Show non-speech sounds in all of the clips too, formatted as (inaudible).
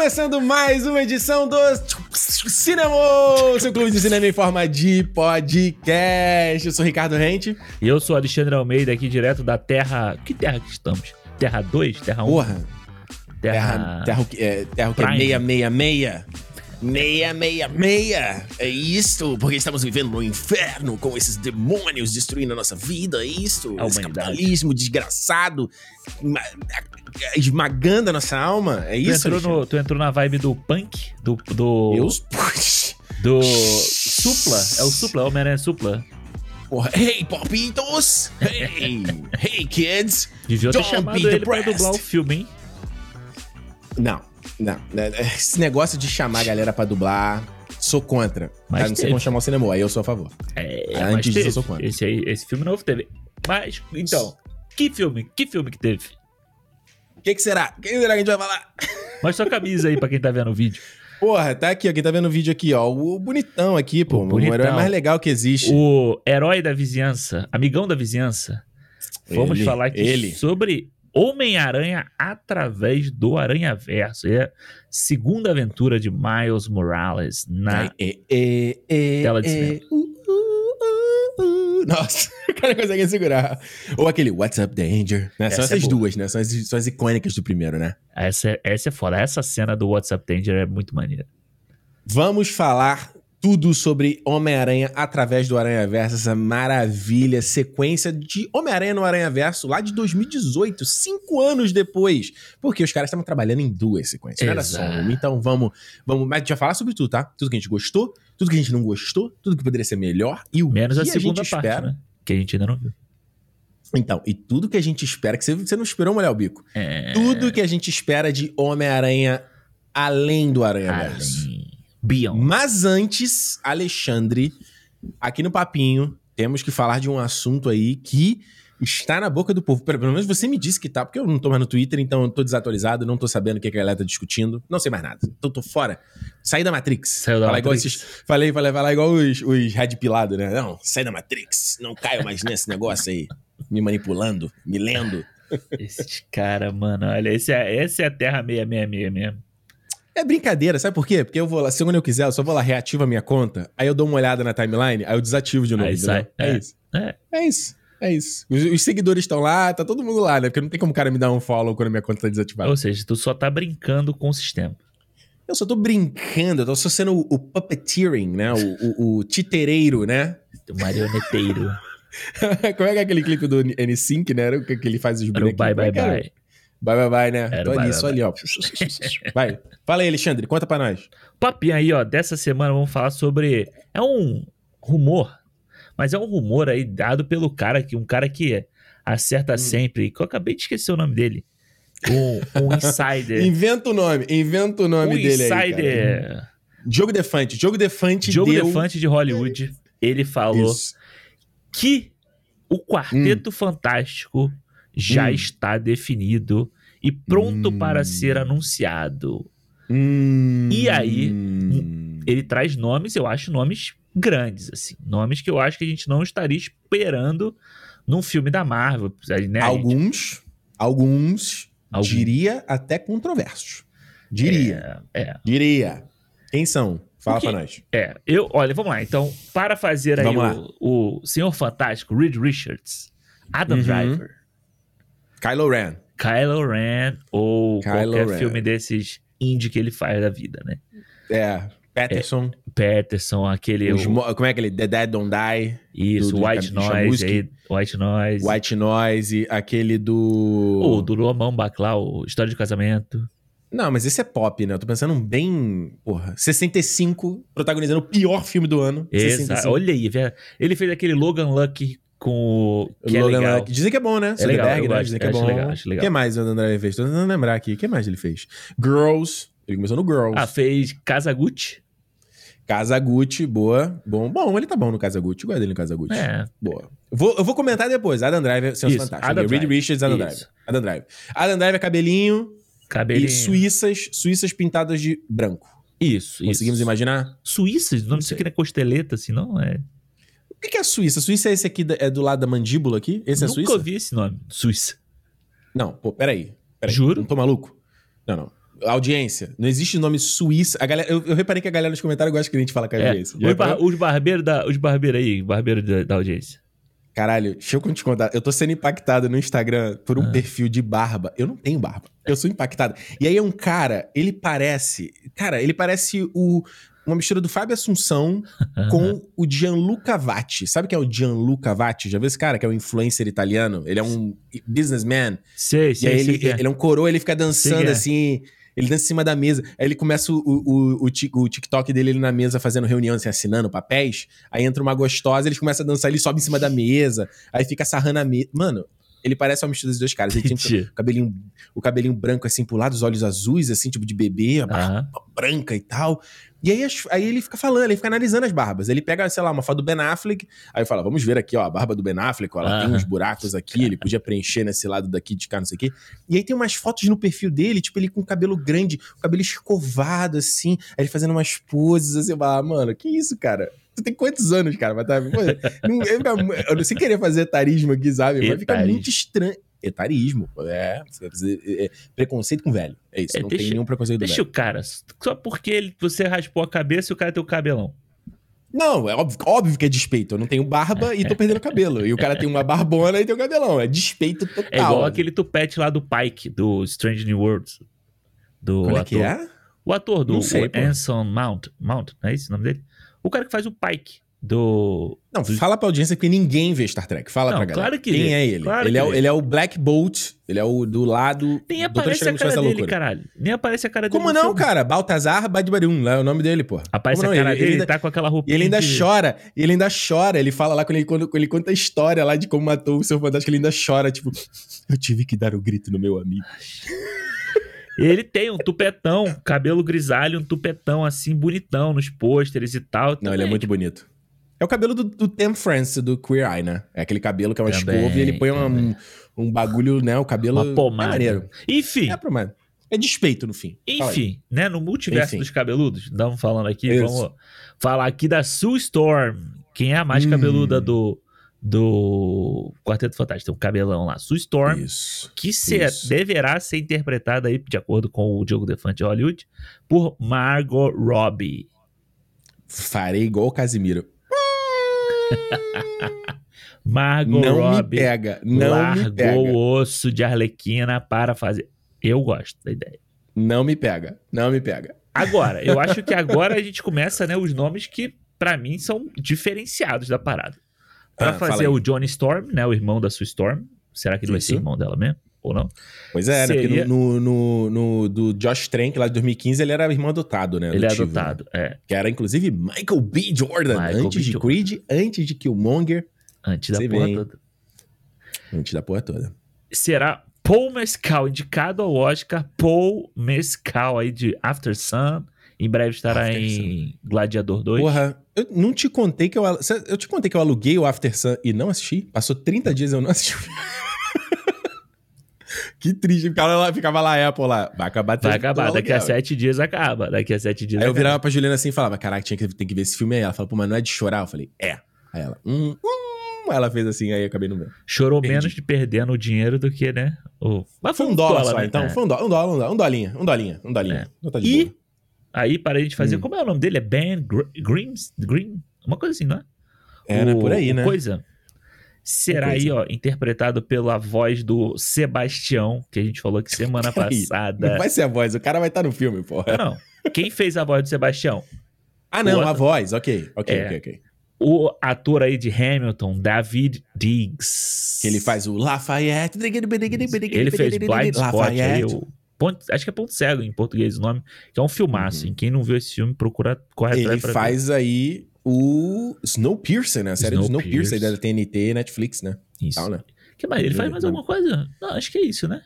Começando mais uma edição do Cinema, seu clube de cinema em forma de podcast. Eu sou Ricardo Rente. E eu sou Alexandre Almeida, aqui direto da Terra. Que terra que estamos? Terra 2? Terra 1? Porra, Terra. terra, terra, é, terra o que é Prime. 666. 666. É isso, porque estamos vivendo no inferno com esses demônios destruindo a nossa vida. É isso. A Esse capitalismo desgraçado ma- esmagando a nossa alma. É Tu isso, entrou, no, tu entrou na vibe do punk? Do. Do. Do. Supla? É o Supla, Homem-Aranha Supla. Porra, hey, popitos! Hey, hey, kids! Devia ter chamado ele pra dublar o filme, hein? Não, não. né, Esse negócio de chamar a galera pra dublar, sou contra. Mas Tá? Não sei como chamar o cinema, aí eu sou a favor. É, Antes disso, eu sou contra. Esse, aí, esse filme novo teve. Mas, então, que filme? Que filme que teve? O que, que será? O que será que a gente vai falar? Mostra sua camisa aí pra quem tá vendo o vídeo. Porra, tá aqui, ó. Quem tá vendo o vídeo aqui, ó. O bonitão aqui, pô. O O, herói mais legal que existe. O herói da vizinhança, amigão da vizinhança. Vamos Ele, falar aqui ele. sobre Homem-Aranha através do Aranha-Verso. É a segunda aventura de Miles Morales na é, é, é, Tela de é, cinema. uh, uh, uh, uh. Nossa, (laughs) o cara consegue segurar. Ou aquele What's Up Danger. Né? São Essa é essas boa. duas, né? São as, são as icônicas do primeiro, né? Essa, é- essa é foda. Essa cena do WhatsApp Danger é muito maneira. Vamos falar tudo sobre Homem-Aranha através do Aranha Verso, essa maravilha, sequência de Homem-Aranha no Aranha Verso lá de 2018, cinco anos depois. Porque os caras estavam trabalhando em duas sequências, não era só Exato. uma. Então vamos, vamos. Mas a gente vai falar sobre tudo, tá? Tudo que a gente gostou, tudo que a gente não gostou, tudo que poderia ser melhor e o Menos que a segunda gente parte, espera. né? Que a gente ainda não viu. Então, e tudo que a gente espera, que você, você não esperou molhar o bico. É... Tudo que a gente espera de Homem-Aranha além do Aranha Verso. Beyond. Mas antes, Alexandre, aqui no Papinho, temos que falar de um assunto aí que está na boca do povo. Pelo menos você me disse que tá, porque eu não tô mais no Twitter, então eu tô desatualizado, não tô sabendo o que a galera tá discutindo. Não sei mais nada. Então tô fora. Saí da Matrix. Saiu da Falar Matrix. esses- falei, falei, falar igual os, os Red Pilado, né? Não, sai da Matrix. Não caio mais nesse negócio aí. Me manipulando, me lendo. Esse cara, mano, olha, esse é, essa é a Terra 666 mesmo. É brincadeira, sabe por quê? Porque eu vou lá, se quando eu quiser, eu só vou lá, reativo a minha conta, aí eu dou uma olhada na timeline, aí eu desativo de novo. Aí sai, É, é. isso. É, É isso. É isso. Os, os seguidores estão lá, tá todo mundo lá, né? Porque não tem como o cara me dar um follow quando a minha conta tá desativada. ou seja, tu só tá brincando com o sistema. Eu só tô brincando, eu tô só sendo o, o puppeteering, né? O, o, o titereiro, né? O marioneteiro. (laughs) como é que é aquele clipe do N5, né? Que ele faz os bonequinhos. bye, bye, é bye. Bye, bye, bye, né? Era tô ali, bye, só bye, ali, ó. (laughs) Vai. Fala aí, Alexandre, conta pra nós. Papinho aí, ó, dessa semana vamos falar sobre. É um rumor, mas é um rumor aí dado pelo cara que um cara que acerta sempre, que eu acabei de esquecer o nome dele. Um, um (laughs) insider. Inventa o nome, inventa o nome um dele aí. cara. insider. Jogo Defante. Jogo Defante Jogo deu... Defante de Hollywood. Ele falou Isso. que o Quarteto Fantástico já Hum. está definido e pronto Hum. para ser anunciado. Hum. E aí, Ele traz nomes, eu acho, nomes grandes, assim. Nomes que eu acho que a gente não estaria esperando num filme da Marvel. Né? Alguns, alguns, Algum- diria até controversos. Diria, É, é. diria. Quem são? Fala O quê? pra nós. É, eu, olha, vamos lá. Então, para fazer aí o, o Senhor Fantástico, Reed Richards, Adam Uhum. Driver, Kylo Ren. Kylo Ren ou Kylo qualquer Ren. filme desses indie que ele faz da vida, né? É, Patterson. Peterson, aquele. os o- mo- como é aquele? The Dead Don't Die. isso, do- White Noise, aí, White Noise. White Noise. Aquele do... Ou do Lomão Baclau, o História de Casamento. Não, mas esse é pop, né? Eu tô pensando um bem... Porra, 65, protagonizando o pior filme do ano. Exato. 65. Olha aí, velho. ele fez aquele Logan Lucky com o. Que Logan é legal. Dizem que é bom, né? É legal, Soderbergh, né? Dizem que é acho bom. legal, acho legal. O que mais o André fez? Tô tentando lembrar aqui. O que mais ele fez? Girls. Ele começou no Girls. Ah, fez Kazaguchi. Casagutti, boa. Bom, bom, ele tá bom no Casagutti. Gosto dele no Casagutti. É. Boa. Vou, eu vou comentar depois. Adam Driver, Senhor Isso, Fantástico. Adam Reed. Richards, Adam. Driver. Adam Driver. Adam Driver, cabelinho Cabelinho. e suíças, suíças pintadas de branco. Isso, Conseguimos isso. imaginar? Suíça? Não sei sei. que é costeleta, assim, não? É. O que é a Suíça? Suíça é esse aqui, é do lado da mandíbula aqui? Esse é Nunca Suíça? ouvi esse nome. Suíça. Não, pô, peraí. peraí. Juro? Não tô maluco? Não, não. audiência, não existe nome Suíça. A galera, eu, eu reparei que a galera nos comentários gosta que a gente fala com a É, audiência. os, bar, os barbeiros da, os barbeiros aí, barbeiros da, da audiência. Caralho, deixa eu te contar. Eu tô sendo impactado no Instagram por um Ah. perfil de barba. Eu não tenho barba. Eu sou impactado. E aí é um cara, ele parece. Cara, ele parece o. Uma mistura do Fábio Assunção com o Gianluca Vatti. Sabe quem é o Gianluca Vatti? Já viu esse cara que é um influencer italiano? Ele é um businessman. Sei, E sei, aí sei ele, que é. ele é um coroa, ele fica Sei dançando que é. assim. Ele dança em cima da mesa. Aí ele começa o, o, o, o TikTok dele ele na mesa fazendo reunião, assim, assinando papéis. Aí entra uma gostosa, eles começam a dançar, ele sobe em cima da mesa. Aí fica sarrando a mesa. Mano, ele parece uma mistura dos dois caras. Ele tinha o cabelinho, o cabelinho branco assim pro lado, os olhos azuis, assim, tipo de bebê, a barba Aham. branca e tal. E aí, aí ele fica falando, ele fica analisando as barbas. Ele pega, sei lá, uma foto do Ben Affleck, aí fala, vamos ver aqui, ó, a barba do Ben Affleck, ó, ela tem uns buracos aqui, ele podia preencher nesse lado daqui de cá, não sei o quê. E aí tem umas fotos no perfil dele, tipo, ele com o cabelo grande, o cabelo escovado, assim, aí ele fazendo umas poses, assim, ah, mano, que isso, cara? Tu tem quantos anos, cara? Mas tá, pô, não, eu, eu não sei querer fazer etarismo aqui, sabe? Mas fica muito estranho. Etarismo, é, é, é, preconceito com velho. É isso, É, não deixa- tem nenhum preconceito do Deixa velho. o cara. Só porque ele, você raspou a cabeça e o cara tem o cabelão. Não, é óbvio, óbvio que é despeito. Eu não tenho barba e tô perdendo cabelo. E o cara tem uma barbona e tem o cabelão. É despeito total. É igual aquele tupete lá do Pike, do Strange New Worlds. Do Como é ator. que é? O ator do Não sei, o. Anson Mount. Mount, não é esse o nome dele? O cara que faz o Pike do. Não, fala pra audiência que ninguém vê Star Trek. Fala Não, pra galera. claro que Quem vê. é ele? Claro ele, é, o- vê. ele é o Black Bolt. Ele é o do lado. Nem aparece a cara dele, Loucura. caralho. Nem aparece a cara dele. Como não, filme. cara? Baltazar Badbarum, lá é o nome dele, pô. Aparece Como a não? cara Ele- dele, ele tá com aquela E roupinha. ele ainda de- chora, e ele ainda chora. Ele fala lá quando ele, quando ele conta a história lá de como matou o seu fantástico, ele ainda chora, tipo, eu tive que dar o grito no meu amigo. Ele tem um tupetão, cabelo grisalho, um tupetão assim, bonitão nos pôsteres e tal. Não, ele é muito bonito. É o cabelo do, do Tim Francis, do Queer Eye, né? É aquele cabelo que é uma Também, escova e ele põe uma- um, um bagulho, né? O cabelo. Uma pomada. É maneiro. Enfim, É pomada. É despeito no fim. Enfim, né? No multiverso Enfim. dos cabeludos, estamos falando aqui, Isso. vamos falar aqui da Sue Storm. Quem é a mais Hum. cabeluda do, do Quarteto Fantástico? Tem um cabelão lá. Sue Storm, Isso. que ser- Isso. deverá ser interpretada aí, de acordo com o Diogo Defante de Hollywood, por Margot Robbie. Farei igual o Casimiro. (laughs) Margot não me Robbie pega. Não largou me pega. o osso de Arlequina para fazer. Eu gosto da ideia. Não me pega. Não me pega. Agora, eu (laughs) acho que agora a gente começa, né, os nomes que, pra mim, são diferenciados da parada. Pra Ah, fazer o Johnny Storm, né, o irmão da Sue Storm. Será que ele vai ser Isso. irmão dela mesmo? Ou não? Pois é, né? Seria- Porque no, no, no- do Josh Trank, lá de 2015, ele era irmão adotado, né? ele é adotivo, né? adotado, é. Que era, inclusive, Michael B. Jordan. Michael antes B. de Jordan. Creed, antes de Killmonger, Antes da porra bem. toda. antes da porra toda. Será Paul Mescal, indicado ao Oscar. Paul Mescal aí de After Sun. Em breve estará After em Gladiador 2. Porra, eu não te contei que eu... Eu te contei que eu aluguei o After Sun e não assisti? Passou 30 dias e eu não assisti. (laughs) que triste. Ficava lá, ficava lá Apple lá. Vai acabar Vai acabar, daqui a aluguel. sete dias acaba. Daqui a sete dias Aí eu acaba. virava pra Juliana assim e falava, caraca, tinha que, tem que ver esse filme aí. Ela falou, pô, mas não é de chorar? Eu falei, é. Aí ela, hum, hum. Ela fez assim, aí eu acabei não vendo. Chorou Perdi. menos de perdendo o dinheiro do que, né? O... Mas Foi um dólar, só, né? então. É. Foi um dólar, um dólar, um dólar, um dolinha, um dolinha, um dolinha. É. Tá E boa. aí, para a gente fazer. Hum. Como é o nome dele? É Ben Gr- Grims? Green? Uma coisa assim, não é? É, né? O- Por aí, né? Coisa. Será aí, ó, interpretado pela voz do Sebastião, que a gente falou que semana passada. Não vai ser a voz, o cara vai estar no filme, porra. Não, não. Quem fez a voz do Sebastião? Ah, não, O a voz, ok, ok, É. ok, ok. O ator aí de Hamilton, David Diggs. Que ele faz o Lafayette. Ele fez Blind Spot aí, o ponto- acho que é Ponto Cego em português o nome, que é um filmaço. Uhum. hein? Quem não viu esse filme, procura, corre Ele atrás ver. faz aí o Snowpiercer, né? A série do Snowpiercer. Snowpiercer da TNT Netflix, né? Isso. Tal, né? que mais? Ele faz mais alguma coisa? Não, acho que é isso, né?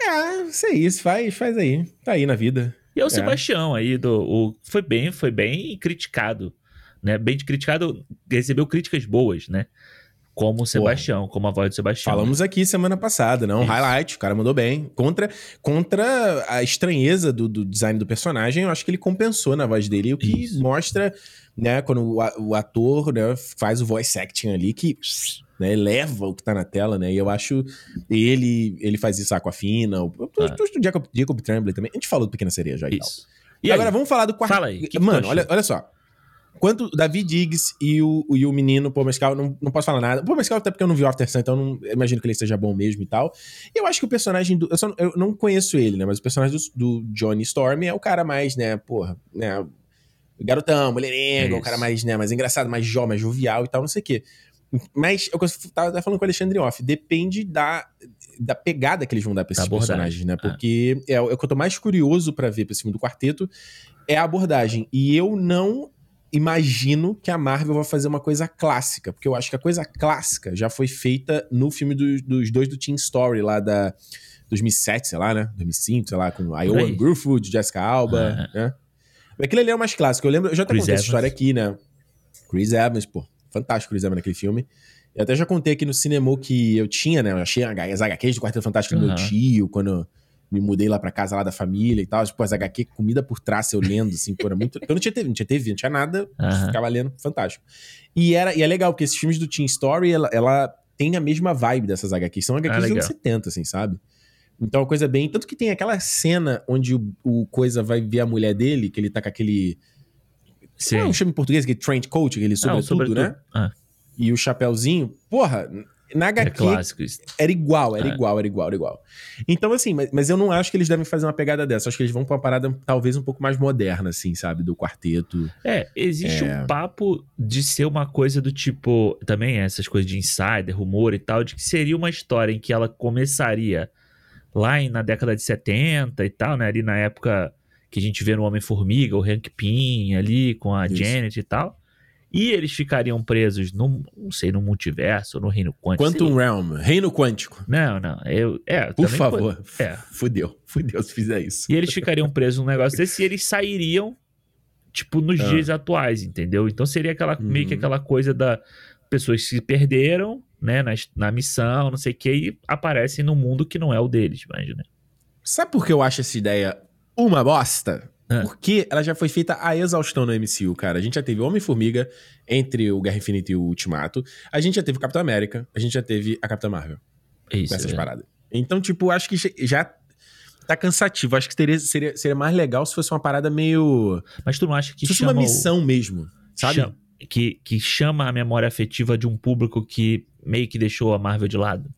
É, sei isso, faz, faz aí. Tá aí na vida. E é o Sebastião aí, do, o, foi bem, foi bem criticado, né? Bem criticado, recebeu críticas boas, né? Como o Sebastião, como a voz do Sebastião. Falamos aqui semana passada, não? Isso. Highlight, o cara mandou bem. Contra, contra a estranheza do, do design do personagem, eu acho que ele compensou na voz dele, o que Isso. mostra, né, quando o, ator né, faz o voice acting ali, que né? Eleva o que tá na tela, né? E eu acho ele ele faz isso com a Fina, o, o, Ah. o Jacob, Jacob Tremblay também. A gente falou do Pequena Sereia já e tal. E agora vamos falar do quarto. Fala aí, Mano, olha, olha só. Quanto o David Diggs e o, e o menino Paul Mescal, não, não posso falar nada. O Paul Mescal até porque eu não vi o After Sun, então eu não, imagino que ele seja bom mesmo e tal. E eu acho que o personagem do... Eu, só- eu não conheço ele, né? Mas o personagem do, do Johnny Storm é o cara mais, né? Porra, né? Garotão, mulherengo, o Isso. cara mais, né? Mais engraçado, mais jovem, mais jovial e tal, não sei o quê. Mas eu tava falando com o Alexandre Off, depende da, da pegada que eles vão dar pra Da esses abordagem, personagens, né? é. Porque é, o é o que eu tô mais curioso pra ver pra esse filme do quarteto é a abordagem. E eu não imagino que a Marvel vai fazer uma coisa clássica, porque eu acho que a coisa clássica já foi feita no filme dos, dos dois do Teen Story lá da 2007, sei lá, né? 2005, sei lá, com a Por Iowa aí. Gruffudd, Jessica Alba, né? Aquele ali é o mais clássico. Eu lembro, eu já até Chris contei essa Evans. história aqui, né? Chris Evans, pô. Fantástico Chris Evans naquele filme. Eu até já contei aqui no cinema que eu tinha, né? Eu achei as HQs do Quarteto Fantástico do meu tio, quando eu me mudei lá pra casa lá da família e tal. Tipo, as HQ comida por trás, eu lendo, assim, pô, era muito. (laughs) Eu não tinha TV, não tinha TV, não tinha nada, Aham. ficava lendo, fantástico. E, era, e é legal, porque esses filmes do Teen Story, ela, ela tem a mesma vibe dessas HQs. São HQs Ah, dos anos legal. 70, assim, sabe? Então, é uma coisa bem. Tanto que tem aquela cena onde o, o Coisa vai ver a mulher dele, que ele tá com aquele. Sim. Qual é o chama em português? Aquele trench coat, aquele sobretudo, sobretudo. né? Ah, E o chapéuzinho. Porra, na é HQ clássico isso. era igual, era É. igual, era igual, era igual. Então, assim, mas, mas eu não acho que eles devem fazer uma pegada dessa. Acho que eles vão pra uma parada talvez um pouco mais moderna, assim, sabe? Do quarteto. É, existe É. um papo de ser uma coisa do tipo. Também essas coisas de insider, rumor e tal, de que seria uma história em que ela começaria lá em- na década de 70 e tal, né? Ali na época que a gente vê no Homem-Formiga, o Hank Pym ali com a Isso. Janet e tal. E eles ficariam presos no, não sei, no multiverso, no reino quântico. Quantum. Realm, Reino Quântico. Não, não. Eu, é, Por favor. pode- É. (laughs) Fudeu, fudeu se fizer isso. E eles ficariam presos num negócio desse e eles sairiam, tipo, nos Ah. dias atuais, entendeu? Então seria aquela, meio que Uhum. aquela coisa da pessoas se perderam, né, na, na missão, não sei o que, e aparecem no mundo que não é o deles, mas, né? Sabe por que eu acho essa ideia uma bosta? Ah. Porque ela já foi feita a exaustão no MCU, cara. A gente já teve Homem-Formiga entre o Guerra Infinita e o Ultimato. A gente já teve o Capitão América. A gente já teve a Capitã Marvel. Isso. é. paradas. Então, tipo, acho que já- tá cansativo. Acho que teria, seria, seria mais legal se fosse uma parada meio. Mas tu não acha que se fosse uma o- missão mesmo, sabe? chama- que, que chama a memória afetiva de um público que meio que deixou a Marvel de lado?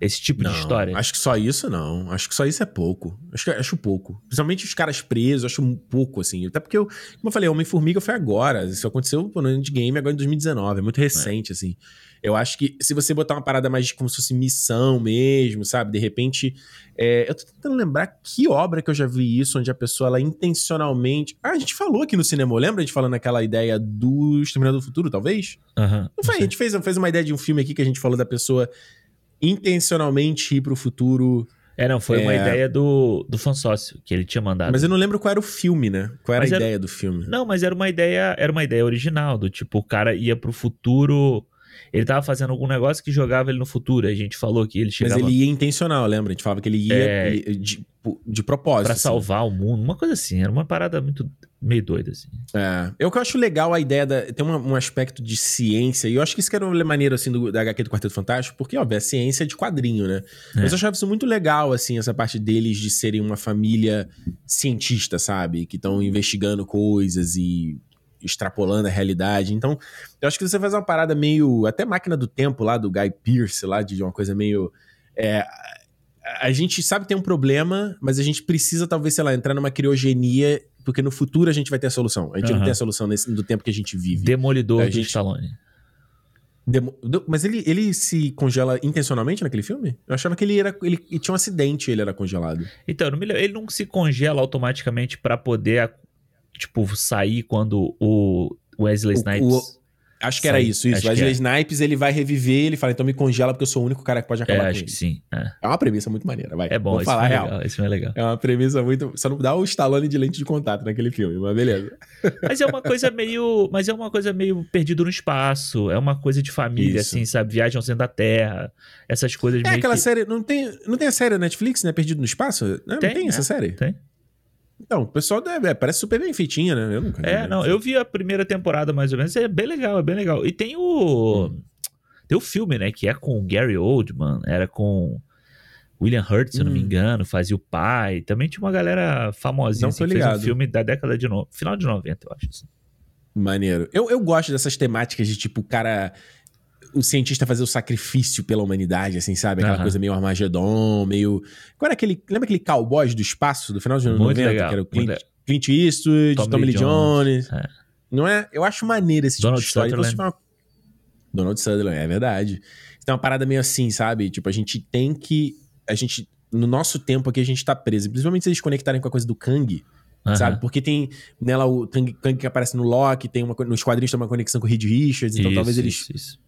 Esse tipo Não, de história. acho que só isso não. Acho que só isso é pouco. Acho, acho pouco. Principalmente os caras presos, acho um pouco, assim. Até porque, eu, como eu falei, Homem-Formiga foi agora. Isso aconteceu no Endgame agora em 2019. É muito recente, assim. Eu acho que se você botar uma parada mais como se fosse missão mesmo, sabe? De repente. é, eu tô tentando lembrar que obra que eu já vi isso, onde a pessoa, ela intencionalmente. Ah, a gente falou aqui no cinema, lembra a gente falando aquela ideia do Exterminador do Futuro, talvez? Aham, Não foi, a gente fez, fez uma ideia de um filme aqui que a gente falou da pessoa intencionalmente ir pro futuro. É, não, foi uma É. ideia do, do fansócio que ele tinha mandado. Mas eu não lembro qual era o filme, né? Qual era Mas a era- ideia do filme. Não, mas era uma ideia, era uma ideia original, do tipo, o cara ia pro futuro. Ele tava fazendo algum negócio que jogava ele no futuro. A gente falou que ele Mas chegava ele ia intencional, lembra? A gente falava que ele ia É. ele- de, de propósito. pra assim. salvar o mundo, uma coisa assim. Era uma parada muito meio doida, assim. É. Eu que acho legal a ideia da. Tem uma- um aspecto de ciência, e eu acho que isso que era uma maneira, assim, do, da HQ do Quarteto Fantástico, porque, óbvio, é ciência de quadrinho, né? É. Mas eu achava isso muito legal, assim, essa parte deles de serem uma família cientista, sabe? Que estão investigando coisas e extrapolando a realidade. Então, eu acho que você faz uma parada meio. Até máquina do tempo lá do Guy Pearce, lá, de uma coisa meio. É, a- gente sabe que tem um problema, mas a gente precisa, talvez, sei lá, entrar numa criogenia, porque no futuro a gente vai ter a solução. A gente não Aham. tem a solução nesse, do tempo que a gente vive. Demolidor A gente- Stallone. Demo- mas ele, ele se congela intencionalmente naquele filme? Eu achava que ele era. Ele, ele tinha um acidente ele era congelado. Então, não me ele não se congela automaticamente pra poder, tipo, sair quando o Wesley O- Snipes. Acho que era isso, isso. Wesley é. Snipes, ele vai reviver, ele fala, então me congela porque eu sou o único cara que pode É, acabar com acho ele. que sim. É, É uma premissa muito maneira, vai. É bom, Vou falar a foi real. legal. Isso foi legal. É uma premissa muito. Só não dá o Stallone de lente de contato naquele filme, mas beleza. (laughs) Mas é uma coisa meio. Mas é uma coisa meio perdido no espaço. É uma coisa de família, Isso. assim, sabe? Viagem ao centro da Terra. Essas coisas É meio aquela que. série. Não tem, não tem a série Netflix, né? Perdido no Espaço? Não Tem, não tem essa é, série? Tem. Então, o pessoal deve, é, parece super bem feitinha, né? Eu nunca É, né? não, eu vi a primeira temporada mais ou menos. É bem legal, é bem legal. E tem o. Hum. Tem o filme, né? Que é com o Gary Oldman, era com William Hurt, se eu não me Hum. engano, fazia o pai. Também tinha uma galera famosinha Não assim, que fez um filme da década de no... final de 90, eu acho. assim. Maneiro. Eu, eu gosto dessas temáticas de tipo, o cara. O cientista fazer o sacrifício pela humanidade, assim, sabe? Aquela Aham. coisa meio Armagedon, meio. Qual era aquele. Lembra aquele cowboy do espaço do final dos anos Muito 90? legal, Que era o muito Clint, legal. Clint Eastwood, Tommy Tommy Lee Jones, Jones. é. Não é? Eu acho maneiro esse tipo Donald de história. Então, Sutherland. uma... Donald Sutherland, é verdade. Então é uma parada meio assim, sabe? Tipo, a gente tem que. A gente. No nosso tempo aqui, a gente tá preso. Principalmente se eles conectarem com a coisa do Kang, sabe? Porque tem nela o Kang, que aparece no Loki, tem uma, nos quadrinhos tem uma conexão com o Reed Richards. Então Isso, talvez eles. isso, isso.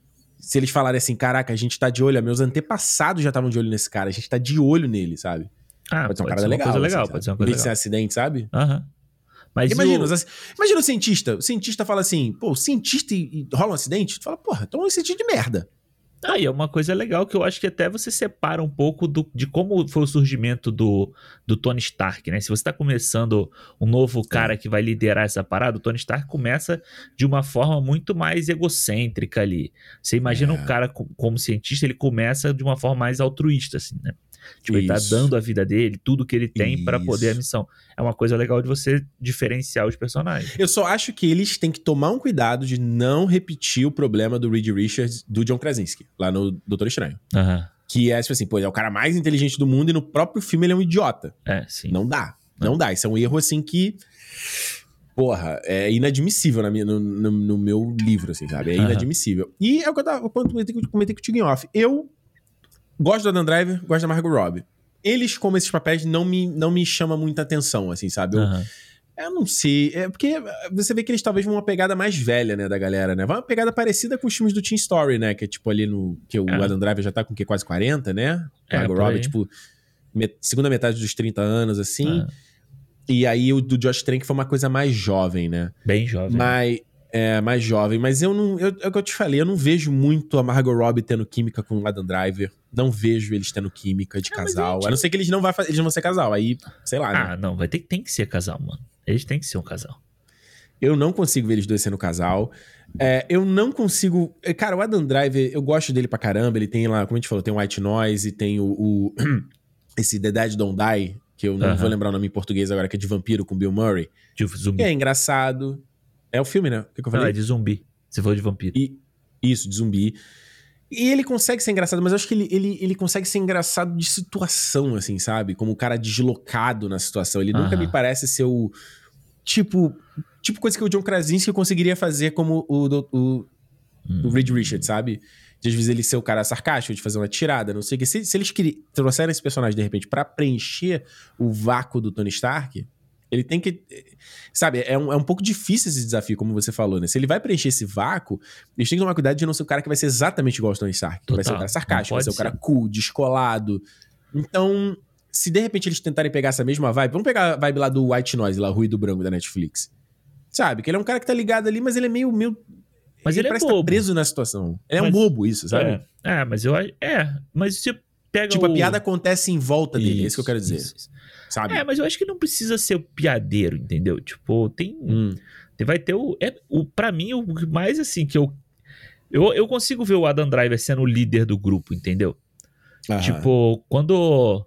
Se eles falarem assim, caraca, a gente tá de olho, meus antepassados já estavam de olho nesse cara, a gente tá de olho nele, sabe? Ah, pode ser uma pode parada ser legal. coisa assim, legal, sabe? pode ser uma coisa de ser um legal. acidente, sabe? Aham. Mas e Imagina, o- os- imagina o cientista. O cientista fala assim, pô, o cientista e, e rola um acidente? Tu fala, porra, então é um cientista de merda. Ah, e é uma coisa legal que eu acho que até você separa um pouco do, de como foi o surgimento do, do Tony Stark, né? Se você tá começando um novo cara que vai liderar essa parada, o Tony Stark começa de uma forma muito mais egocêntrica ali. Você imagina É. um cara co- como cientista, ele começa de uma forma mais altruísta, assim, né? Tipo, ele tá Isso. dando a vida dele, tudo que ele tem pra poder a Isso. missão. É uma coisa legal de você diferenciar os personagens. Eu só acho que eles têm que tomar um cuidado de não repetir o problema do Reed Richards do John Krasinski, lá no Doutor Estranho. Que é, tipo assim, pô, ele é o cara mais inteligente do mundo e no próprio filme ele é um idiota. É, sim. Não dá. Não dá. Isso é um erro, assim, que. Porra, é inadmissível na minha, no, no- no meu livro, assim, sabe? É inadmissível. E é o que eu, tava, eu comentei, comentei contigo em off. Eu gosto do Adam Driver, gosto da Margot Robbie. Eles, como esses papéis, não me, não me chamam muita atenção, assim, sabe? Eu, Aham. eu não sei. É porque você vê que eles talvez vão uma pegada mais velha, né, da galera, né? Vai uma pegada parecida com os filmes do Teen Story, né? Que é tipo ali no. Que o É. Adam Driver já tá com o quê? Quase 40, né? É, Margot. Robbie, tipo, met- segunda metade dos 30 anos, assim. Ah, E aí o do Josh Trank foi uma coisa mais jovem, né? bem jovem. Mas. É, mais jovem. Mas eu não. Eu, é o que eu te falei, eu não vejo muito a Margot Robbie tendo química com o Adam Driver. Não vejo eles tendo química de Ah, mas casal. gente- A não ser que eles não, vai, eles não vão ser casal. Aí, sei lá, né? Ah, não, vai ter tem que ser casal, mano. Eles têm que ser um casal. Eu não consigo ver eles dois sendo casal. É, eu não consigo. é, Cara, o Adam Driver, eu gosto dele pra caramba. Ele tem lá, como a gente falou, tem o White Noise, tem o. o- (clears throat) esse The Dead Don't Die, que eu não Aham. vou lembrar o nome em português agora, que é de vampiro com Bill Murray. Que é engraçado. É o filme, né? O que, que eu Não, falei? é de zumbi. Se for de vampiro. E, isso, de zumbi. E ele consegue ser engraçado, mas eu acho que ele, ele, ele consegue ser engraçado de situação, assim, sabe? Como o cara deslocado na situação. Ele nunca Aham. me parece ser o. Tipo. Tipo coisa que o John Krasinski conseguiria fazer como o, do- o, Hum. o Reed Richards, sabe? De às vezes ele ser o cara sarcástico, de fazer uma tirada, não sei o que. Se, se eles trouxerem esse personagem, de repente, pra preencher o vácuo do Tony Stark, ele tem que. Sabe, é um, é um pouco difícil esse desafio, como você falou, né? Se ele vai preencher esse vácuo, eles têm que tomar cuidado de não ser o cara que vai ser exatamente igual ao Tony Stark. Que vai ser o Total, cara sarcástico, vai pode ser o cara ser. cool, descolado. Então, se de repente eles tentarem pegar essa mesma vibe, vamos pegar a vibe lá do White Noise, lá, Ruído Branco da Netflix. Sabe? Que ele é um cara que tá ligado ali, mas ele é meio. meio Mas ele é parece tá bobo. preso na situação. Ele é um Mas- bobo, isso, sabe? É, é, mas eu acho. É, mas você pega Tipo, o... a piada acontece em volta dele, é isso que eu quero dizer. isso, isso. Sabe? É, mas eu acho que não precisa ser o piadeiro, entendeu? Tipo, tem. Hum. Vai ter o. É, o pra mim, o mais assim que eu. Eu, eu consigo ver o Adam Driver sendo o líder do grupo, entendeu? Aham. Tipo, quando.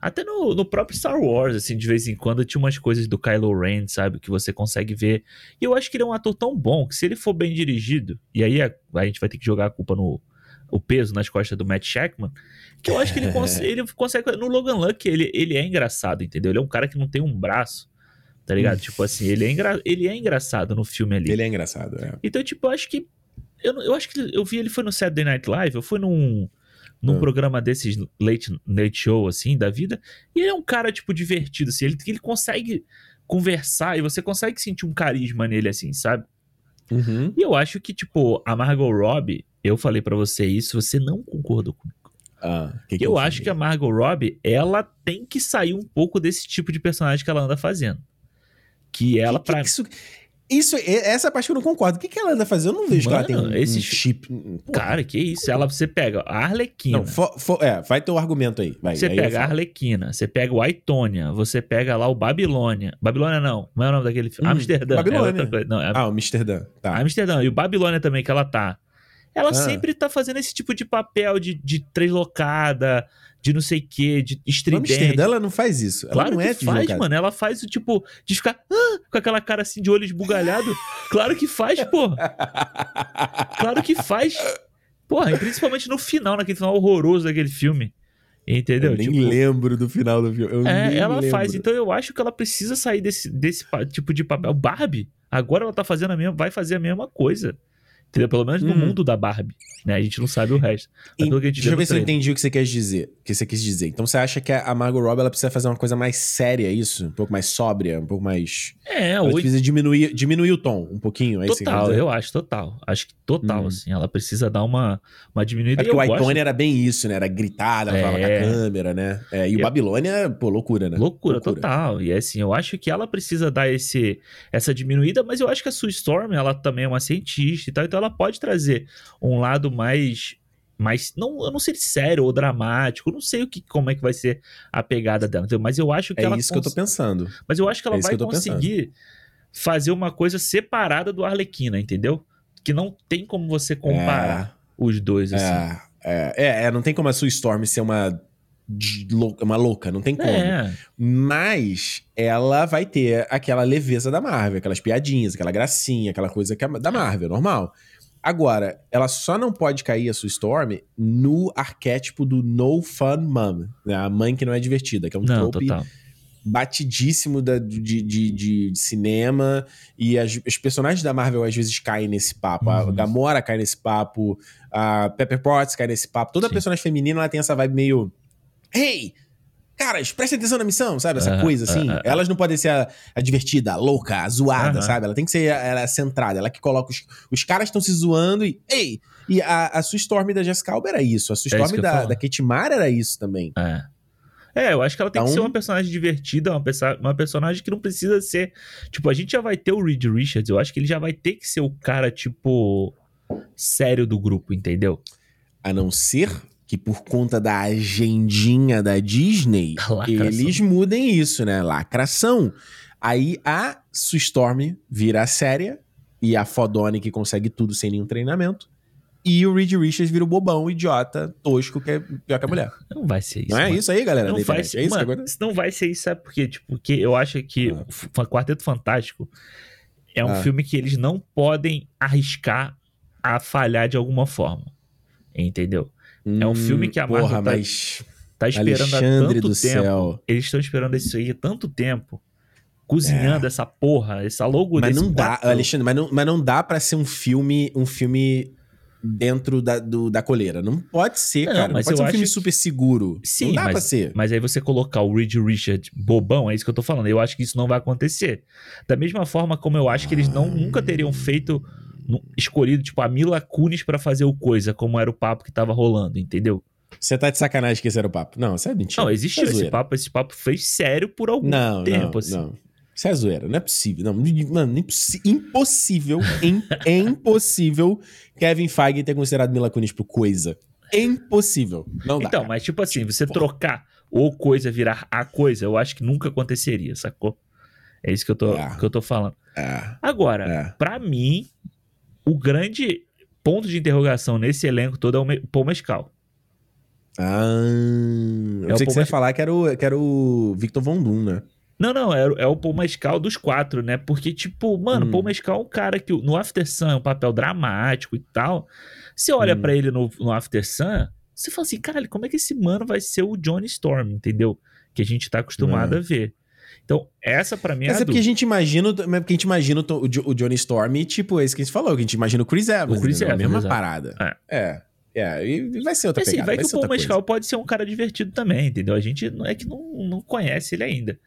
Até no, no próprio Star Wars, assim, de vez em quando tinha umas coisas do Kylo Ren, sabe? Que você consegue ver. E eu acho que ele é um ator tão bom que se ele for bem dirigido, e aí a, a gente vai ter que jogar a culpa no. O peso nas costas do Matt Shackman, que eu acho que ele, (laughs) cons ele consegue. No Logan Luck, ele, ele é engraçado, entendeu? Ele é um cara que não tem um braço, tá ligado? tipo assim, ele é, engra ele é engraçado no filme ali. Ele é engraçado, é. Então, tipo, eu acho que. Eu, eu acho que eu vi ele foi no Saturday Night Live, eu fui num, num Ah. programa desses late, late show, assim, da vida. E ele é um cara, tipo, divertido, assim. Ele, ele consegue conversar e você consegue sentir um carisma nele, assim, sabe? Uhum. E eu acho que, tipo, a Margot Robbie, eu falei pra você isso, você não concordou comigo. Ah, que que eu falei? acho que a Margot Robbie, ela tem que sair um pouco desse tipo de personagem que ela anda fazendo. Que ela, que pra que isso, isso, essa parte que eu não concordo. O que, que ela anda fazendo? Eu não vejo que Mano, ela tem um, esse um chi- chip. Pô, Cara, que isso? Ela, você pega a Arlequina. Não, fo- fo- é, vai ter o argumento aí. Vai, Você aí pega a. Arlequina, você pega o Aitônia, você pega lá o Babilônia. Babilônia não, não é o nome daquele filme. Hum, Amsterdã. Babilônia. É. Não, é Ah, o Amsterdã. Tá. Amsterdã. E o Babilônia também, que ela tá. Ela Ah. sempre tá fazendo esse tipo de papel de, de translocada, de não sei o quê, de estridente. Amsterdã, ela não faz isso. Ela Claro não é que faz, deslocada. mano. Ela faz o tipo de ficar "Ah", com aquela cara assim de olho esbugalhado. (laughs) claro que faz, porra. Claro que faz. Porra, e principalmente no final, naquele final horroroso daquele filme. Entendeu? Eu nem Tipo, lembro do final do filme. Eu é, ela lembro. faz. Então eu acho que ela precisa sair desse, desse tipo de papel. Barbie, agora ela tá fazendo a mesma, vai fazer a mesma coisa. Entendeu? Pelo menos no Hum. mundo da Barbie. Né? A gente não sabe o resto. Mas E- pelo que a gente Deixa eu ver se eu entendi o que você quer dizer. O que você quis dizer. Então você acha que a Margot Robbie ela precisa fazer uma coisa mais séria, isso? Um pouco mais sóbria, um pouco mais. É, Ela ou precisa diminuir, diminuir o tom um pouquinho. É Total, eu acho, total. Acho que total, Hum. assim. Ela precisa dar uma, uma diminuída. É porque o gosto- iCone era bem isso, né? Era gritada, ela falava com É. a câmera, né? É, e o Eu- Babilônia, pô, loucura, né? Loucura, total. E assim, eu acho que ela precisa dar esse, essa diminuída, mas eu acho que a Sue Storm, ela também é uma cientista e tal, então ela pode trazer um lado mais. mais não, eu não sei se sério ou dramático, não sei o que, como é que vai ser a pegada dela, entendeu? mas eu acho que É ela isso que eu tô cons- pensando. Mas eu acho que ela é vai que conseguir fazer uma coisa separada do Arlequina, entendeu? Que não tem como você comparar os dois, assim. É, é, é, é, não tem como a Sue Storm ser uma, de uma louca, não tem como. É, Mas ela vai ter aquela leveza da Marvel, aquelas piadinhas, aquela gracinha, aquela coisa que é da Marvel, normal. Agora, ela só não pode cair a sua Storm no arquétipo do no fun mom, né? a mãe que não é divertida, que é um não, trope total. batidíssimo da- de, de, de- de cinema. E as, os personagens da Marvel às vezes caem nesse papo. A Uhum. Gamora cai nesse papo, a Pepper Potts cai nesse papo. Toda Sim. personagem feminina ela tem essa vibe meio. Hey! Caras, prestem atenção na missão, sabe? Essa Aham, coisa assim. aham, Elas não podem ser a, a divertida, a louca, a zoada, Aham. sabe? Ela tem que ser a- ela é centrada. Ela que coloca os. Os caras estão se zoando e. Ei! E a, a Sue Storm da Jessica Alba era isso. A Sue É Storm que ia da, da Kate Mara era isso também. É. É, eu acho que ela tem que Então- ser uma personagem divertida, uma, perso- uma personagem que não precisa ser. Tipo, a gente já vai ter o Reed Richards, eu acho que ele já vai ter que ser o cara, tipo, sério do grupo, entendeu? A não ser que por conta da agendinha da Disney, (laughs) Lacração. eles mudem isso, né? Lacração. Aí a Sue Storm vira a séria e a fodone que consegue tudo sem nenhum treinamento. E o Reed Richards vira o bobão, idiota, tosco, que é pior que a mulher. Não vai ser isso. Não é mano. isso aí, galera? Não vai ser, é isso mano, agora... não vai ser isso, sabe por quê? Tipo, porque eu acho que Ah. Quarteto Fantástico é um Ah. filme que eles não podem arriscar a falhar de alguma forma. Entendeu? É um filme que a Marvel Porra, tá- mas... Tá esperando há Alexandre tanto do tempo. céu. Eles estão esperando isso aí há tanto tempo. Cozinhando essa porra, essa logo É. Mas não dá, quatro- Alexandre, mas não, mas não dá pra ser um filme, um filme dentro da, do- da coleira. Não pode ser, Não, cara. Não mas pode eu ser um filme que- super seguro. Sim, não dá mas, pra ser. mas aí você colocar o Reed Richard bobão, é isso que eu tô falando. Eu acho que isso não vai acontecer. Da mesma forma como eu acho que eles não, nunca teriam feito, escolhido, tipo, a Mila Kunis pra fazer o coisa, como era o papo que tava rolando, entendeu? Você tá de sacanagem que esse era o papo. Não, isso é mentira. Não, existiu é esse zoeira. papo, esse papo foi sério por algum Não, tempo, não, assim. não. Isso é zoeira, não é possível. Não, mano, impossível, im- (laughs) é impossível Kevin Feige ter considerado Mila Kunis pro coisa. É impossível. Não dá. Então, cara. mas tipo assim, você porra. trocar o coisa virar a coisa, eu acho que nunca aconteceria, sacou? É isso que eu tô, É. que eu tô falando. É, Agora, é. pra mim, o grande ponto de interrogação nesse elenco todo é o Paul Mescal. Ah, eu É que você ia falar que era o, que era o Victor Von Doom, né? Não, não, é, o- é o Paul Mescal dos quatro, né? Porque, tipo, mano, Hum. Paul Mescal é um cara que no After Sun é um papel dramático e tal. Você olha Hum. pra ele no, no After Sun, você fala assim, caralho, como é que esse mano vai ser o Johnny Storm, entendeu? Que a gente tá acostumado É. a ver. Então, essa pra mim é Mas a é porque a gente imagina, é porque a gente imagina o, o Jo- o Johnny Storm, tipo, esse que a gente falou, que a gente imagina o Chris Evans, O Chris entendeu? a Evans, mesma exato. parada. É. É, e vai ser outra Assim, pegada, vai vai que o Paul Mescal pode ser um cara divertido também, entendeu? A gente não é que não, não conhece ele ainda.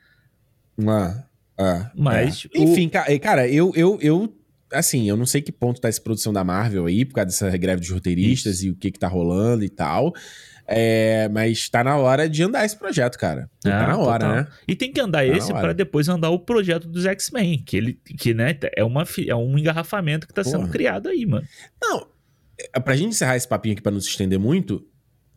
Ah, ah, Mas é. o- Enfim, ca- cara, eu, eu, eu. Assim, eu não sei que ponto tá essa produção da Marvel aí, por causa dessa greve dos roteiristas e o que que tá rolando e tal. É, mas tá na hora de andar esse projeto, cara. tá Ah, na hora, total. né? E tem que andar Tá esse pra depois andar o projeto dos X-Men, que ele que né, é uma é um engarrafamento que tá sendo Porra. criado aí, mano. Não, é, pra gente encerrar esse papinho aqui pra não se estender muito,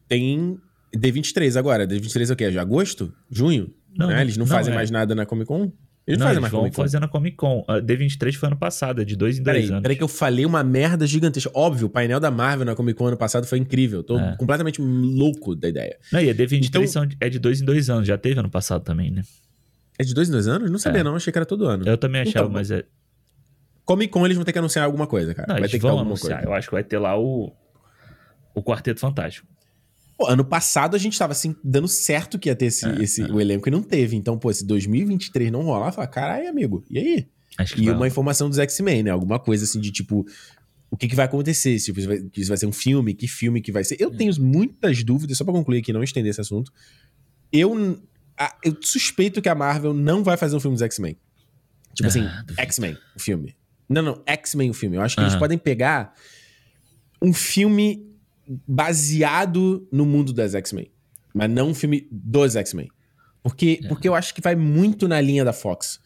tem D23 agora. D23 é o quê? De agosto? Junho? Não, Né? Eles não, não fazem é. mais nada na Comic Con? Eles não, fazem eles mais vão fazer na Comic Con. A D23 foi ano passado, é de dois em dois Peraí, anos. peraí que eu falei uma merda gigantesca. Óbvio, o painel da Marvel na Comic Con ano passado foi incrível. Tô É. completamente louco da ideia. Não, e a D23 Então- são- é de dois em dois anos, já teve ano passado também, né? É de dois em dois anos? Não sabia É. não, achei que era todo ano. Eu também achava, Então, mas é. Comic Con eles vão ter que anunciar alguma coisa, cara. Não, vai eles ter que ter alguma anunciar. coisa. Eu acho que vai ter lá o. O Quarteto Fantástico. Pô, ano passado a gente tava assim, dando certo que ia ter esse, É, esse é. o elenco e não teve. Então, pô, se 2023 não rolar, fala, caralho, amigo, e aí? Acho que E uma informação dos X-Men, né? Alguma coisa assim de tipo. O que, que vai acontecer? Se isso vai, isso vai ser um filme, que filme que vai ser. Eu tenho muitas dúvidas, só pra concluir aqui, não estender esse assunto. Eu, a- eu suspeito que a Marvel não vai fazer um filme dos X-Men. Tipo assim, Ah, duvido. X-Men, o filme. Não, não, X-Men, o filme. Eu acho que eles podem pegar um filme baseado no mundo das X-Men. Mas não um filme dos X-Men. Porque, É. porque eu acho que vai muito na linha da Fox.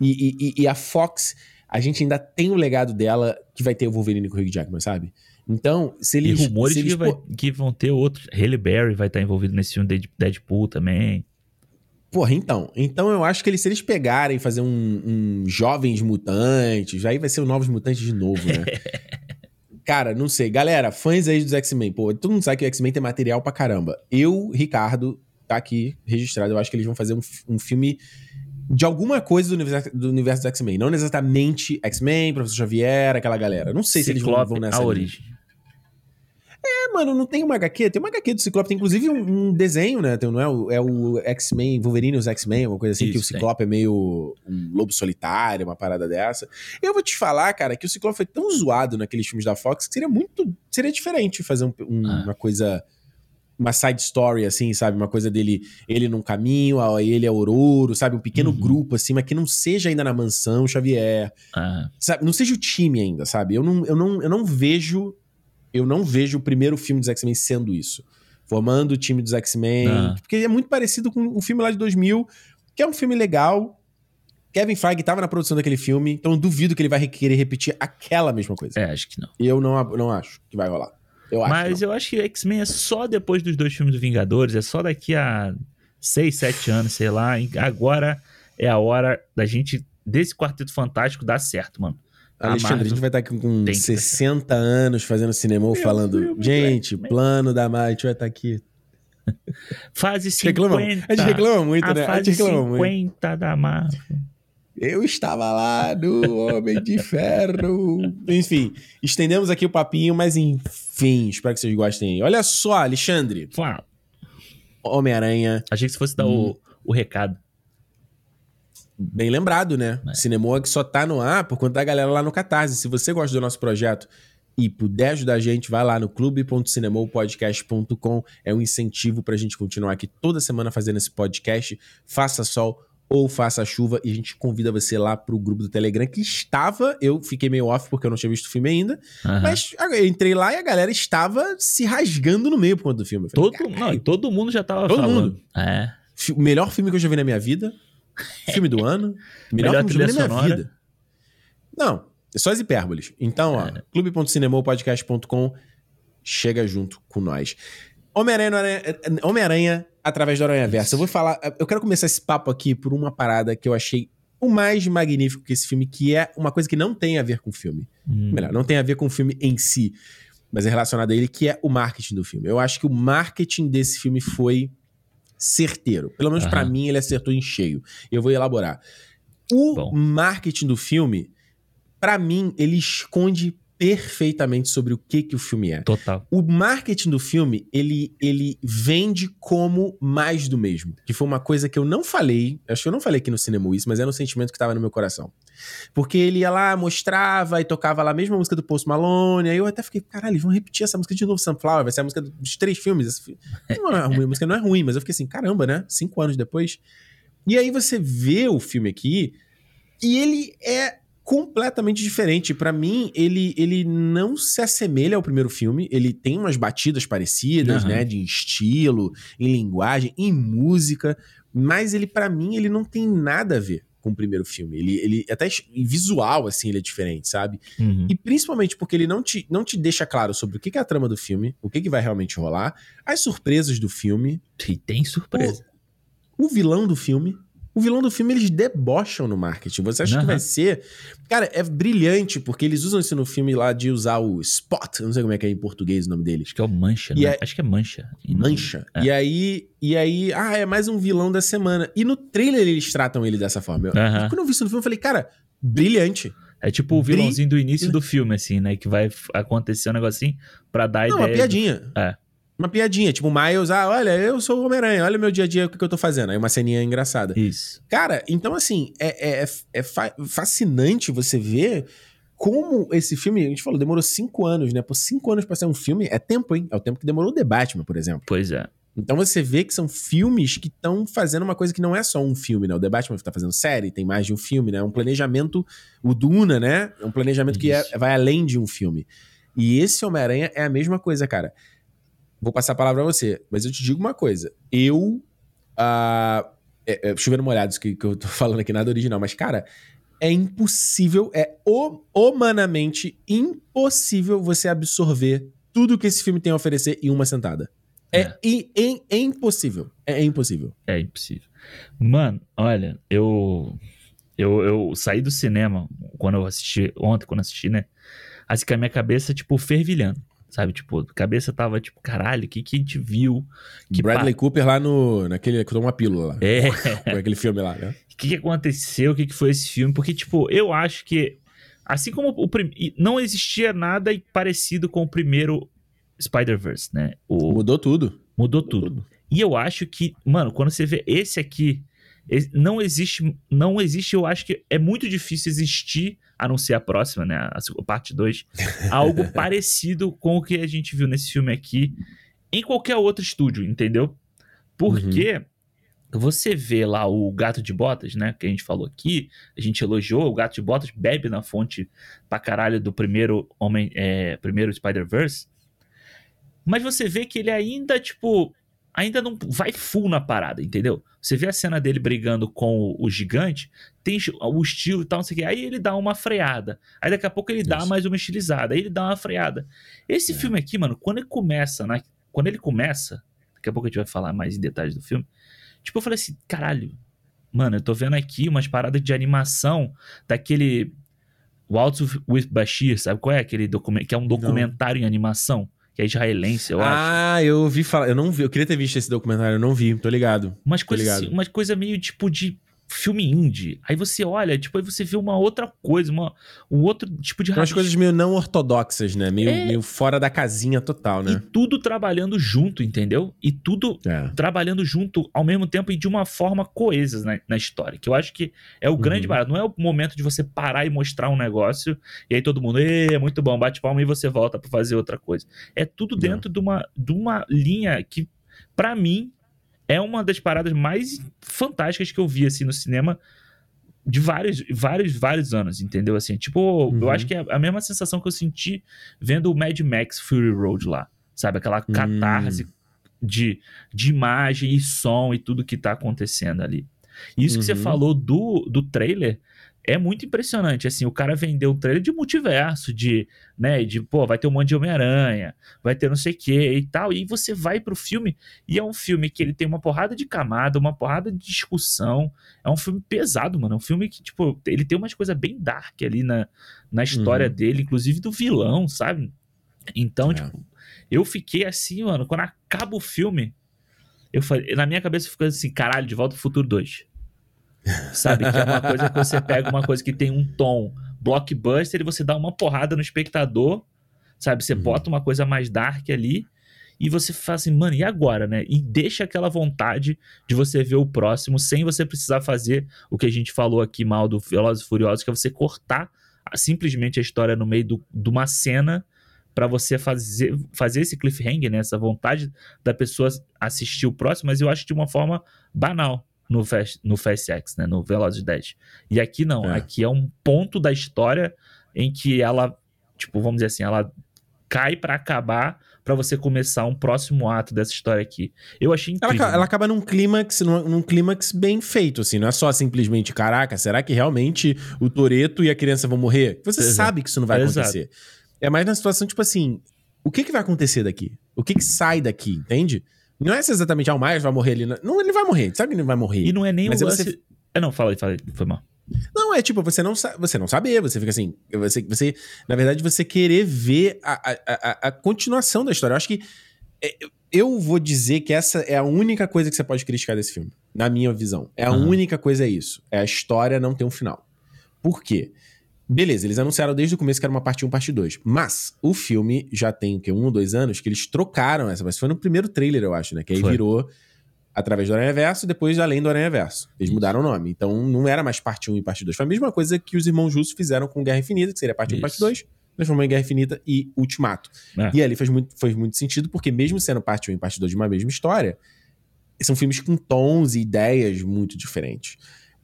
E, e- e- e a Fox, a gente ainda tem o legado dela que vai ter o Wolverine com o Hugh Jackman, sabe? Então, se E eles. rumores se eles que, vai- pô- que vão ter outros. Halle Berry vai estar envolvido nesse filme de Deadpool também. Porra, então. Então eu acho que eles, se eles pegarem e fazer um, um Jovens Mutantes, aí vai ser o Novos Mutantes de novo, né? (laughs) Cara, não sei. Galera, fãs aí dos X-Men, pô, todo mundo sabe que o X-Men tem material pra caramba. Eu, Ricardo, tá aqui registrado, eu acho que eles vão fazer um, um filme de alguma coisa do universo, do universo dos X-Men. Não exatamente X-Men, Professor Xavier, aquela galera. Não sei se eles vão, Ciclope, vão nessa a linha. É, mano, não tem uma HQ? Tem uma HQ do Ciclope, tem inclusive um, um desenho, né? Tem, não é, o, é o X-Men, Wolverine e os X-Men, uma coisa assim, que o Isso, tem. Ciclope é meio um lobo solitário, uma parada dessa. Eu vou te falar, cara, que o Ciclope foi tão zoado naqueles filmes da Fox que seria muito. Seria diferente fazer um- um- Ah. uma coisa. Uma side story, assim, sabe? Uma coisa dele, ele num caminho, ele é Ororo, sabe? Um pequeno Uhum. grupo, assim, mas que não seja ainda na mansão Xavier Ah, sabe, não seja o time ainda, sabe? Eu não, eu não, eu não vejo. Eu não vejo o primeiro filme dos X-Men sendo isso. Formando o time dos X-Men. Ah. Porque é muito parecido com o filme lá de 2000, que é um filme legal. Kevin Feige estava na produção daquele filme, então eu duvido que ele vai querer repetir aquela mesma coisa. é, acho que não. E eu não, não acho que vai rolar. Eu acho. Mas eu acho que X-Men é só depois dos dois filmes do Vingadores, é só daqui a 6, 7 anos, sei lá. Agora é a hora da gente, desse Quarteto Fantástico, dar certo, mano. A Alexandre, a Marvel gente vai estar aqui com tem que 60 anos fazendo cinema falando. filme do gente, X-Men." plano da Marvel, a gente vai estar aqui. (laughs) Fase A gente reclama, 50. a gente reclama muito, a né? A gente reclama muito. 50 da Marvel. Eu estava lá no Homem de Ferro. Enfim, estendemos aqui o papinho, mas enfim, espero que vocês gostem. Olha só, Alexandre, Fala. Homem-Aranha, Achei que se fosse dar Hum. o, o recado. Bem lembrado, né? É. Cinemoa que só tá no ar por conta da galera lá no Catarse. Se você gosta do nosso projeto e puder ajudar a gente, vai lá no clube.cinemopodcast.com. É um incentivo pra gente continuar aqui toda semana fazendo esse podcast. Faça sol ou faça chuva e a gente convida você lá pro grupo do Telegram que estava, eu fiquei meio off porque eu não tinha visto o filme ainda, Aham. Mas eu entrei lá e a galera estava se rasgando no meio por conta do filme. Falei, todo, "Caralho, não, todo mundo já tava Todo falando. mundo. É. o melhor filme que eu já vi na minha vida. (laughs) Filme do ano. Melhor, Melhor filme na minha vida. Não, é só as hipérboles. Então, ó, É. clube.cinemopodcast.com chega junto com nós. Homem-Aranha, no Aranha- Homem-Aranha através do Aranha Verso. Eu vou falar, eu quero começar esse papo aqui por uma parada que eu achei o mais magnífico que esse filme, que é uma coisa que não tem a ver com o filme. Hum. Melhor, não tem a ver com o filme em si, mas é relacionado a ele, que é o marketing do filme. Eu acho que o marketing desse filme foi certeiro. Pelo menos pra Aham. mim, ele acertou em cheio. Eu vou elaborar. O Bom. marketing do filme, pra mim, ele esconde perfeitamente sobre o que, que o filme é. Total. O marketing do filme, ele, ele vende como mais do mesmo. Que foi uma coisa que eu não falei, acho que eu não falei aqui no cinema isso, mas era um sentimento que tava no meu coração. Porque ele ia lá, mostrava e tocava lá a mesma música do Post Malone, aí eu até fiquei, caralho, eles vão repetir essa música de novo, Sunflower, vai ser a música dos três filmes. (laughs) Não é ruim, a música não é ruim, mas eu fiquei assim, caramba, né? Cinco anos depois. E aí você vê o filme aqui e ele é completamente diferente. Pra mim, ele, ele não se assemelha ao primeiro filme. Ele tem umas batidas parecidas, Aham. né? De estilo, em linguagem, em música. Mas ele, pra mim, ele não tem nada a ver com o primeiro filme. Ele, ele até em visual, assim, ele é diferente, sabe? Uhum. E principalmente porque ele não te, não te deixa claro sobre o que que é a trama do filme, o que, que vai realmente rolar, as surpresas do filme, E tem surpresa. o vilão do filme, O vilão do filme eles debocham no marketing. Você acha Aham. que vai ser. Cara, é brilhante, porque eles usam isso no filme lá de usar o spot. Eu não sei como é que é em português o nome dele. Acho que é o Mancha, E né? é- Acho que é Mancha. Não- Mancha. É. E aí, e aí, ah, é mais um vilão da semana. E no trailer eles tratam ele dessa forma. Eu- Aham. Quando eu vi isso no filme, eu falei, cara, brilhante. É tipo o vilãozinho do início do filme, assim, né? Que vai acontecer um negocinho pra dar Não, ideia. uma piadinha. É. Uma piadinha. Tipo, o Miles, ah, olha, eu sou o Homem-Aranha, olha o meu dia a dia, o que, que eu tô fazendo. Aí uma ceninha engraçada. Isso. Cara, então assim, é, é, é fa- fascinante você ver como esse filme, a gente falou, demorou cinco anos, né? Por cinco anos pra ser um filme, é tempo, hein? É o tempo que demorou o The Batman, por exemplo. Pois é. Então você vê que são filmes que estão fazendo uma coisa que não é só um filme, né? O The Batman tá fazendo série, tem mais de um filme, né? É um planejamento, o Duna, né? É um planejamento que é- Isso. vai além de um filme. E esse Homem-Aranha é a mesma coisa, cara. Vou passar a palavra pra você, mas eu te digo uma coisa. Eu. ah, é, é, chovendo molhado isso que, que eu tô (laughs) falando aqui, nada original, mas, cara, é impossível, é hum- humanamente impossível você absorver tudo que esse filme tem a oferecer em uma sentada. É, É. i- im- é impossível. É, impossível. É impossível. Mano, olha, eu, eu eu saí do cinema quando eu assisti, ontem quando assisti, né? Assim que a minha cabeça, tipo, fervilhando. Sabe, tipo, a cabeça tava tipo, caralho, o que que a gente viu? Que Bradley Cooper lá no. naquele. que tomou uma pílula lá. pa- É, (laughs) aquele filme lá, né? o que, que aconteceu, o que, que foi esse filme, porque, tipo, eu acho que, assim como o prim... e não existia nada parecido com o primeiro Spider-Verse, né? O... Mudou tudo. Mudou tudo. E eu acho que, mano, quando você vê esse aqui, não existe, não existe, eu acho que é muito difícil existir, a não ser a próxima, né, a seg- parte 2, (laughs) algo parecido com o que a gente viu nesse filme aqui em qualquer outro estúdio, entendeu? Porque você vê lá o Gato de Botas, né, que a gente falou aqui, a gente elogiou, o Gato de Botas bebe na fonte pra caralho do primeiro Homem, é, primeiro Spider-Verse, mas você vê que ele ainda, tipo, ainda não vai full na parada, entendeu? Você vê a cena dele brigando com o, o gigante, tem o estilo e tal, não sei o que. Aí ele dá uma freada. Aí daqui a pouco ele dá Isso. mais uma estilizada. Aí ele dá uma freada. Esse É. filme aqui, mano, quando ele começa, né? Quando ele começa, daqui a pouco a gente vai falar mais em detalhes do filme. Tipo, eu falei assim, caralho, mano, eu tô vendo aqui umas paradas de animação daquele Waltz with Bashir, sabe qual é? Aquele documento que é um documentário em animação, que é israelense, eu acho. ah, eu ouvi falar. Eu não vi. Eu queria ter visto esse documentário, eu não vi, tô ligado. Umas coisas assim, umas coisa meio tipo de filme indie. Aí você olha, tipo, aí você vê uma outra coisa, uma, um outro tipo de Tem umas coisas meio não ortodoxas, né? Meio, É. meio fora da casinha total, E né? tudo trabalhando junto, entendeu? E tudo É. trabalhando junto ao mesmo tempo e de uma forma coesa na, na história. Que eu acho que é o grande Uhum. barato. Não é o momento de você parar e mostrar um negócio e aí todo mundo, "Ê, é muito bom, bate palma e você volta pra fazer outra coisa. É tudo Não. dentro de uma, de uma linha que, pra mim, é uma das paradas mais fantásticas que eu vi assim no cinema de vários, vários, vários anos, entendeu? Assim, tipo, Uhum. eu acho que é a mesma sensação que eu senti vendo o Mad Max Fury Road lá, sabe? Aquela Hum. catarse de, de imagem e som e tudo que tá acontecendo ali. Isso que você Uhum. falou do, do trailer é muito impressionante, assim, o cara vendeu um trailer de multiverso, de, né, de, pô, vai ter um monte de Homem-Aranha, vai ter não sei o que e tal, e você vai pro filme, e é um filme que ele tem uma porrada de camada, uma porrada de discussão, é um filme pesado, mano, é um filme que, tipo, ele tem umas coisas bem dark ali na, na história Uhum. dele, inclusive do vilão, sabe? Então, É. tipo, eu fiquei assim, mano, quando acaba o filme, eu falei, na minha cabeça ficou assim, caralho, de volta ao futuro 2. Sabe? Que é uma coisa que você pega uma coisa que tem um tom blockbuster e você dá uma porrada no espectador, sabe? Você Uhum. bota uma coisa mais dark ali e você fala assim, mano, e agora, né? E deixa aquela vontade de você ver o próximo sem você precisar fazer o que a gente falou aqui mal do Velozes e Furiosos, que é você cortar simplesmente a história no meio do- de uma cena pra você fazer, fazer esse cliffhanger, né? Essa vontade da pessoa assistir o próximo, mas eu acho de uma forma banal no Fast, no Fast X, né? No Velozes 10. E aqui não, É. aqui é um ponto da história em que ela, tipo, vamos dizer assim, ela cai pra acabar pra você começar um próximo ato dessa história aqui. Eu achei Ela, incrível. aca- ela acaba num clímax, num, num clímax bem feito, assim. Não é só simplesmente, caraca, será que realmente o Toreto e a criança vão morrer? Você Exato. sabe que isso não vai Exato. acontecer. É mais na situação, tipo assim, o que que vai acontecer daqui? O que que sai daqui, entende? Não é exatamente, ah, o Miles vai morrer ali. Não, ele vai morrer, sabe que ele vai morrer. E não é nem Mas o aí lance. você- É, não, fala aí, fala aí, foi mal. Não, é tipo, você não, você não saber, você fica assim. Você, você, na verdade, você querer ver a, a, a, a continuação da história. Eu acho que. É, eu vou dizer que essa é a única coisa que você pode criticar desse filme, na minha visão. É a uhum. única coisa é isso. É a história não ter um final. Por quê? Beleza, eles anunciaram desde o começo que era uma parte 1, parte 2. Mas o filme já tem o quê? um ou dois anos que eles trocaram essa. Mas foi no primeiro trailer, eu acho, né? Que aí foi. virou através do Aranha Verso e depois além do Aranha Verso. Eles Isso. mudaram o nome. Então não era mais parte 1 e parte 2. Foi a mesma coisa que os irmãos Justos fizeram com Guerra Infinita, que seria parte Isso. 1 e parte 2. Transformou em Guerra Infinita e Ultimato. É. E ali faz muito, faz muito sentido, porque mesmo sendo parte 1 e parte 2 de uma mesma história, são filmes com tons e ideias muito diferentes.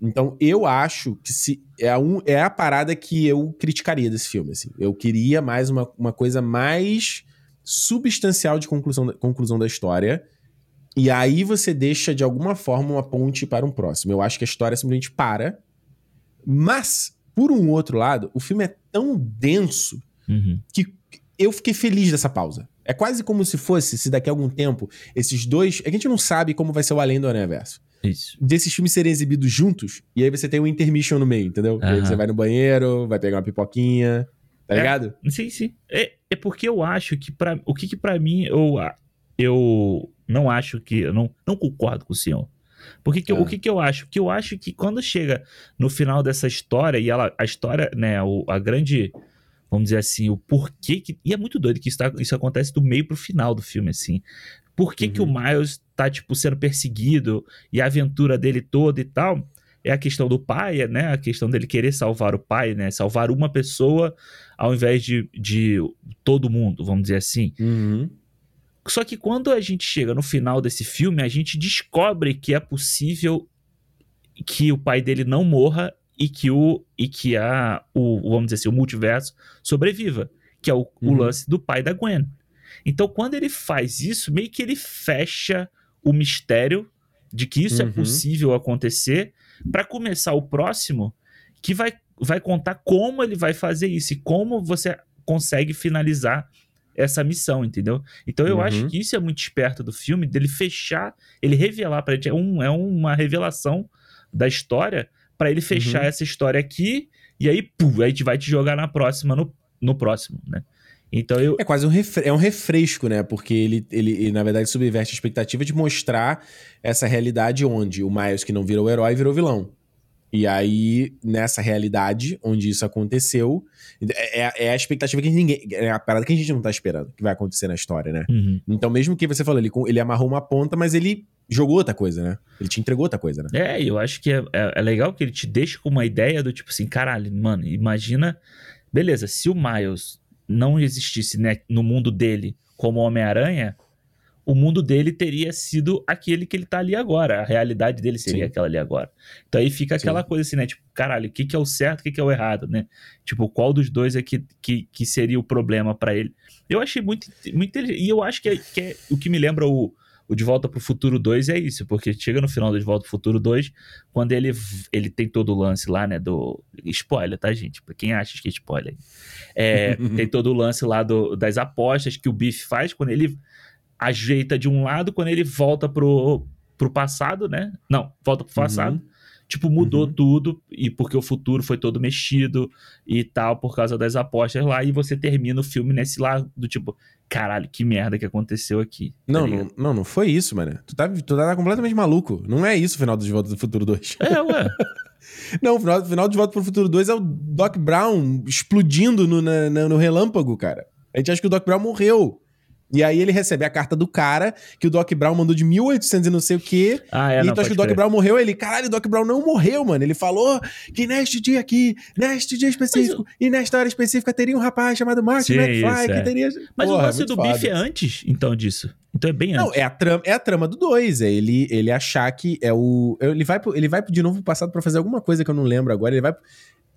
Então, eu acho que se é a, um, é a parada que eu criticaria desse filme. Assim. Eu queria mais uma, uma coisa mais substancial de conclusão, conclusão da história. E aí você deixa, de alguma forma, uma ponte para um próximo. Eu acho que a história simplesmente para. Mas, por um outro lado, o filme é tão denso uhum. que eu fiquei feliz dessa pausa. É quase como se fosse, se daqui a algum tempo, esses dois. É que a gente não sabe como vai ser o Além do Universo. Isso. Desses filmes serem exibidos juntos, e aí você tem um intermission no meio, entendeu? Uhum. aí você vai no banheiro, vai pegar uma pipoquinha, tá é, ligado? Sim, sim. É, é porque eu acho que para o que, que para mim eu eu não acho que eu não, não concordo com o senhor. Porque que, o que, que eu acho? Que eu acho que quando chega no final dessa história e ela a história, né, o, a grande vamos dizer assim, o porquê que. E é muito doido que isso, tá, isso acontece do meio pro final do filme, assim. Por que, uhum. que o uhum. Miles tá, tipo, sendo perseguido e a aventura dele toda e tal? É a questão do pai, né? A questão dele querer salvar o pai, né? Salvar uma pessoa ao invés de, de todo mundo, vamos dizer assim. Uhum. Só que quando a gente chega no final desse filme, a gente descobre que é possível que o pai dele não morra e que o e que a o vamos dizer assim, o multiverso sobreviva, que é o, uhum. o lance do pai da Gwen. Então, quando ele faz isso, meio que ele fecha o mistério de que isso é uhum. é possível acontecer para começar o próximo que vai, vai contar como ele vai fazer isso e como você consegue finalizar essa missão, entendeu? Então eu uhum. acho que isso é muito esperto do filme, dele fechar, ele revelar pra gente, é, um, é uma revelação da história para ele fechar uhum. essa história aqui e aí, pum, a gente vai te jogar na próxima, no, no próximo, né? Então eu... É quase um, refre... é um refresco, né? Porque ele, ele, ele, na verdade, subverte a expectativa de mostrar essa realidade onde o Miles, que não virou herói, virou vilão. E aí, nessa realidade onde isso aconteceu, é, é, é a expectativa que ninguém. É a parada que a gente não tá esperando que vai acontecer na história, né? Uhum. Então, mesmo que você falou, ele, ele amarrou uma ponta, mas ele jogou outra coisa, né? Ele te entregou outra coisa, né? É, eu acho que é, é, é legal que ele te deixa com uma ideia do tipo assim, caralho, mano, imagina. Beleza, se o Miles não existisse né, no mundo dele como Homem-Aranha, o mundo dele teria sido aquele que ele tá ali agora. A realidade dele seria Sim. aquela ali agora. Então aí fica aquela Sim. coisa assim, né? Tipo, caralho, o que, que é o certo, o que, que é o errado, né? Tipo, qual dos dois é que, que, que seria o problema para ele? Eu achei muito, muito inteligente. E eu acho que é, que é o que me lembra o, o De Volta pro Futuro 2 é isso, porque chega no final do De Volta pro Futuro 2, quando ele, ele tem todo o lance lá, né, do... Spoiler, tá, gente? Pra quem acha que é spoiler. É, (laughs) tem todo o lance lá do, das apostas que o Biff faz quando ele ajeita de um lado, quando ele volta pro, pro passado, né? Não, volta pro passado. Uhum. Tipo, mudou uhum. tudo, e porque o futuro foi todo mexido e tal, por causa das apostas lá, e você termina o filme nesse lado do tipo, caralho, que merda que aconteceu aqui. Tá não, não, não, não foi isso, mano. Tu tá, tu tá completamente maluco. Não é isso o final do De Volta do Futuro 2. É, ué. (laughs) não, o final, final de Volta pro Futuro 2 é o Doc Brown explodindo no, na, no relâmpago, cara. A gente acha que o Doc Brown morreu. E aí ele recebe a carta do cara que o Doc Brown mandou de 1800 e não sei o quê. Ah, é, e não, então acho que o Doc Brown morreu. Ele, caralho, o Doc Brown não morreu, mano. Ele falou que neste dia aqui, neste dia específico eu... e nesta hora específica teria um rapaz chamado Martin Sim, McFly que é. teria... Mas Porra, o lance do Biff é antes, então, disso. Então é bem antes. Não, é a trama, é a trama do 2. É ele, ele achar que é o... Ele vai, ele vai de novo pro passado para fazer alguma coisa que eu não lembro agora. Ele vai...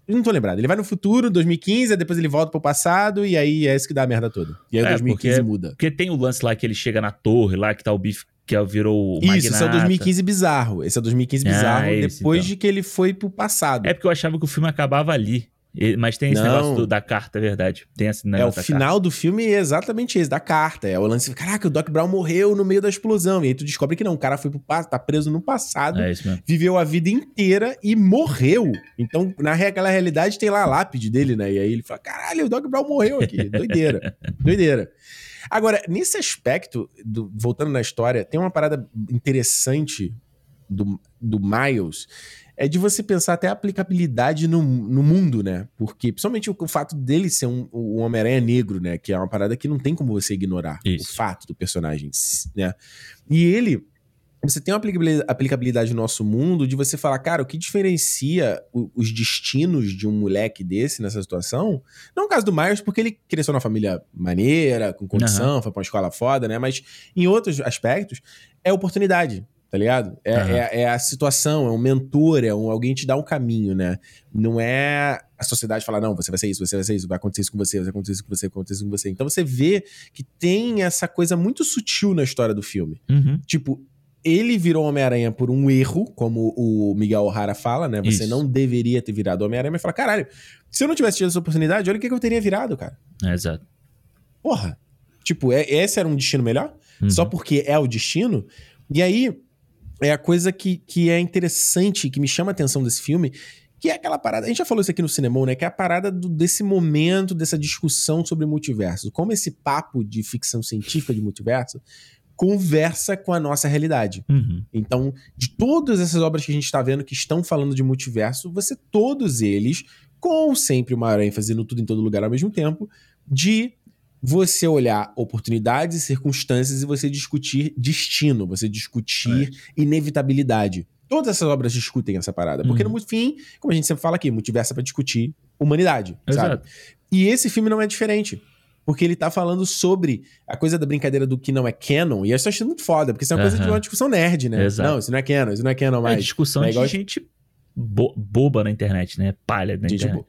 Não tô lembrado. Ele vai no futuro, 2015, depois ele volta pro passado, e aí é isso que dá a merda toda. E aí é, 2015 porque, muda. Porque tem o lance lá que ele chega na torre, lá que tá o bife que é virou o Isso, magnata. esse é o 2015 bizarro. Esse é o 2015 ah, bizarro, ah, esse, depois então. de que ele foi pro passado. É porque eu achava que o filme acabava ali. Mas tem esse Não. negócio do- da carta, é verdade. Tem esse É, o negócio final do filme é exatamente esse, da carta. É o lance, caraca, o Doc Brown morreu no meio da explosão. E aí tu descobre que não, o cara foi pro passado, tá preso no passado, carta. É viveu a vida inteira e morreu. Então, na rea- aquela realidade, tem lá a lápide dele, né? E aí ele fala, caralho, o Doc Brown morreu aqui. (laughs) Doideira. Doideira. Agora, nesse aspecto, do- voltando na história, tem uma parada interessante do, do Miles, é de você pensar até a aplicabilidade no, no mundo, né? Porque, principalmente o, o fato dele ser um, um Homem-Aranha negro, né? Que é uma parada que não tem como você ignorar. Isso. O fato do personagem, né? E ele você tem uma aplicabili- aplicabilidade no nosso mundo de você falar, cara, o que diferencia os destinos de um moleque desse nessa situação? Não o caso do Myers, porque ele cresceu numa família maneira, com condição, foi pra uma escola foda, né? Mas em outros aspectos, é oportunidade, tá ligado? É, Aham. é- é a situação, é um mentor, é um, alguém te dá um caminho, né? Não é a sociedade falar, não, você vai ser isso, você vai ser isso, vai acontecer isso com você, vai acontecer isso com você, vai acontecer isso com você. Então você vê que tem essa coisa muito sutil na história do filme. Uhum. Tipo, ele virou Homem-Aranha por um erro, como o Miguel O'Hara fala, né? Você Isso. não deveria ter virado Homem-Aranha, mas fala, caralho, se eu não tivesse tido essa oportunidade, olha o que, que eu teria virado, cara. É, exato. Porra. Tipo, é- esse era um destino melhor? Uhum. Só porque é o destino? E aí, é a coisa que, que é interessante, que me chama a atenção desse filme, que é aquela parada. A gente já falou isso aqui no cinema, né? Que é a parada do- desse momento, dessa discussão sobre multiverso. Como esse papo de ficção científica de multiverso conversa com a nossa realidade. Uhum. Então, de todas essas obras que a gente está vendo que estão falando de multiverso, você todos eles, com sempre uma aranha fazendo tudo em todo lugar ao mesmo tempo, de você olhar oportunidades e circunstâncias e você discutir destino, você discutir inevitabilidade. Todas essas obras discutem essa parada. Porque Uhum. no fim, como a gente sempre fala aqui, multiverso é pra discutir humanidade, sabe? Exato. E esse filme não é diferente. Porque ele tá falando sobre a coisa da brincadeira do que não é canon. E eu acho muito foda, porque isso é uma coisa de uma discussão nerd, né? Exato. Não, isso não é canon, isso não é canon É mais. discussão é de igual- gente bo- boba na internet, né? Palha na De, internet. tipo,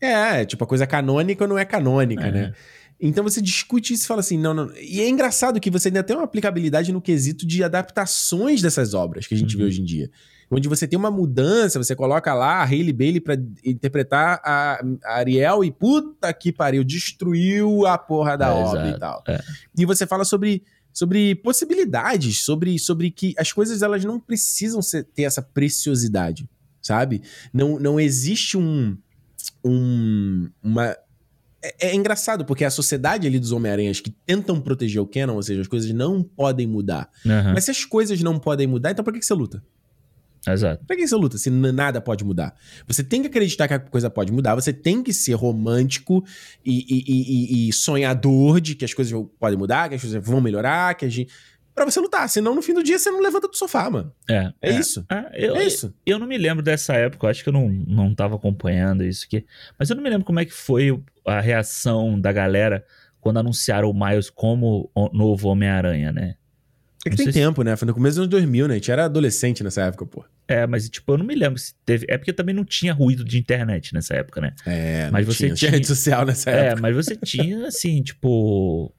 é, tipo, a coisa canônica ou não é canônica, É. né? Então você discute isso e fala assim, não, não. E é engraçado que você ainda tem uma aplicabilidade no quesito de adaptações dessas obras que a gente vê Uhum. hoje em dia. Onde você tem uma mudança, você coloca lá a Hailey Bailey pra interpretar a, a Ariel e puta que pariu, destruiu a porra da É, obra exato, e tal. é. E você fala sobre, sobre possibilidades, sobre, sobre que as coisas elas não precisam ser- ter essa preciosidade, sabe? Não, não existe um, um uma é, é engraçado, porque a sociedade ali dos Homem-Aranhas que tentam proteger o Canon, ou seja, as coisas não podem mudar. Aham, Mas se as coisas não podem mudar, então por que, que você luta? Exato. Por que você luta se nada pode mudar? Você tem que acreditar que a coisa pode mudar, você tem que ser romântico e, e- e- e- sonhador de que as coisas podem mudar, que as coisas vão melhorar, que a gente. Pra você lutar, senão no fim do dia você não levanta do sofá, mano. É, É, isso. Ah, eu, É isso. eu não me lembro dessa época, eu acho que eu não, não tava acompanhando isso aqui. Mas eu não me lembro como é que foi a reação da galera quando anunciaram o Miles como o novo Homem-Aranha, né? É que Não tem sei se- tempo, né? Foi no começo dos anos 2000, né? A gente era adolescente nessa época, pô. É, mas tipo, eu não me lembro se teve. É porque também não tinha ruído de internet nessa época, né? É, Mas não você tinha, tinha- rede social nessa É, época. mas você tinha, (laughs) assim, tipo.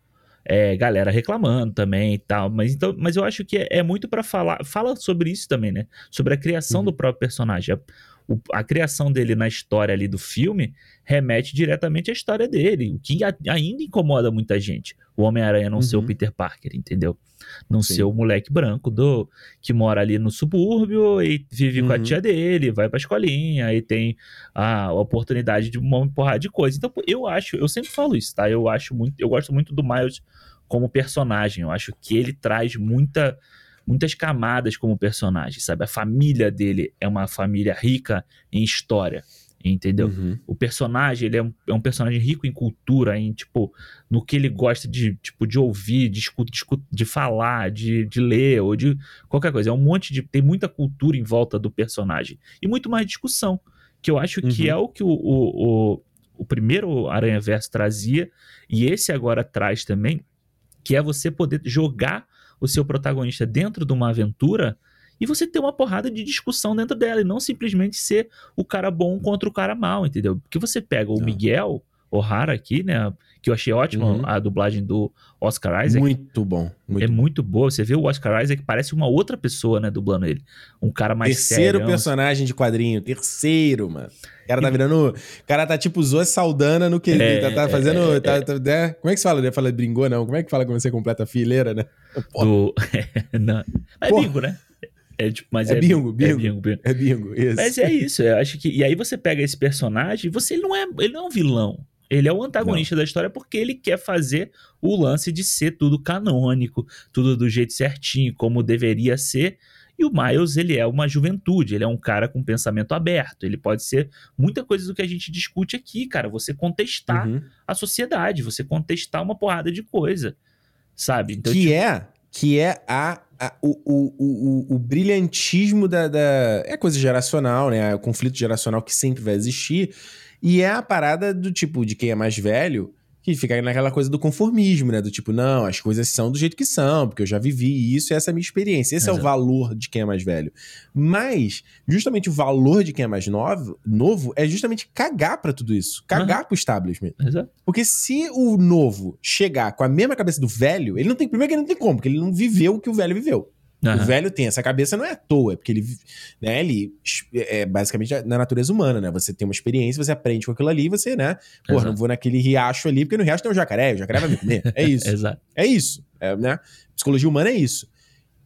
é, galera reclamando também e tal. Mas, então, mas eu acho que é, é muito pra falar. Fala sobre isso também, né? Sobre a criação Uhum. do próprio personagem. A, o- a criação dele na história ali do filme remete diretamente à história dele. O que a- ainda incomoda muita gente. O Homem-Aranha não ser o Uhum. Peter Parker, entendeu? Não Sim. ser o moleque branco do que mora ali no subúrbio e vive com a Uhum. tia dele, vai pra escolinha e tem a oportunidade de uma porrada de coisa. Então, eu acho, eu sempre falo isso, tá? Eu acho muito, eu gosto muito do Miles como personagem. Eu acho que ele traz muita muitas camadas como personagem, sabe? A família dele é uma família rica em história, entendeu? Uhum. O personagem, ele é um, é um personagem rico em cultura, em, tipo, no que ele gosta de, tipo, de ouvir, de, escu- de, de falar, de, de ler, ou de qualquer coisa. É um monte de... Tem muita cultura em volta do personagem. E muito mais discussão, que eu acho que Uhum. é o que o, o, o, o primeiro Aranha Verso trazia, e esse agora traz também, que é você poder jogar o seu protagonista dentro de uma aventura e você ter uma porrada de discussão dentro dela, e não simplesmente ser o cara bom contra o cara mal, entendeu? Porque você pega o Não. Miguel, O'Hara aqui, né? Que eu achei ótimo Uhum. a dublagem do Oscar Isaac. Muito bom. Muito é bom. muito boa. Você vê o Oscar Isaac, parece uma outra pessoa, né? Dublando ele. Um cara mais Terceiro sério. personagem de quadrinho. Terceiro, mano. O cara tá virando. O cara tá tipo Zoe Saldana no que É, tá, tá é, fazendo. é, tá- tá- né? Como é que se fala? Fala bringou, não. Como é que fala quando você completa a fileira, né? Do... (laughs) Não. É Porra. bingo, né? É, tipo, mas É é, bingo, É bingo. bingo, bingo. É bingo. Isso. Mas é isso, eu acho que. E aí você pega esse personagem, você ele não é, ele não é um vilão. Ele é o antagonista da história porque ele quer fazer o lance de ser tudo canônico, tudo do jeito certinho, como deveria ser. E o Miles, ele é uma juventude, ele é um cara com pensamento aberto. Ele pode ser muita coisa do que a gente discute aqui, cara. Você contestar Uhum. a sociedade, você contestar uma porrada de coisa, sabe? Então, que tipo, é que é a, a- o, o, o, o- brilhantismo da, da- É coisa geracional, né? O conflito geracional que sempre vai existir. E é a parada do tipo, de quem é mais velho, que fica naquela coisa do conformismo, né? Do tipo, não, as coisas são do jeito que são, porque eu já vivi isso e essa é a minha experiência. Esse é o Exato. valor de quem é mais velho. Mas, justamente o valor de quem é mais novo, novo é justamente cagar pra tudo isso. Cagar pro establishment. exato. Porque se o novo chegar com a mesma cabeça do velho, ele não tem. Primeiro que ele não tem como, porque ele não viveu o que o velho viveu. O Aham. velho tem essa cabeça, não é à toa, é porque ele, né, ele é basicamente na natureza humana, né? Você tem uma experiência, você aprende com aquilo ali, você, né? Exato. não vou naquele riacho ali, porque no riacho tem um jacaré, o jacaré vai me comer. É isso. (laughs) Exato. É isso, é, né? Psicologia humana é isso.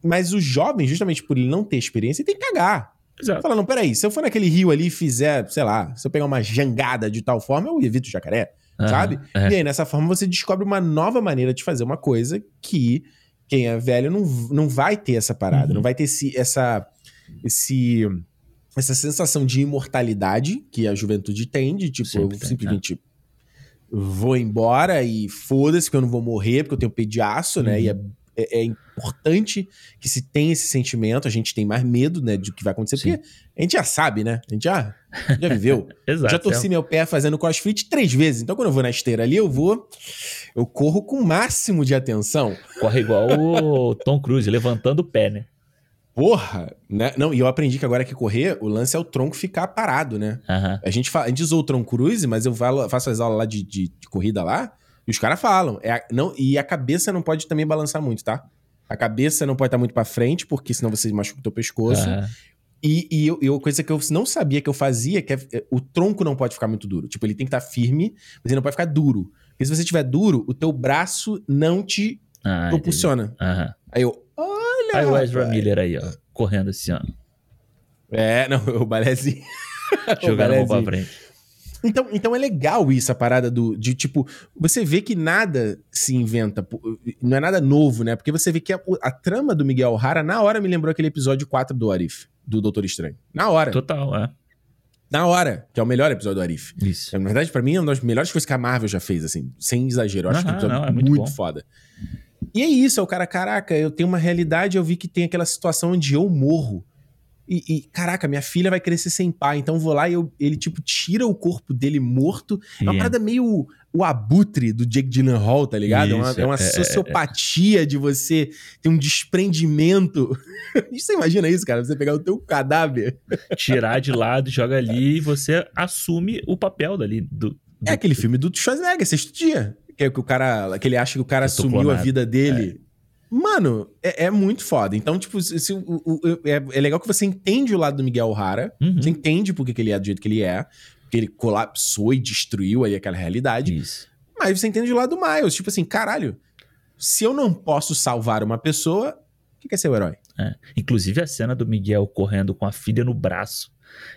Mas o jovem, justamente por ele não ter experiência, ele tem que cagar. Exato. Fala, não, peraí, se eu for naquele rio ali e fizer, sei lá, se eu pegar uma jangada de tal forma, eu evito o jacaré sabe? Aham. É. E aí, nessa forma, você descobre uma nova maneira de fazer uma coisa que quem é velho não, não vai ter essa parada, Uhum. não vai ter esse, essa, esse, essa sensação de imortalidade que a juventude tem, de tipo, Sempre eu tem, simplesmente vou embora e foda-se que eu não vou morrer porque eu tenho peito de aço, né? Uhum. E é, é- é importante que se tenha esse sentimento, a gente tem mais medo, né, de o que vai acontecer, Sim. porque a gente já sabe, né? A gente já, já viveu. (laughs) Exato. Já torci meu pé fazendo crossfit três vezes. Então, quando eu vou na esteira ali, eu vou. Eu corro com o máximo de atenção. Corre igual o Tom Cruise, levantando o pé, né? Porra! Né? Não, e eu aprendi que agora que correr, o lance é o tronco ficar parado, né? Aham. A gente, fala, a gente usou o tronco cruise, mas eu falo- faço as aulas lá de, de- de corrida lá, e os caras falam. É a- não, e a cabeça não pode também balançar muito, tá? A cabeça não pode estar muito pra frente, porque senão você machuca o teu pescoço. Aham. E, e, eu- e uma coisa que eu não sabia que eu fazia, que é, é, o tronco não pode ficar muito duro. Tipo, ele tem que estar firme, mas ele não pode ficar duro. Porque se você estiver duro, o teu braço não te Ah, propulsiona. Aham. Aí eu, olha, Aí o Ezra. Miller aí, ó, correndo esse ano. É, não, (laughs) o balézinho. (laughs) O Jogando a mão pra frente. Então, então é legal isso, a parada do, de tipo, você vê que nada se inventa, não é nada novo, né? Porque você vê que a, a trama do Miguel O'Hara, na hora me lembrou aquele episódio 4 do Arif, do Doutor Estranho. Na hora. Total, é. Na hora, que é o melhor episódio do Arif. Isso. Na verdade, pra mim, é uma das melhores coisas que a Marvel já fez, assim, sem exagero. Eu acho que é um não, é muito muito, bom. foda. E é isso, é o cara, caraca, eu tenho uma realidade, eu vi que tem aquela situação onde eu morro. E, e, caraca, minha filha vai crescer sem pai, então eu vou lá e eu- ele, tipo, tira o corpo dele morto. É uma E- parada meio o abutre do Jake Gyllenhaal, tá ligado? É uma, Isso, é uma é, é, sociopatia de você ter um desprendimento. (laughs) você imagina isso, cara? Você pegar o teu cadáver. tirar de lado, joga ali e você assume o papel dali. Do, É aquele filme do Schwarzenegger, sexto dia. Que, é que o cara. Que ele acha que o cara assumiu a vida dele. Mano, é, é muito foda. Então, tipo, se, o- o- é, é legal que você entende o lado do Miguel O'Hara. Uhum. Você entende por que ele é do jeito que ele é. Porque ele colapsou e destruiu ali aquela realidade. Isso. Mas você entende o lado do Miles. Tipo assim, caralho. Se eu não posso salvar uma pessoa, o que que é ser o herói? É. Inclusive a cena do Miguel correndo com a filha no braço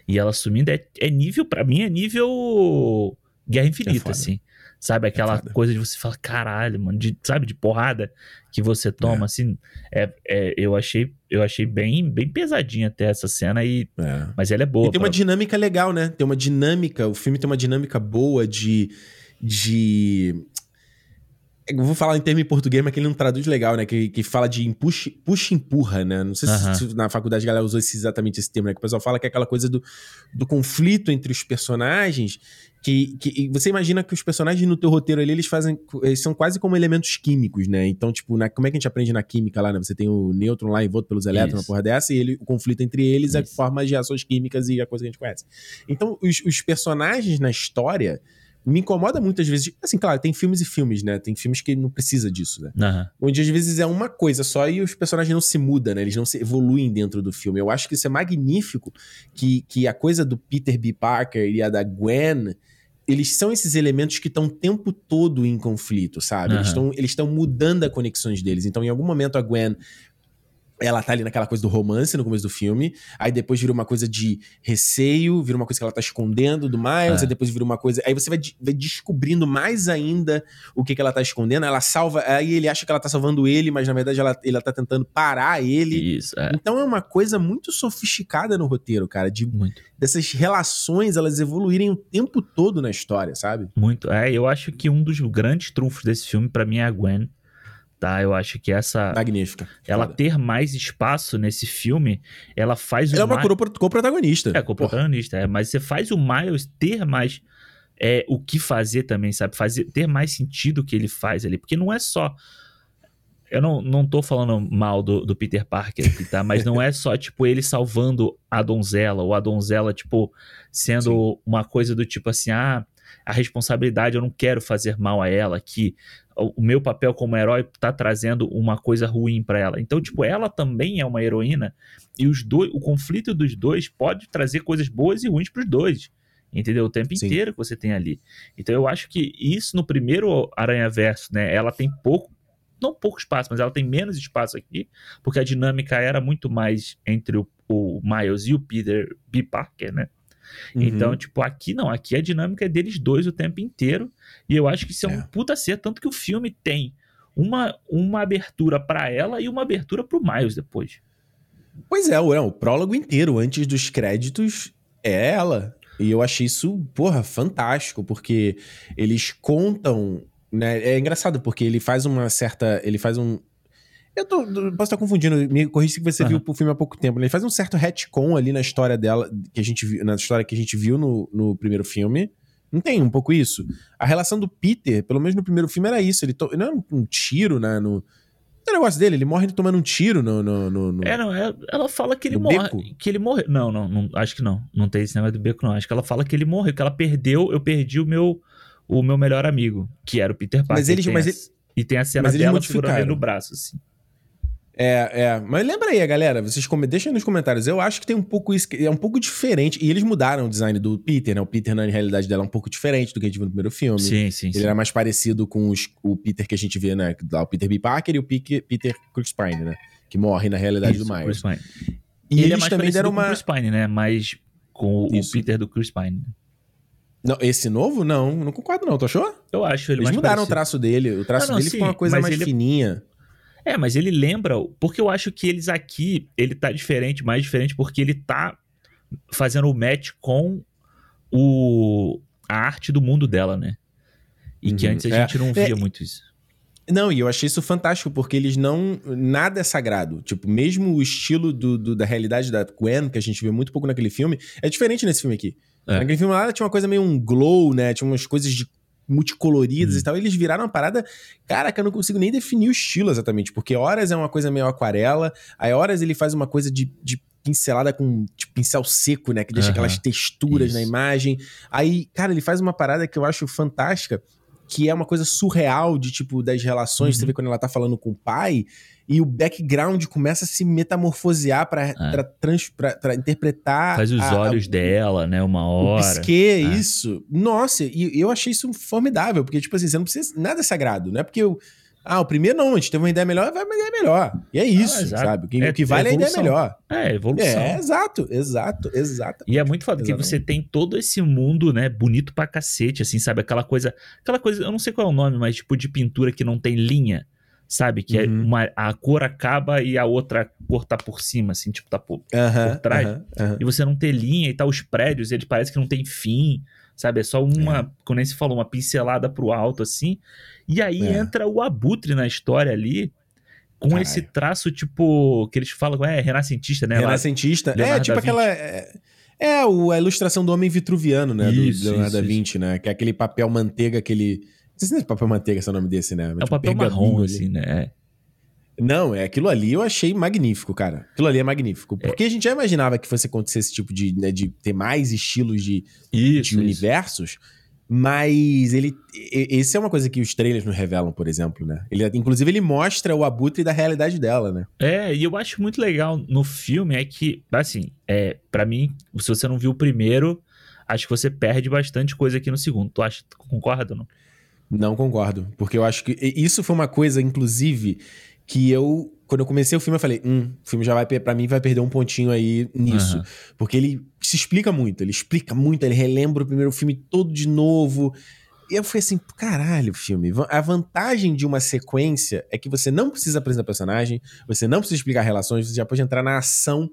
e ela sumindo é, é nível, pra mim, é nível Guerra Infinita, foda. assim. Sabe, aquela coisa de você falar, caralho, mano, de, sabe, de porrada que você toma, É. assim. É, é, eu achei, eu achei bem, bem pesadinha até essa cena, e, É. mas ela é boa. E tem uma pra- dinâmica legal, né? Tem uma dinâmica, o filme tem uma dinâmica boa de. de... Eu vou falar em termo em português, mas que ele não traduz legal, né? Que, que fala de puxa puxa e empurra, né? Não sei se- Aham. se, na faculdade a galera usou esse- exatamente esse termo, né? Que o pessoal fala que é aquela coisa do, do conflito entre os personagens. Que, que você imagina que os personagens no teu roteiro ali, eles fazem. Eles são quase como elementos químicos, né? Então, tipo, na- como é que a gente aprende na química lá, né? Você tem o nêutron lá envolto pelos elétrons, uma porra dessa, e ele, o conflito entre eles é Isso. forma de reações químicas e a coisa que a gente conhece. Então, os, os personagens na história, me incomoda muitas vezes. Assim, claro, tem filmes e filmes, né? Tem filmes que não precisa disso, né? Aham. Onde às vezes é uma coisa só e os personagens não se mudam, né? Eles não se evoluem dentro do filme. Eu acho que isso é magnífico, que, que a coisa do Peter B. Parker e a da Gwen, eles são esses elementos que estão o tempo todo em conflito, sabe? Eles Aham. estão eles estão mudando as conexões deles. Então, em algum momento, a Gwen ela tá ali naquela coisa do romance no começo do filme, aí depois vira uma coisa de receio, vira uma coisa que ela tá escondendo do Miles, É. aí depois vira uma coisa. Aí você vai, vai descobrindo mais ainda o que, que ela tá escondendo. Ela salva, aí ele acha que ela tá salvando ele, mas na verdade ela, ela tá tentando parar ele. Isso, é. Então é uma coisa muito sofisticada no roteiro, cara, de Muito. dessas relações elas evoluírem o tempo todo na história, sabe? Muito. É, eu acho que um dos grandes trunfos desse filme, pra mim, é a Gwen. Tá? Eu acho que essa. Magnífica. Ela Foda. ter mais espaço nesse filme, ela faz Ela é o uma Mi- coro- co-protagonista. É, com o Porra. protagonista, é, mas você faz o Miles ter mais é, o que fazer também, sabe? Fazer, ter mais sentido o que ele faz ali. Porque não é só. Eu não, não tô falando mal do, do Peter Parker aqui, tá? Mas não é só, tipo, ele salvando a donzela, ou a donzela, tipo, sendo uma coisa do tipo assim, ah, a responsabilidade, eu não quero fazer mal a ela, que o meu papel como herói tá trazendo uma coisa ruim pra ela. Então, tipo, ela também é uma heroína e os dois, o conflito dos dois pode trazer coisas boas e ruins pros dois. Entendeu? O tempo Sim. inteiro que você tem ali. Então eu acho que isso no primeiro Aranha Verso, né? Ela tem pouco, não pouco espaço, mas ela tem menos espaço aqui, porque a dinâmica era muito mais entre o, o Miles e o Peter B. Parker, né? Uhum. Então, tipo, aqui não, aqui a dinâmica é deles dois o tempo inteiro. E eu acho que isso é, um É. puta ser, tanto que o filme tem uma, uma abertura pra ela e uma abertura pro Miles depois. Pois é, o, não, o prólogo inteiro, antes dos créditos, é ela. E eu achei isso, porra, fantástico, porque eles contam. Né? É engraçado, porque ele faz uma certa. Ele faz um. Eu tô, posso estar confundindo, me corrija se você Aham. viu o filme há pouco tempo. né? Ele faz um certo retcon ali na história dela, que a gente viu, na história que a gente viu no, no primeiro filme. Não tem um pouco isso? A relação do Peter, pelo menos no primeiro filme, era isso. Ele to... não era um, um tiro, né? No... Não é o negócio dele, ele morre tomando um tiro no. no, no- no- É, não, é- ela fala que ele morre. Que ele morreu. Não, não, não, acho que não. Não tem esse negócio do beco, não. Acho que ela fala que ele morreu, que ela perdeu, eu perdi o meu, o meu melhor amigo, que era o Peter Parker. Mas eles- E mas a- E tem a cena mas dela segurando ele no braço, assim. É, é. Mas lembra aí, galera. Vocês come... deixem aí nos comentários. Eu acho que tem um pouco isso. É um pouco diferente. E eles mudaram o design do Peter, né? O Peter, na realidade, dela é um pouco diferente do que a gente viu no primeiro filme. Sim, sim, sim. Ele era mais parecido com os- o Peter que a gente vê, né? Lá, O Peter B. Parker e o Pique- Peter Cruz-Pine, né? Que morre na realidade Isso, do Miles. Pine. E ele é eles mais também deram com uma. o Chris Pine, né? Mas com o Isso. Peter do Chris Pine. Não, esse novo? Não, não concordo, não. Tu achou? Eu acho ele Eles mais mudaram o parecido. traço dele. O traço Não, não, dele sim, ficou uma coisa mais ele- fininha. É, mas ele lembra, porque eu acho que eles aqui, ele tá diferente, mais diferente, porque ele tá fazendo o match com o a arte do mundo dela, né? E que Uhum, antes a é. gente não via É, muito isso. Não, e eu achei isso fantástico, porque eles não. Nada é sagrado. Tipo, mesmo o estilo do, do- da realidade da Gwen, que a gente vê muito pouco naquele filme, é diferente nesse filme aqui. É. Naquele filme lá tinha uma coisa meio um glow, né? Tinha umas coisas de multicoloridas Hum. e tal. Eles viraram uma parada. Cara, que eu não consigo nem definir o estilo exatamente. Porque horas é uma coisa meio aquarela, aí horas ele faz uma coisa de. de pincelada com tipo, pincel seco, né? Que deixa Aham. aquelas texturas Isso. na imagem. Aí, cara, ele faz uma parada que eu acho fantástica, que é uma coisa surreal de tipo das relações. Uhum. Você vê quando ela tá falando com o pai e o background começa a se metamorfosear pra- pra interpretar. Faz os a- a- olhos dela, né? Uma o hora. pisquê, É. isso. Nossa, e eu achei isso formidável, porque, tipo assim, você não precisa. Nada é sagrado, não é porque eu. Ah, o primeiro não, a gente teve uma ideia melhor, vai uma ideia melhor. E é isso, exato. sabe? O que, É- o que vale é a ideia melhor. É, evolução. É, exato, exato, exato. E é muito foda que você tem todo esse mundo, né, bonito pra cacete, assim, sabe? Aquela coisa, aquela coisa, eu não sei qual é o nome, mas tipo de pintura que não tem linha, sabe? Que é Uhum. uma, a cor acaba e a outra cor tá por cima, assim, tipo, tá por... Aham, Por trás. aham. E você não ter linha e tal, os prédios, eles parecem que não tem fim, sabe? É só uma, como nem se falou, uma pincelada pro alto, assim. E aí É. entra o Abutre na história ali, com Caralho. esse traço, tipo, que eles falam, é, renascentista, né? Lá- Renascentista. É, Leonardo tipo aquela. É, é a ilustração do homem vitruviano, né? Isso, do Leonardo isso, da Vinci, né? Que é aquele papel manteiga, aquele. Não sei se é papel manteiga esse é o nome desse, né? É um Tipo, papel pergaminho marrom, ali. assim, né? Não, é aquilo ali eu achei magnífico, cara. Aquilo ali é magnífico. Porque a gente já imaginava que fosse acontecer esse tipo de, né, de ter mais estilos de, Isso, de isso. universos. Mas ele. Esse é uma coisa que os trailers não revelam, por exemplo, né? Ele, inclusive, ele mostra o abutre da realidade dela, né? É, e eu acho muito legal no filme é que, assim, é, para mim, se você não viu o primeiro, acho que você perde bastante coisa aqui no segundo. Tu acha, tu concorda ou não? Não concordo. Porque eu acho que. Isso foi uma coisa, inclusive, que eu quando eu comecei o filme, eu falei, hum, o filme já vai, para mim, vai perder um pontinho aí nisso. Uhum. Porque ele se explica muito, ele explica muito, ele relembra o primeiro filme todo de novo. E eu fui assim, caralho, filme. A vantagem de uma sequência é que você não precisa apresentar personagem, você não precisa explicar relações, você já pode entrar na ação,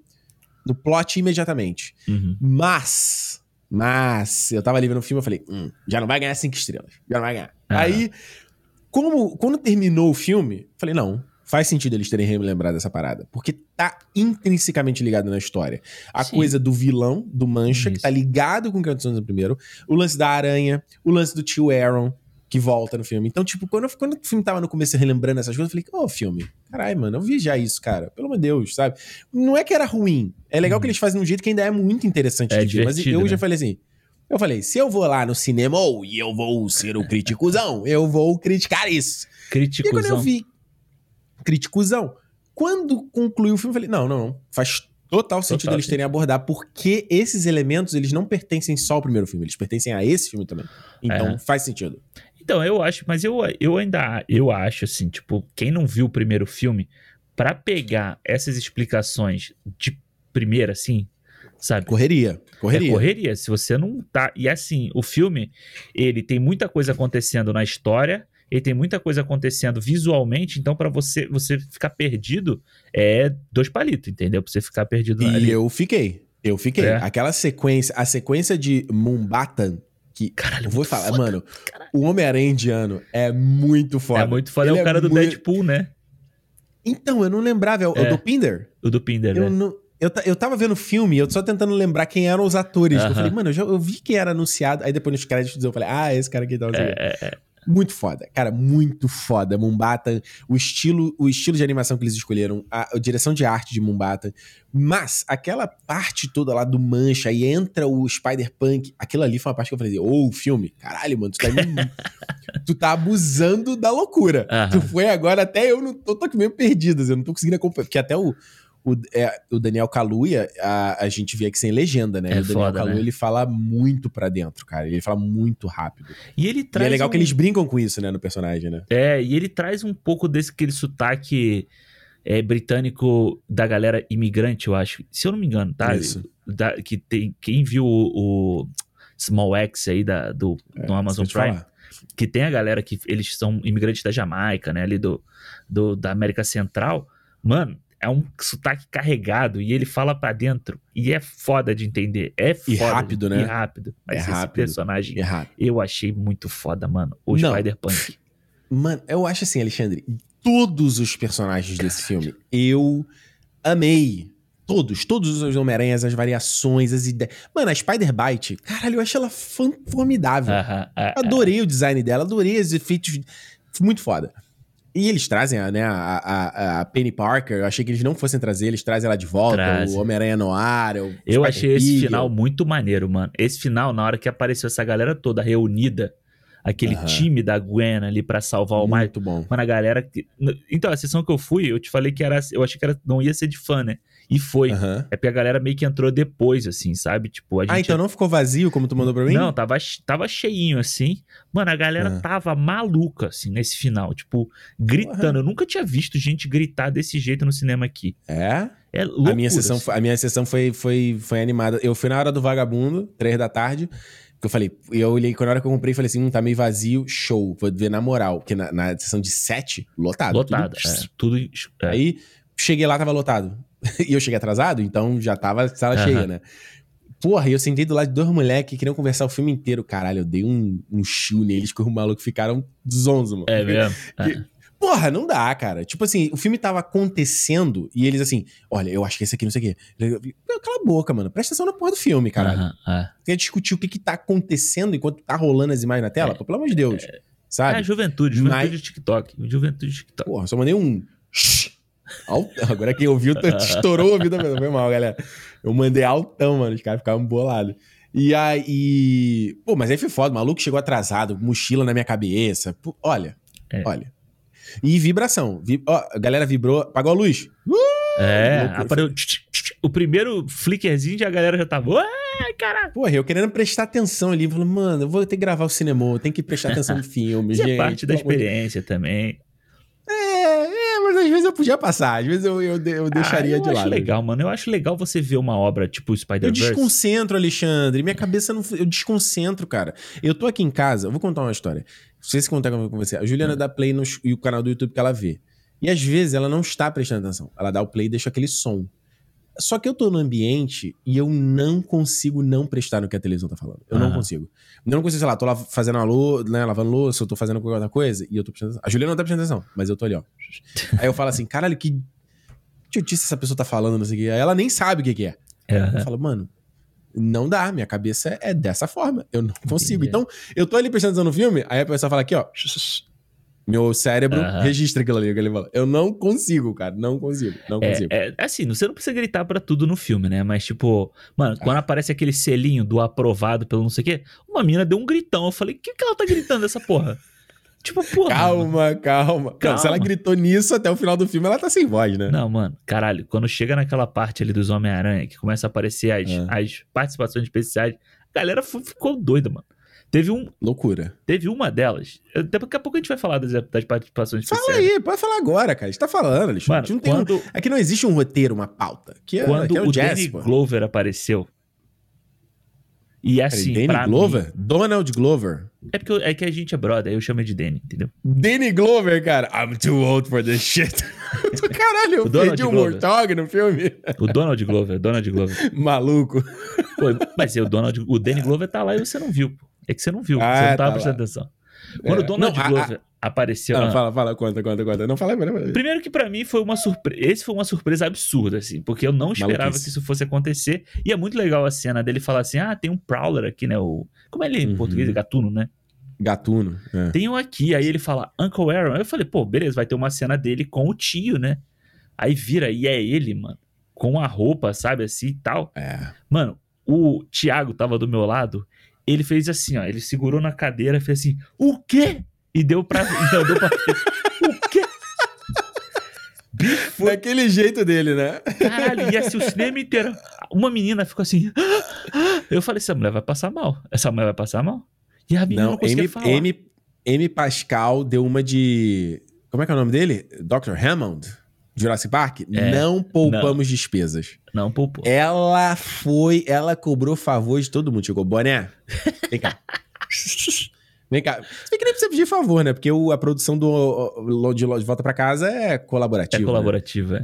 no plot imediatamente. Uhum. Mas, mas, eu tava ali vendo o filme, eu falei, hum, já não vai ganhar cinco estrelas, já não vai ganhar. Uhum. Aí, como, quando terminou o filme, falei, não, faz sentido eles terem relembrado essa parada. Porque tá intrinsecamente ligado na história. A Sim. coisa do vilão, do Mancha, Isso. que tá ligado com o que aconteceu no primeiro. O lance da aranha, o lance do tio Aaron, que volta no filme. Então, tipo, quando, quando o filme tava no começo relembrando essas coisas, eu falei, ô, oh, filme, caralho, mano, eu vi já isso, cara. Pelo amor de Deus, sabe? Não é que era ruim. É legal uhum. que eles fazem de um jeito que ainda é muito interessante é de ver. Mas eu né? já falei assim. Eu falei, se eu vou lá no cinema ou e eu vou ser o criticuzão, eu vou criticar isso. Criticuzão. E quando eu vi criticuzão. Quando concluiu o filme, eu falei, não, não, não. Faz total sentido total, eles terem abordar, porque esses elementos, eles não pertencem só ao primeiro filme, eles pertencem a esse filme também. Então, é. faz sentido. Então, eu acho, mas eu, eu ainda eu acho assim, tipo, quem não viu o primeiro filme, para pegar essas explicações de primeira, assim, sabe? Correria. Correria. É correria. Se você não tá. E assim, o filme, ele tem muita coisa acontecendo na história ele tem muita coisa acontecendo visualmente, então para você você ficar perdido é dois palitos, entendeu? Pra você ficar perdido e ali. eu fiquei. Eu fiquei. É. Aquela sequência, a sequência de Mumbatan, que Caralho, eu vou falar, foda. mano, Caralho. o Homem-Aranha indiano é muito foda. É muito foda, Ele é o cara é do muito... Deadpool, né? Então, eu não lembrava, é o, é. o do Pinder? O do Pinder, eu né? Não, eu, eu tava vendo o filme, eu só tentando lembrar quem eram os atores. Uh -huh. Eu falei, mano, eu, já, eu vi que era anunciado. Aí depois nos créditos eu falei, ah, esse cara aqui tá. É, é, é. Muito foda, cara, muito foda. Mumbata, o estilo, o estilo de animação que eles escolheram, a, a, direção de arte de Mumbata, mas aquela parte toda lá do Mancha, aí entra o Spider-Punk, aquilo ali foi uma parte que eu falei, ô, oh, filme, caralho, mano, tu tá, (laughs) tu tá abusando da loucura. Uhum. Tu foi agora, até eu não tô, tô aqui meio perdido, eu não tô conseguindo acompanhar, porque até o, o, é, o Daniel Kaluuya, a, a gente vê aqui sem legenda, né? É o Daniel foda, Kaluuya, né? ele fala muito pra dentro, cara. Ele fala muito rápido. E ele traz. E é legal um... que eles brincam com isso, né, no personagem, né? É, e ele traz um pouco desse aquele sotaque é, britânico da galera imigrante, eu acho. Se eu não me engano, tá? Isso. Da, que tem, quem viu o, o Small X aí da, do, é, do Amazon Prime. Falar. Que tem a galera que eles são imigrantes da Jamaica, né? Ali do, do da América Central. Mano, é um sotaque carregado e ele fala para dentro. E é foda de entender. É foda. E rápido, de, né? E rápido. Mas é esse rápido. personagem é eu achei muito foda, mano. O Spider-Punk. Mano, eu acho assim, Alexandre, todos os personagens desse filme eu amei. Todos, todos os Homem-Aranhas, as variações, as ideias. Mano, a Spider-Bite, caralho, eu acho ela formidável. Uh -huh, uh, adorei uh. o design dela, adorei os efeitos. Muito foda. E eles trazem a, né, a, a, a, Penny Parker, eu achei que eles não fossem trazer, eles trazem ela de volta, Traz. o Homem-Aranha no ar. O eu achei esse final muito maneiro, mano. Esse final, na hora que apareceu essa galera toda reunida, aquele uhum. time da Gwen ali para salvar o. Muito bom. Mano, a galera. Então, a sessão que eu fui, eu te falei que era. Eu achei que era, não ia ser de fã, né? E foi. Uhum. É porque a galera meio que entrou depois, assim, sabe? Tipo, a ah, gente... Ah, então não ficou vazio como tu mandou pra mim? Não, tava, tava cheinho, assim. Mano, a galera uhum. tava maluca, assim, nesse final. Tipo, gritando. Uhum. Eu nunca tinha visto gente gritar desse jeito no cinema aqui. É? É loucura, a minha sessão, assim. a minha sessão foi, foi, foi animada. Eu fui na hora do vagabundo, três da tarde. Que eu falei, eu olhei, quando a hora que eu comprei, falei assim, hum, tá meio vazio, show, vou ver na moral. Porque na, na sessão de sete, lotado. Lotado, tudo. É, tudo é. Aí, cheguei lá, tava lotado. (laughs) e eu cheguei atrasado, então já tava sala uhum. cheia, né? Porra, e eu sentei do lado de dois moleques que queriam conversar o filme inteiro. Caralho, eu dei um, um chiu neles que os malucos ficaram zonzo, mano. É mesmo? É. Porra, não dá, cara. Tipo assim, o filme tava acontecendo e eles assim, olha, eu acho que esse aqui não sei o quê. Cala a boca, mano. Presta atenção na porra do filme, caralho. Uhum, é. Quer discutir o que que tá acontecendo enquanto tá rolando as imagens na tela? É, Pô, pelo amor de Deus. É, sabe? É, juventude, juventude Mas... de TikTok. Juventude de TikTok. Porra, só mandei um. Agora quem ouviu estourou a vida mesmo. Foi mal, galera. Eu mandei altão, mano. Os caras ficavam bolados. E aí. Pô, mas aí foi foda. O maluco chegou atrasado, mochila na minha cabeça. Pô, olha, É. olha. E vibração. Vi- ó, a galera vibrou, apagou a luz. É, loucura. apareceu tch, tch, tch, o primeiro flickerzinho e a galera já tava. Ai, caralho. Porra, eu querendo prestar atenção ali. Falando, mano, eu vou ter que gravar o cinema, eu tenho que prestar atenção no (laughs) filme, Isso gente. é parte da experiência também. É, é, às vezes eu podia passar, às vezes eu, eu, eu deixaria Ah, eu de acho lado. legal, mano. Eu acho legal você ver uma obra tipo Eu Spider-Verse. desconcentro, Alexandre. Minha cabeça não. Eu desconcentro, cara. Eu tô aqui em casa, eu vou contar uma história. Não sei se contar com você. A Juliana dá play no, e o canal do YouTube que ela vê. E às vezes ela não está prestando atenção. Ela dá o play e deixa aquele som. Só que eu tô no ambiente e eu não consigo não prestar no que a televisão tá falando. Eu não consigo. Eu não consigo, sei lá, tô lá fazendo a lou, né, lavando louça, eu tô fazendo qualquer outra coisa e eu tô prestando atenção. A Juliana não tá prestando atenção, mas eu tô ali, ó. (laughs) Aí eu falo assim, caralho, que idiotice essa pessoa tá falando, não sei o que. Aí ela nem sabe o que que é. É. Eu falo, mano, não dá, minha cabeça é dessa forma. Eu não consigo. Entendi. Então, eu tô ali prestando atenção no filme, aí a pessoa fala aqui, ó. Meu cérebro Aham. registra aquilo ali que ele fala. Eu não consigo, cara. Não consigo. Não consigo. É, é, assim, você não precisa gritar pra tudo no filme, né? Mas, tipo, mano, Ah. quando aparece aquele selinho do aprovado pelo não sei o quê, uma mina deu um gritão. Eu falei, o que, que ela tá gritando dessa porra? (laughs) Tipo, porra. mano. Calma, calma. Não, se ela Calma. gritou nisso até o final do filme, ela tá sem voz, né? Não, mano, caralho, quando chega naquela parte ali dos Homem-Aranha, que começa a aparecer as, É. as participações especiais, a galera ficou doida, mano. Teve, um, Loucura. teve uma delas, eu- daqui a pouco a gente vai falar das, das participações Fala especiais. aí, pode falar agora, cara. A gente tá falando, Alexandre. Mano, não tem um- quando, Aqui não existe um roteiro, uma pauta. Aqui é, quando é o o Danny. Glover apareceu, e Peraí, assim, Danny Glover? mim, Donald Glover. é, porque eu- é que a gente é brother, aí eu chamo ele de Danny, entendeu? Danny Glover, cara. I'm too old for this shit. (laughs) (laughs) Caralho, eu O Donald perdi Glover. Mortog no filme. O Donald Glover, Donald Glover. (laughs) Maluco. Pô, mas o Donald, o Danny Glover tá lá e você não viu, pô. É que você não viu, Ah, você não tá tava lá. prestando atenção. Quando É. o Donald Não, a- Glover apareceu... Ah, fala, fala, conta, conta, conta. Não, fala, fala. Primeiro que pra mim foi uma surpresa. Esse foi uma surpresa absurda, assim, porque eu não esperava Maluquice. que isso fosse acontecer. E é muito legal a cena dele falar assim: ah, tem um Prowler aqui, né? O... Como é ele em Uhum. português? É gatuno, né? Gatuno. É. Tem um aqui. Aí ele fala Uncle Aaron. Aí eu falei, pô, beleza, vai ter uma cena dele com o tio, né? Aí vira e é ele, mano. Com a roupa, sabe, assim e tal. É. Mano, o Thiago tava do meu lado. Ele fez assim, ó. Ele segurou na cadeira e fez assim: o quê? E deu pra. (laughs) e deu pra o quê? Daquele jeito dele, né? Caralho, ia ser o cinema inteiro. Uma menina ficou assim. Eu falei, essa mulher vai passar mal. Essa mulher vai passar mal. E a menina não, Não, conseguia M, falar. M, M. Pascal deu uma de. Como é que é o nome dele? Dr. Hammond? Jurassic Park? É, não poupamos despesas. Não, pô. Ela foi, ela cobrou favor de todo mundo. Chegou, boné, vem cá. (laughs) Vem cá. Se bem que nem precisa pedir favor, né? Porque o- a produção do de, de Volta pra Casa é É colaborativa. né? colaborativa, é.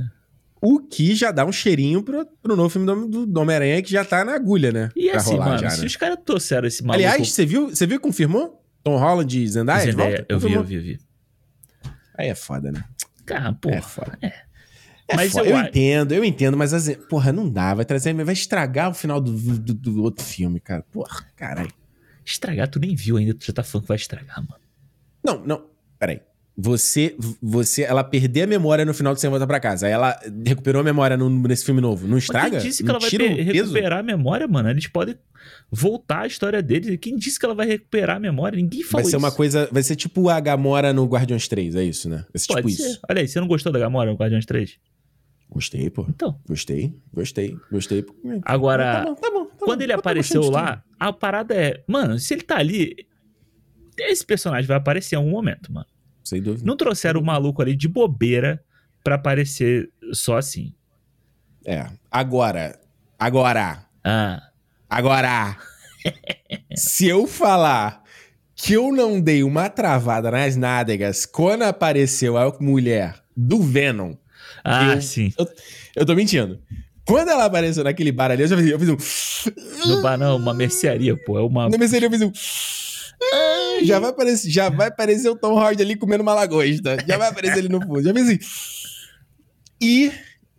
O que já dá um cheirinho pro, pro novo filme do, do Homem-Aranha que já tá na agulha, né? E Pra assim, mano, já, se né? os caras trouxeram esse maluco... Aliás, você viu, você viu que confirmou? Tom Holland e Zendaya, de Zendaya, volta? eu vi, Confirmou. eu vi, eu vi. Aí é foda, né? Cara, É porra. foda. É. É Mas foda. eu Eu, entendo, eu entendo, mas assim, porra, não dá, vai trazer, vai estragar o final do, do, do outro filme, cara. Porra, caralho. Estragar, tu nem viu ainda, tu já tá falando que vai estragar, mano. Não, não, peraí. Você, você, ela perdeu a memória no final de Sem Volta Pra Casa. Aí ela recuperou a memória no- nesse filme novo. Não estraga? Mas quem disse que não ela vai recuperar a memória, mano? Eles podem voltar a história deles. Quem disse que ela vai recuperar a memória? Ninguém falou Vai ser isso. uma coisa, vai ser tipo a Gamora no Guardiões 3, é isso, né? Vai ser Pode tipo ser. isso. Olha aí, você não gostou da Gamora no Guardiões 3? Gostei, pô. Então. Gostei, gostei, gostei. Agora, Tá bom, tá bom. tá Quando bom. ele apareceu lá, a parada é. Mano, se ele tá ali. Esse personagem vai aparecer em algum momento, mano. Sem dúvida. Não trouxeram o maluco ali de bobeira pra aparecer só assim. É. Agora, agora, Ah, agora. (laughs) se eu falar que eu não dei uma travada nas nádegas quando apareceu a mulher do Venom, ah Eu- sim. eu tô mentindo. Quando ela apareceu naquele bar ali, eu já fiz, eu fiz um. No bar, não, uma mercearia, pô. É uma. No mercearia eu fiz um. Já vai, aparecer, já vai aparecer o Tom Hardy ali comendo uma lagosta. Já vai aparecer ele no fundo. Já fiz assim. E.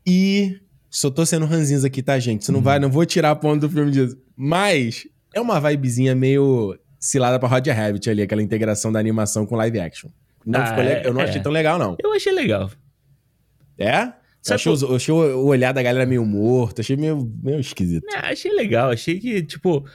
E. Só tô sendo ranzinhos aqui, tá, gente? Isso não vai, não vou tirar a ponta do filme disso. Mas é uma vibezinha meio cilada pra Roger Rabbit ali, aquela integração da animação com live action. Não Ah, ficou le- é, Eu não é. achei tão legal, não. Eu achei legal. É? Eu achei, os- eu achei o o olhar da galera meio morto, achei meio, meio esquisito. Ah, achei legal. Achei que, tipo.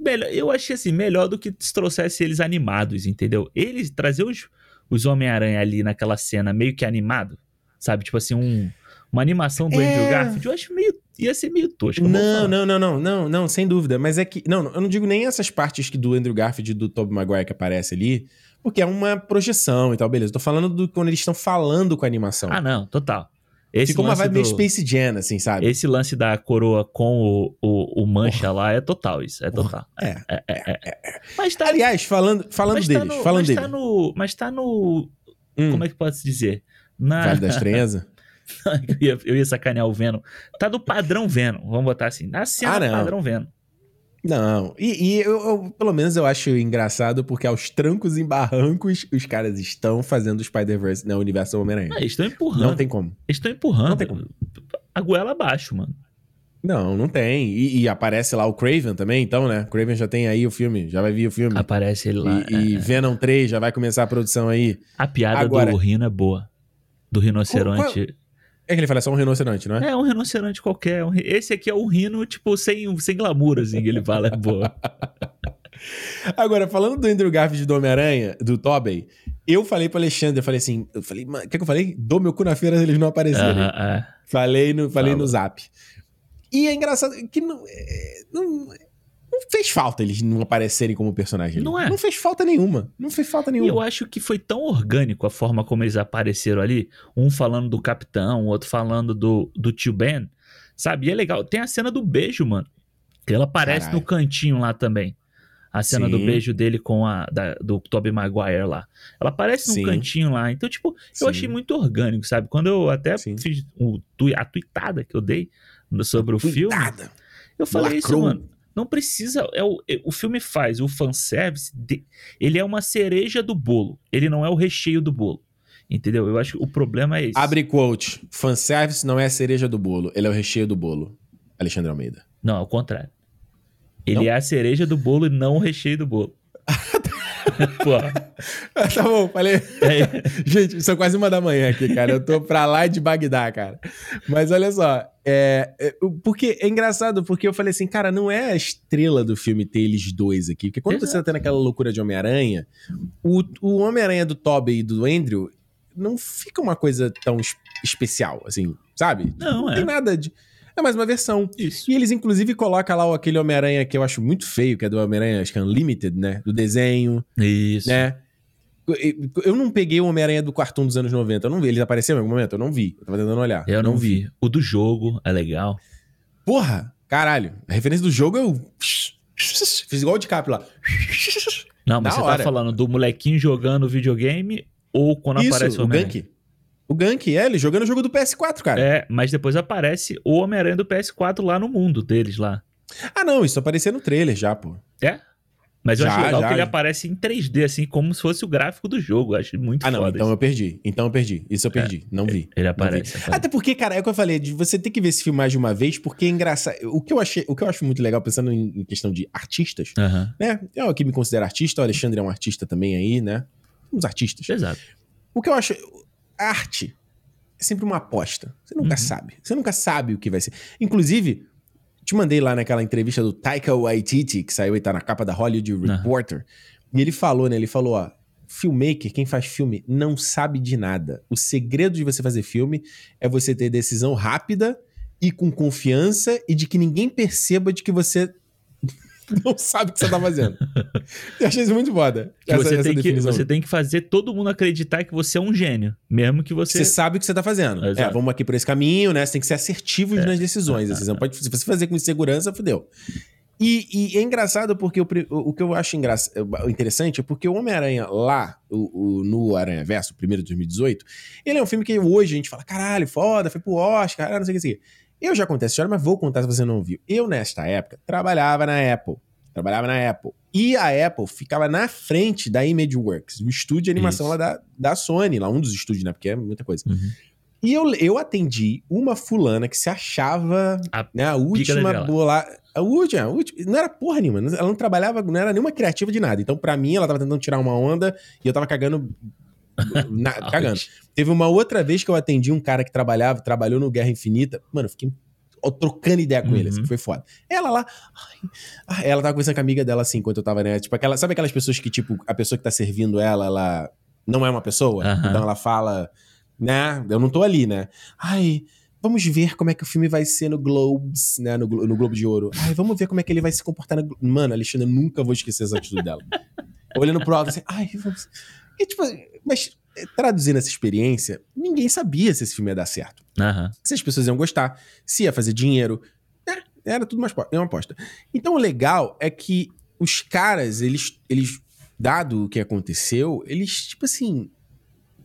Melhor, eu achei assim, melhor do que se trouxesse eles animados, entendeu? Eles trazer os, os Homem-Aranha ali naquela cena meio que animado, sabe? Tipo assim, um, uma animação do É. Andrew Garfield, eu acho meio. ia ser meio tosco. Não, não, não, não, não, não, sem dúvida. Mas é que. Não, eu não digo nem essas partes que do Andrew Garfield e do Tobey Maguire que aparece ali, porque é uma projeção e tal, beleza. Tô falando do quando eles estão falando com a animação. Ah, não, total. Esse Ficou uma vibe meio do- Space Jam, assim, sabe? Esse lance da coroa com o, o, o mancha lá é total, isso. É total. É. É, é, é. Mas tá. Aliás, falando, falando deles, tá no, falando mas deles. tá no. Mas tá no. Hum, Como é que pode se dizer? Na, Vale da Estranheza? (laughs) eu, ia, eu ia sacanear o Venom. Tá do padrão Venom, vamos botar assim. Na cena Ah, padrão Venom. Não, e, e eu, eu- pelo menos eu acho engraçado porque aos trancos e barrancos os caras estão fazendo o Spider-Verse no universo do Homem-Aranha. Eles estão empurrando. Não tem como. Eles estão empurrando. Não tem como. A goela abaixo, mano. Não, não tem. E, e aparece lá o Craven também, então, né? Craven já tem aí o filme, já vai vir o filme. Aparece ele lá. E, e é. Venom 3 já vai começar a produção aí. A piada Agora- do Rino é boa. Do rinoceronte. É que ele fala, é só um rinoceronte, não é? É um rinoceronte qualquer. um Esse aqui é um rino, tipo, sem, sem glamour, assim, que ele fala. É boa. (laughs) Agora, falando do Andrew Garfield do Homem-Aranha, do Tobey, eu falei pro Alexandre, eu falei assim, eu falei, o que, que eu falei? Dou meu cu na feira eles não aparecerem. Aham, é. Falei no, falei Fala. no zap. E é engraçado que não, é, não, não fez falta eles não aparecerem como personagem. Não é. Não fez falta nenhuma. Não fez falta E nenhuma. eu acho que foi tão orgânico a forma como eles apareceram ali. Um falando do capitão, o outro falando do, do tio Ben. Sabe? E é legal. Tem a cena do beijo, mano. Que ela aparece Caralho. no cantinho lá também. A cena Sim. do beijo dele com a da- do Tobey Maguire lá. Ela aparece num Sim. cantinho lá. Então, tipo, Sim. eu achei muito orgânico, sabe? Quando eu até fiz o, a tweetada que eu dei sobre o filme, Nada. eu falei isso, Lacrou. mano. Não precisa. É o, é- o filme faz o fanservice. De, ele é uma cereja do bolo. Ele não é o recheio do bolo. Entendeu? Eu acho que o problema é esse. Abre quote. Fanservice não é a cereja do bolo, ele é o recheio do bolo. Alexandre Almeida. Não, ao contrário. Ele Não? é a cereja do bolo e não o recheio do bolo. (laughs) (laughs) (laughs) Tá bom, falei. É, (laughs) Gente, são quase uma da manhã aqui, cara. Eu tô pra lá de Bagdá, cara. Mas olha só, é, é, porque é engraçado, porque eu falei assim, cara, não é a estrela do filme ter eles dois aqui. Porque quando você Exato. tá tendo aquela loucura de Homem-Aranha, o, o Homem-Aranha do Tobey e do Andrew não fica uma coisa tão es- especial, assim, sabe? Não, não é. tem nada de. É mais uma versão. Isso. E eles, inclusive, colocam lá aquele Homem-Aranha que eu acho muito feio, que é do Homem-Aranha, acho que é Unlimited, né? Do desenho Isso. né? Eu- não peguei o Homem-Aranha do cartoon dos anos 90. Eu não vi. Ele apareceu em algum momento? Eu não vi. Eu tava tentando olhar. Eu não vi. O do jogo é legal. Porra! Caralho. A referência do jogo eu. Fiz igual o DiCaprio lá. Não, mas você hora. tá falando do molequinho jogando videogame ou quando aparece Isso, o o Homem-Aranha? O Gank, é, ele jogando o jogo do PS4, cara. É, mas depois aparece o Homem-Aranha do PS4 lá no mundo deles lá. Ah, não, isso aparecia no trailer já, pô. É? Mas eu Já, acho legal já. que ele aparece em 3D, assim, como se fosse o gráfico do jogo. Eu acho muito Ah, não, então isso. eu perdi. Então eu perdi. Isso eu perdi. não vi. Ele aparece. vi. aparece. Até porque, cara, é o que eu falei, de você ter que ver esse filme mais de uma vez, porque é engraçado. O que eu achei, o que eu acho muito legal, pensando em, questão de artistas, né? Eu aqui me considero artista, o Alexandre é um artista também aí, né? Uns artistas. Exato. O que eu acho. Arte é sempre uma aposta. Você nunca Uhum. sabe. Você nunca sabe o que vai ser. Inclusive, te mandei lá naquela entrevista do Taika Waititi, que saiu e tá na capa da Hollywood Reporter. E ele falou, né? Ele falou, ó. Filmmaker, quem faz filme, não sabe de nada. O segredo de você fazer filme é você ter decisão rápida e com confiança e de que ninguém perceba de que você (laughs) não sabe o que você tá fazendo. Eu achei isso muito foda. Que essa- você, essa tem que, você tem que fazer todo mundo acreditar que você é um gênio. Mesmo que você. Você sabe o que você tá fazendo. Exato. É, vamos aqui por esse caminho, né? Você tem que ser assertivo nas decisões. assim, você não pode, se você fazer com insegurança, fodeu. E, e é engraçado porque o, o, que eu acho engra- interessante é porque o Homem-Aranha lá, o, o- no Aranha Verso, o primeiro de 2018, ele é um filme que hoje a gente fala, caralho, foda, foi pro Oscar, não sei o que, que. Eu já contei essa história, mas vou contar se você não viu. Eu, nesta época, trabalhava na Apple. Trabalhava na Apple. E a Apple ficava na frente da Imageworks, o estúdio de animação Isso. lá da, da Sony, lá um dos estúdios, né? Porque é muita coisa. Uhum. E eu, eu atendi uma fulana que se achava A né, a última bola. A última, a última. Não era porra nenhuma. Ela não trabalhava, não era nenhuma criativa de nada. Então, pra mim, ela tava tentando tirar uma onda e eu tava cagando. Na- (laughs) cagando. Teve uma outra vez que eu atendi um cara que trabalhava, trabalhou no Guerra Infinita. Mano, eu fiquei trocando ideia com Uhum. ele, assim, que foi foda. Ela lá, ai, ela tava conversando com a amiga dela assim, enquanto eu tava, né? Tipo, aquela, sabe aquelas pessoas que, tipo, a pessoa que tá servindo ela, ela não é uma pessoa? Aham. Então ela fala, né? Eu não tô ali, né? Ai, vamos ver como é que o filme vai ser no Globes, né? No, no Globo de Ouro. Ai, vamos ver como é que ele vai se comportar Mano, Alexandre, eu nunca vou esquecer essa atitude dela. Olhando pro alto assim, ai, vamos. E, tipo, mas eh, traduzindo essa experiência, ninguém sabia se esse filme ia dar certo Aham. se as pessoas iam gostar, se ia fazer dinheiro. É, era tudo uma, apo- uma aposta. Então o legal é que os caras, eles, eles, dado o que aconteceu, eles, tipo assim,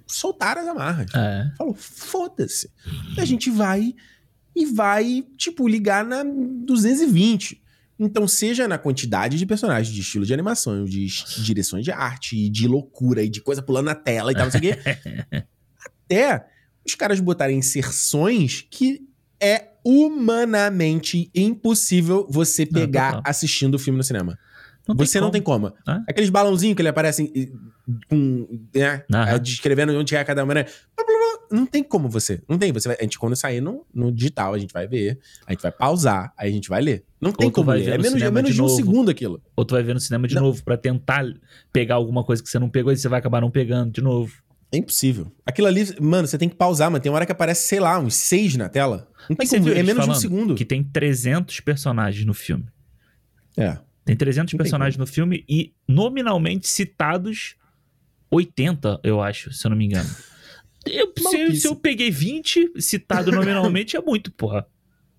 soltaram as amarras. É. Falou, foda-se. A gente vai e vai, tipo, ligar na 220. Então, seja na quantidade de personagens, de estilo de animação, de es- direções de arte, e de loucura, e de coisa pulando na tela e tal, não sei o quê. (laughs) Até os caras botarem inserções que é humanamente impossível você pegar total. assistindo o filme no cinema. Não você não tem como. Ah. Aqueles balãozinhos que ele aparecem eh, com, né, descrevendo onde é cada maneira. Não tem como você. Não tem. Você vai, a gente, quando sair no, no digital, a gente vai ver, a gente vai pausar, aí a gente vai ler. Não tem como ler. ver É no menos, é menos de de um segundo aquilo. Ou tu vai ver no cinema de Não. novo pra tentar pegar alguma coisa que você não pegou e você vai acabar não pegando de novo. É impossível. Aquilo ali, mano, você tem que pausar, mano. Tem uma hora que aparece, sei lá, uns seis na tela. Não tem Mas você como. É menos de um segundo. Que tem 300 personagens no filme. É. Tem 300 Não tem personagens no filme e nominalmente citados 80, eu acho, se eu não me engano. (laughs) Eu- se, se eu peguei 20 citado nominalmente, é muito, porra.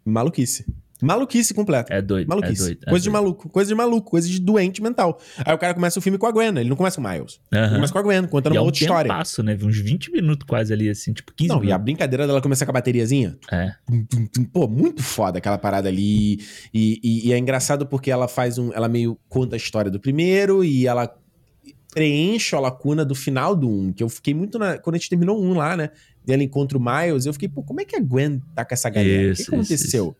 Maluquice. Maluquice completa. É doido. Maluquice. É doido, é coisa de doido. maluco. Coisa de maluco. Coisa de doente mental. Aí o cara começa o filme com a Gwen. Ele não começa com o Miles. Ele começa com a Gwen, contando E é uma um outra história. passo, né? Uns 20 minutos quase ali, assim, tipo 15 Não, e a minutos. brincadeira dela começa com a bateriazinha. É. Pô, muito foda aquela parada ali. E, e- e é engraçado porque ela faz um. Ela meio conta a história do primeiro e ela preenche a lacuna do final do um. Que eu fiquei muito na. Quando a gente terminou um lá, né? Ela encontra o Miles, eu fiquei, pô, como é que a Gwen tá com essa galera? o Isso, que, que isso, aconteceu?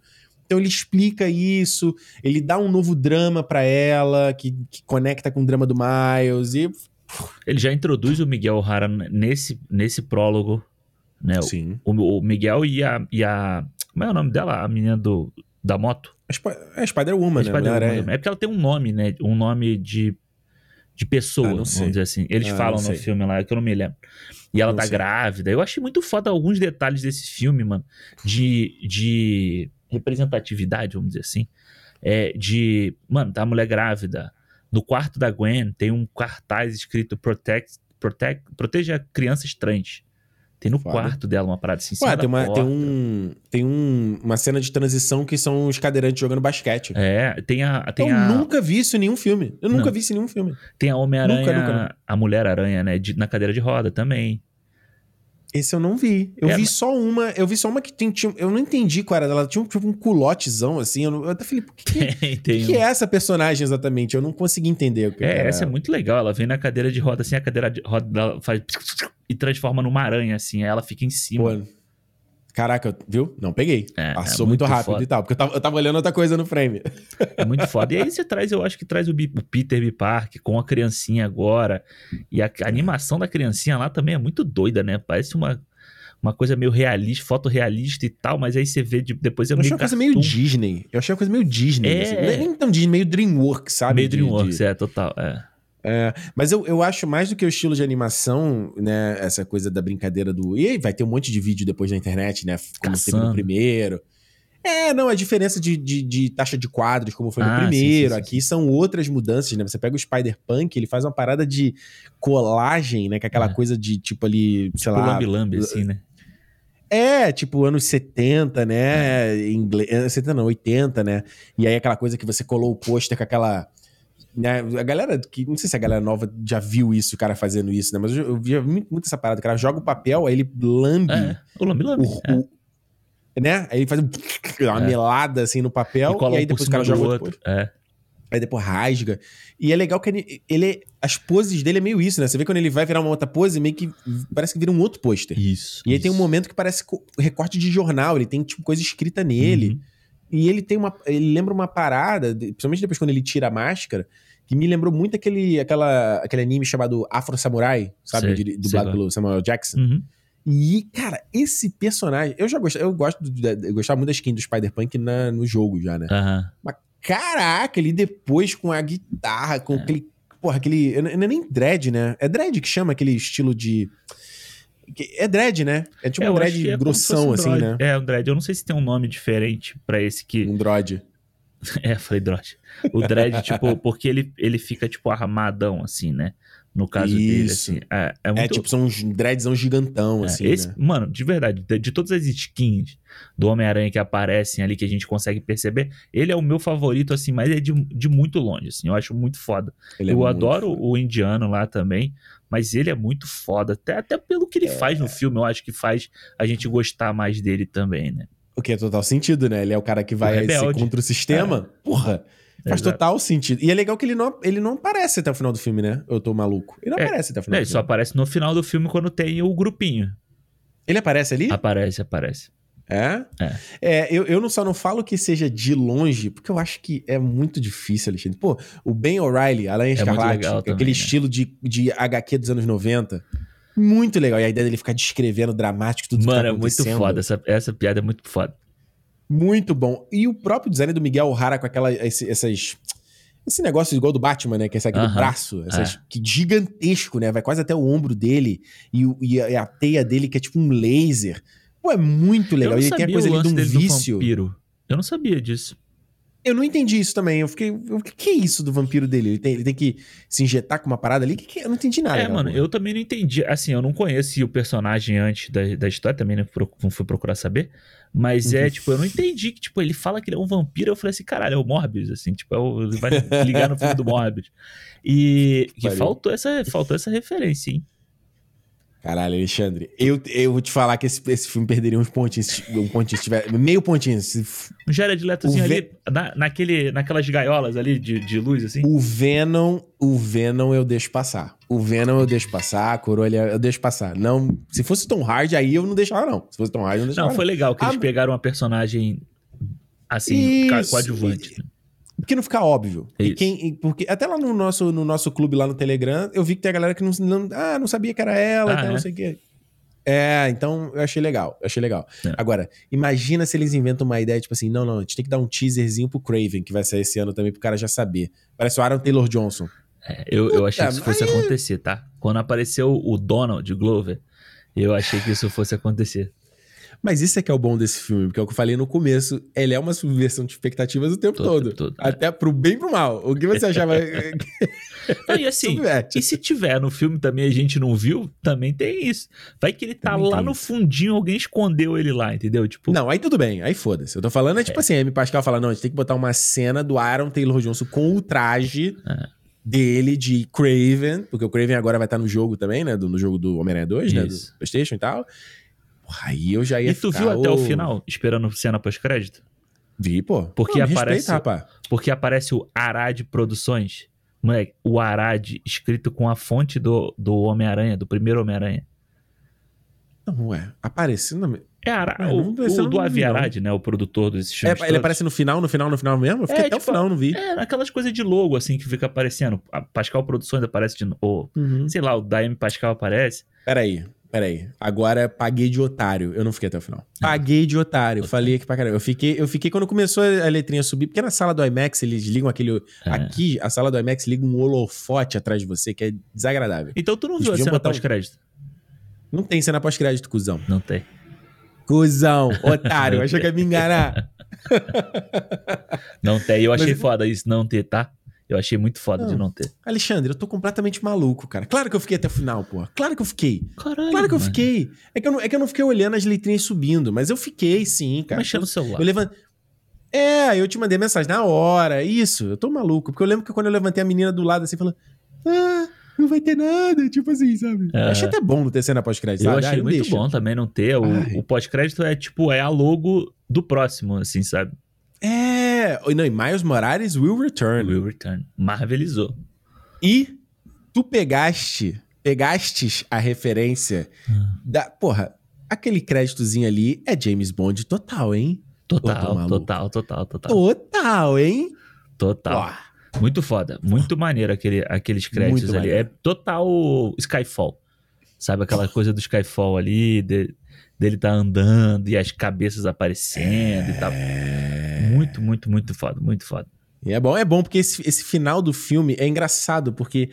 Então ele explica isso, ele dá um novo drama pra ela, que, que conecta com o drama do Miles. E. Ele já introduz o Miguel O'Hara nesse, nesse prólogo, né? Sim. O, o Miguel e a, e a. Como é o nome dela? A menina do, da moto? É Sp- É Spider-Woman, É né? Spider-Woman. Mulher-Aranha. É porque ela tem um nome, né? Um nome de, de pessoa, Ah, vamos dizer assim. Eles Ah, falam no filme lá, que eu não me lembro. E ela Não tá sei. grávida. Eu achei muito foda alguns detalhes desse filme, mano. De, de representatividade, vamos dizer assim. É, de. Mano, tá a mulher grávida. No quarto da Gwen tem um cartaz escrito Protect, protect, Proteja crianças trans. Tem no Foda. quarto dela uma parada assim. Ué, tem, uma, porta. tem, um, tem um, uma cena de transição que são os cadeirantes jogando basquete. É, tem a. Tem eu a... nunca vi isso em nenhum filme. Eu nunca Não. vi isso em nenhum filme. Tem a Homem-Aranha, a Mulher-Aranha, né? de- na cadeira de roda também. Esse eu não vi. Eu É, vi mas- só uma. Eu vi só uma que tem, tinha. Eu não entendi qual era dela. Ela tinha um, tipo, um culotezão, assim. Eu, não- eu até falei, por que, que, (laughs) Tem, tem que um- é essa personagem exatamente? Eu não consegui entender o que É, era essa é muito legal. Ela vem na cadeira de roda, assim, a cadeira de roda dela faz e transforma numa aranha, assim. Aí ela fica em cima. Pô, Caraca, viu? Não peguei. É, Passou é muito, muito rápido foda. e tal. Porque eu tava, eu tava olhando outra coisa no frame. É muito foda. E aí você traz, eu acho que traz o, Bi- o Peter B. Park com a criancinha agora. E a, a animação da criancinha lá também é muito doida, né? Parece uma, uma coisa meio realista, fotorrealista e tal, mas aí você vê de- depois é Eu achei meio uma coisa meio cartoon. Disney. Eu achei uma coisa meio Disney. É. assim. Não é nem tão Disney, meio Dreamworks, sabe? Meio De- Dreamworks, de- é, total. É. É, mas eu, eu acho mais do que o estilo de animação, né? Essa coisa da brincadeira do. E vai ter um monte de vídeo depois na internet, né? Como teve no Caçando. primeiro. É, não, a diferença de, de, de taxa de quadros, como foi no Ah, sim, primeiro. sim, sim, Aqui são outras mudanças, né? Você pega o Spider-Punk, ele faz uma parada de colagem, né? Que é aquela É. coisa de, tipo, ali, sei Tipo lá. lambe-lambe, assim, né? É, tipo, anos 70, né? Inglês, anos 70 não, 80, né? E aí aquela coisa que você colou o pôster com aquela. Né? A galera, que não sei se a galera nova já viu isso, o cara fazendo isso, né? Mas eu, eu via muito, muito essa parada. O cara joga o papel, aí ele lambe É, o lambe-lambe. o, é. o- Né? Aí ele faz um- uma É. melada assim no papel, E e aí depois o cara joga outro. outro. É. Aí depois rasga. E é legal que ele, ele. As poses dele é meio isso, né? Você vê quando ele vai virar uma outra pose, meio que parece que vira um outro pôster. Isso. E aí tem um isso. momento que parece co- recorte de jornal, ele tem tipo coisa escrita nele. Uhum. E ele tem uma. Ele lembra uma parada, principalmente depois quando ele tira a máscara, que me lembrou muito aquele, aquela, aquele anime chamado Afro Samurai, sabe? Sei, De- sei dublado qual. pelo Samuel Jackson. Uhum. E, cara, esse personagem. Eu já gostei, eu gosto eu gostava muito da skin do Spider-Punk no jogo já, né? Aham. Mas caraca, ele depois com a guitarra, com aquele. Porra, aquele. Não é nem dread, né? É dread que chama aquele estilo de. É dread, né? É tipo É, um dread é grossão, um assim, né? É, um dread. Eu não sei se tem um nome diferente pra esse que. Um droid. (laughs) É, falei Droid. O dread, tipo, (laughs) porque ele, ele fica, tipo, armadão, assim, né? No caso dele, Isso. assim. É, é É, muito. tipo, são uns dreadzão gigantão, é, assim. esse, né? Mano, de verdade, de, de todas as skins do Homem-Aranha que aparecem ali, que a gente consegue perceber, ele é o meu favorito, assim, mas é de, de muito longe, assim. Eu acho muito foda. Ele é eu adoro foda. o indiano lá também, mas ele é muito foda. Até, até pelo que ele É. faz no filme, eu acho que faz a gente gostar mais dele também, né? O que é total sentido, né? Ele é o cara que vai ser contra o sistema. Porra, faz Exato. total sentido. E é legal que ele não, ele não aparece até o final do filme, né? Eu tô maluco. Ele não É. aparece até o final É, ele só aparece no final do filme quando tem o grupinho. Ele aparece ali? Aparece, aparece. É? É. É, eu, eu não, só não falo que seja de longe, porque eu acho que é muito difícil, Alexandre. Pô, o Ben O'Reilly, Escarlate, legal aquele também, né? estilo de, de HQ dos anos 90. Muito legal. E a ideia dele ficar descrevendo dramático tudo que Mano, tá é muito acontecendo. foda. Essa, essa piada é muito foda. Muito bom. E o próprio design do Miguel O'Hara com aquela, esse, essas. Esse negócio igual do Batman, né? Que é esse aqui do Aham. braço. Essas, É. Que gigantesco, né? Vai quase até o ombro dele. E, e a, e a teia dele, que é tipo um laser. Pô, é muito legal. eu E não ele tem a coisa ali de um do vício. vampiro. Eu não sabia disso. Eu não entendi isso também. Eu fiquei. O que, é isso do vampiro dele? Ele tem, ele tem que se injetar com uma parada ali? Que que é? Eu não entendi nada. é, mano, porra. eu também não entendi. Assim, eu não conheci o personagem antes da, da história, também não, pro- não fui procurar saber. Mas é, Uhum. tipo, eu não entendi que, tipo, ele fala que ele é um vampiro. Eu falei assim, caralho, é o Morbius, assim, tipo, é o- ele vai ligar no filme do (laughs) Morbius. E Valeu. faltou essa, faltou essa referência, hein? Caralho, Alexandre. Eu, eu vou te falar que esse, esse filme perderia uns pontinhos. Um pontinho se tiver. Meio pontinho. Se Um Jared Letozinho O ali, na, naquele, naquelas gaiolas ali de, de luz, assim. O Venom, o Venom eu deixo passar. O Venom eu deixo passar, a coroa eu deixo passar. Não, se fosse Tom Hardy, aí eu não deixava, não. Se fosse Tom Hardy, eu não deixava. Não, foi legal que Ah, eles pegaram uma personagem assim, Isso. coadjuvante. né? Porque não fica óbvio. E Isso. quem, e porque até lá no nosso, no nosso clube lá no Telegram, eu vi que tem a galera que não, não, ah, não sabia que era ela, Ah, então é? não sei o quê. É, então eu achei legal, eu achei legal. É. Agora, imagina se eles inventam uma ideia, tipo assim, não, não, a gente tem que dar um teaserzinho pro Craven, que vai sair esse ano também, pro cara já saber. Parece o Aaron Taylor Johnson. É, eu, eu achei que isso fosse mas- acontecer, tá? Quando apareceu o Donald Glover, eu achei que isso fosse acontecer. Mas isso é que é o bom desse filme, porque é o que eu falei no começo, ele é uma subversão de expectativas o tempo Todo, todo. tempo todo, é. Até pro bem e pro mal. O que você achava (laughs) Não, e assim, subverte? e se tiver no filme também a gente não viu, também tem isso. Vai que ele tá Também lá no isso. fundinho, alguém escondeu ele lá, entendeu? Tipo, Não, aí tudo bem, aí foda-se. Eu tô falando, é tipo assim, a M. Pascal fala, não, a gente tem que botar uma cena do Aaron Taylor Johnson com o traje É. dele de Craven, porque o Craven agora vai estar no jogo também, né? do- no jogo do Homem-Aranha 2, né? Do Isso. Playstation e tal. Aí eu já ia e tu ficar viu até o o- final, esperando cena pós-crédito? Vi, pô. Porque me aparece- respeita. Porque aparece o Arad Produções. Moleque, o Arad escrito com a fonte do, do Homem-Aranha, do primeiro Homem-Aranha. Não, ué, apareceu... Não, É Ara, Ué, o, não- o não do vi, Avi não. Arad, né? O produtor desses é, filmes. ele todos. aparece no final, no final, no final mesmo? Eu fiquei É, até o tipo, final, não vi. É, aquelas coisas de logo, assim, que fica aparecendo. A Pascal Produções aparece de novo. Uhum. Sei lá, o da M Pascal aparece. Peraí, peraí. Agora paguei de otário. Eu não fiquei até o final. Paguei de otário. Falei aqui pra caramba. Eu fiquei, eu fiquei quando começou a letrinha subir, porque na sala do IMAX eles ligam aquele. É. Aqui, a sala do IMAX liga um holofote atrás de você, que é desagradável. Então tu não Eles viu a cena botar um- pós-crédito? Não tem cena pós-crédito, cuzão. Não tem. Cuzão, otário, achou que ia me enganar. (laughs) Não tem. Eu achei Mas- foda isso não ter, tá? Eu achei muito foda de Não. ter. Alexandre, eu tô completamente maluco, cara. Claro que eu fiquei até o final, pô. Claro que eu fiquei. Caralho. Claro que eu mano. fiquei. É que eu, não, é que eu não fiquei olhando as letrinhas subindo, mas eu fiquei sim, cara. Mexendo no celular. Eu levantei. É, eu te mandei mensagem na hora. Isso, eu tô maluco. Porque eu lembro que quando eu levantei a menina do lado assim, falando: Ah, não vai ter nada. Tipo assim, sabe? É. Eu achei até bom não ter cena pós-crédito. Eu sabe? achei Ah, muito deixa. bom também não ter. O, o pós-crédito é tipo, é a logo do próximo, assim, sabe? É. e Não, e Miles Morales will return. Will Return. Marvelizou. E tu pegaste, pegastes a referência Ah. da. Porra, aquele créditozinho ali é James Bond total, hein? Total, total, total, total. Total, hein? Total. Ó, Muito foda. Muito maneiro aquele, aqueles créditos Muito ali. maneiro. É total Skyfall. Sabe aquela coisa do Skyfall ali, de- dele tá andando e as cabeças aparecendo e tal. Muito, muito, muito foda, muito foda. E é bom, é bom porque esse, esse final do filme é engraçado, porque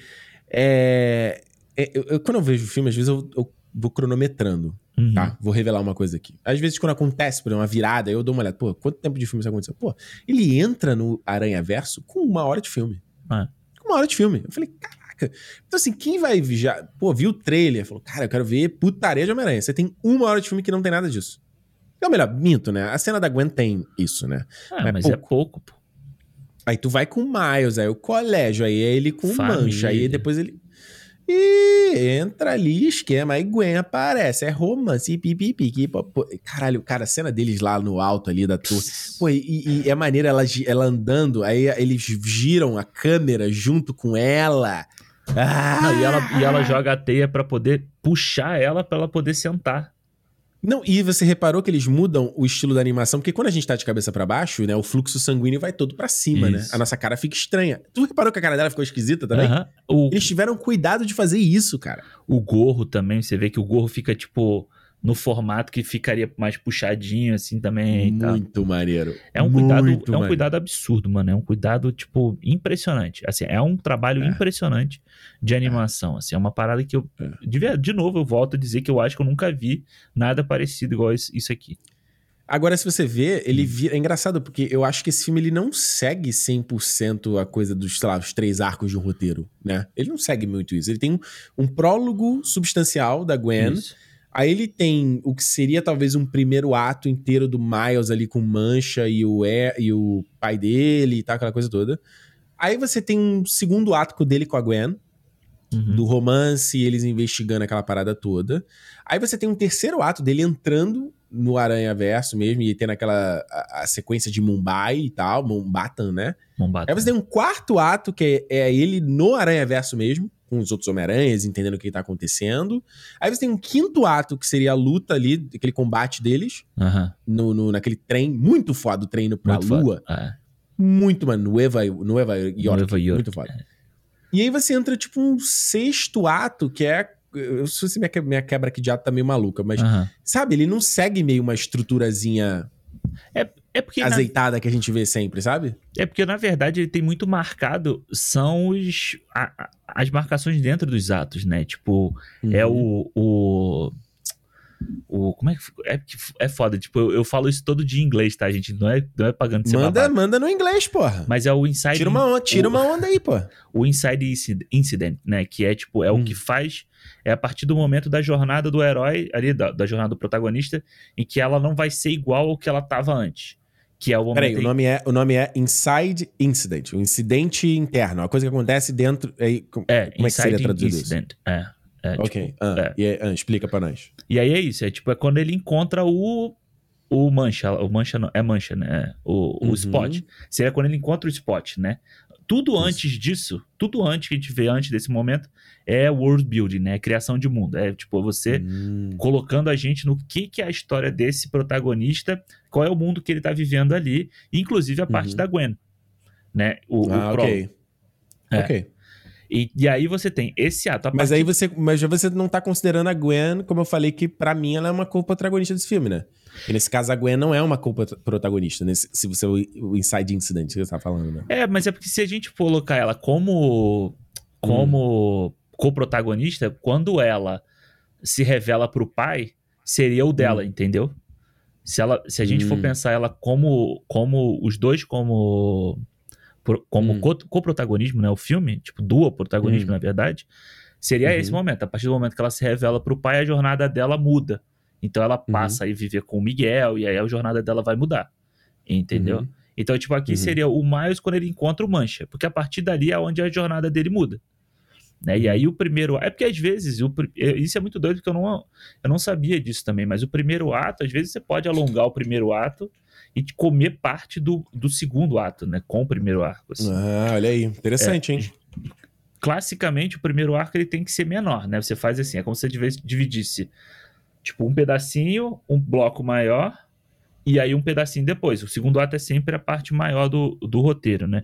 é, é- eu- eu- quando eu vejo o filme, às vezes eu, eu vou cronometrando, Uhum. tá? Vou revelar uma coisa aqui. Às vezes, quando acontece, por exemplo, uma virada, eu dou uma olhada, pô, quanto tempo de filme isso aconteceu? Pô, ele entra no Aranha Verso com uma hora de filme. Ah. Com uma hora de filme. Eu falei, caraca. Então, assim, quem vai já. Pô, viu o trailer, falou, cara, eu quero ver putaria de Homem-Aranha. Você tem uma hora de filme que não tem nada disso. Ou melhor, minto, né? A cena da Gwen tem isso, né? Ah, Mas mas pouco. é pouco, pô. Aí tu vai com o Miles, aí o colégio, aí é ele com Família. Mancha, aí depois ele. E entra ali, esquema, aí Gwen aparece, é romance, pipipi, pô. Caralho, cara, a cena deles lá no alto ali da torre. Pô, e, e é maneira ela, ela andando, aí eles giram a câmera junto com ela. Ah! Não, e, ela, e ela joga a teia pra poder puxar ela pra ela poder sentar. Não, e você reparou que eles mudam o estilo da animação, porque quando a gente tá de cabeça pra baixo, né, o fluxo sanguíneo vai todo pra cima, né? Isso. A nossa cara fica estranha. Tu reparou que a cara dela ficou esquisita também? O, Eles tiveram cuidado de fazer isso, cara. o gorro também, você vê que o gorro fica, tipo, no formato que ficaria mais puxadinho, assim, também. Muito maneiro. É um cuidado, Muito é um maneiro. cuidado absurdo, mano. É um cuidado, tipo, impressionante. Assim, é um trabalho É. impressionante de animação. Assim, é uma parada que eu. É. De, de novo, eu volto a dizer que eu acho que eu nunca vi nada parecido igual isso aqui. Agora, se você vê, Hum. ele vira... É engraçado, porque eu acho que esse filme ele não segue 100% a coisa dos, sei lá, os três arcos de um roteiro, né? Ele não segue muito isso. Ele tem um, um prólogo substancial da Gwen. Isso. Aí ele tem o que seria talvez um primeiro ato inteiro do Miles ali com Mancha e o, e, e o pai dele e tal, aquela coisa toda. Aí você tem um segundo ato com- dele com a Gwen, Uhum. do romance e eles investigando aquela parada toda. Aí você tem um terceiro ato dele entrando no Aranha Verso mesmo e tendo aquela a, a sequência de Mumbai e tal, Mumbatan, né? Mombata. Aí você tem um quarto ato que é, é ele no Aranha Verso mesmo, com os outros Homem-Aranhas, entendendo o que tá acontecendo. Aí você tem um quinto ato que seria a luta ali, aquele combate deles Aham. no, no- naquele trem, muito foda o trem indo pra Muito foda. lua. É. Muito, mano. Nueva, Nueva York. Nueva York, Muito foda. E aí você entra, tipo, um sexto ato, que é. Eu sei se minha, que- minha quebra aqui de ato tá meio maluca, mas, Aham. sabe, ele não segue meio uma estruturazinha É porque, na, azeitada que a gente vê sempre, sabe? é porque, na verdade, ele tem muito marcado. São os, a- a- as marcações dentro dos atos, né? Tipo, é Uhum. o. o o, como é que é, é foda, tipo, eu, eu falo isso todo dia em inglês, tá, gente? Não é, não é pagando de Manda, babaca. manda no inglês, porra. Mas é o inside Tira uma onda, tira o- uma onda aí, pô. (laughs) o inside inci- incident, né? Que é tipo, é Hum. o que faz. É a partir do momento da jornada do herói, ali, da, da jornada do protagonista, em que ela não vai ser igual ao que ela tava antes. Que é o momento. Peraí, o nome, é, o nome é Inside Incident, o incidente interno, a coisa que acontece dentro. Aí, É, como é que seria traduzido isso? incident. É. é, ok, tipo, ah, é. e ah, explica pra nós. E aí é isso, é tipo, é quando ele encontra o. O Mancha, o Mancha não, é Mancha, né? O, o Uhum. Spot. Seria quando ele encontra o Spot, né? Tudo Isso. antes disso, tudo antes que a gente vê antes desse momento, é world building, né? Criação de mundo. É tipo, você Hum. colocando a gente no que, que é a história desse protagonista, qual é o mundo que ele tá vivendo ali, inclusive a parte Uhum. da Gwen, né? O, o Ah, prólogo. ok. É. Ok. E, e aí você tem esse ato. Mas partir- aí você, mas você não tá considerando a Gwen, como eu falei, que pra mim ela é uma co-protagonista desse filme, né? E nesse caso a Gwen não é uma co-protagonista, nesse, se você o, o Inside Incident que você tá falando, né? É, mas é porque se a gente colocar ela como como Hum. co-protagonista, quando ela se revela pro pai, seria o dela, Hum. entendeu? Se, ela, se a gente for Hum. pensar ela como, como os dois como como Hum. co- co-protagonismo, né, o filme, tipo duo protagonismo Hum. na verdade, seria Uhum. esse momento. A partir do momento que ela se revela pro pai, a jornada dela muda. Então ela Uhum. passa a ir viver com o Miguel e aí a jornada dela vai mudar. Entendeu? Uhum. Então, tipo, aqui Uhum. seria o Miles quando ele encontra o Mancha, porque a partir dali é onde a jornada dele muda. Né? E aí o primeiro. É porque às vezes. O, é, isso é muito doido, porque eu não, eu não sabia disso também. Mas o primeiro ato, às vezes, você pode alongar o primeiro ato e te comer parte do, do segundo ato, né? Com o primeiro arco. assim. Ah, olha aí. Interessante, É. hein? Classicamente, o primeiro arco ele tem que ser menor, né? Você faz assim, é como se você dividisse tipo um pedacinho, um bloco maior e aí um pedacinho depois. O segundo ato é sempre a parte maior do, do roteiro, né?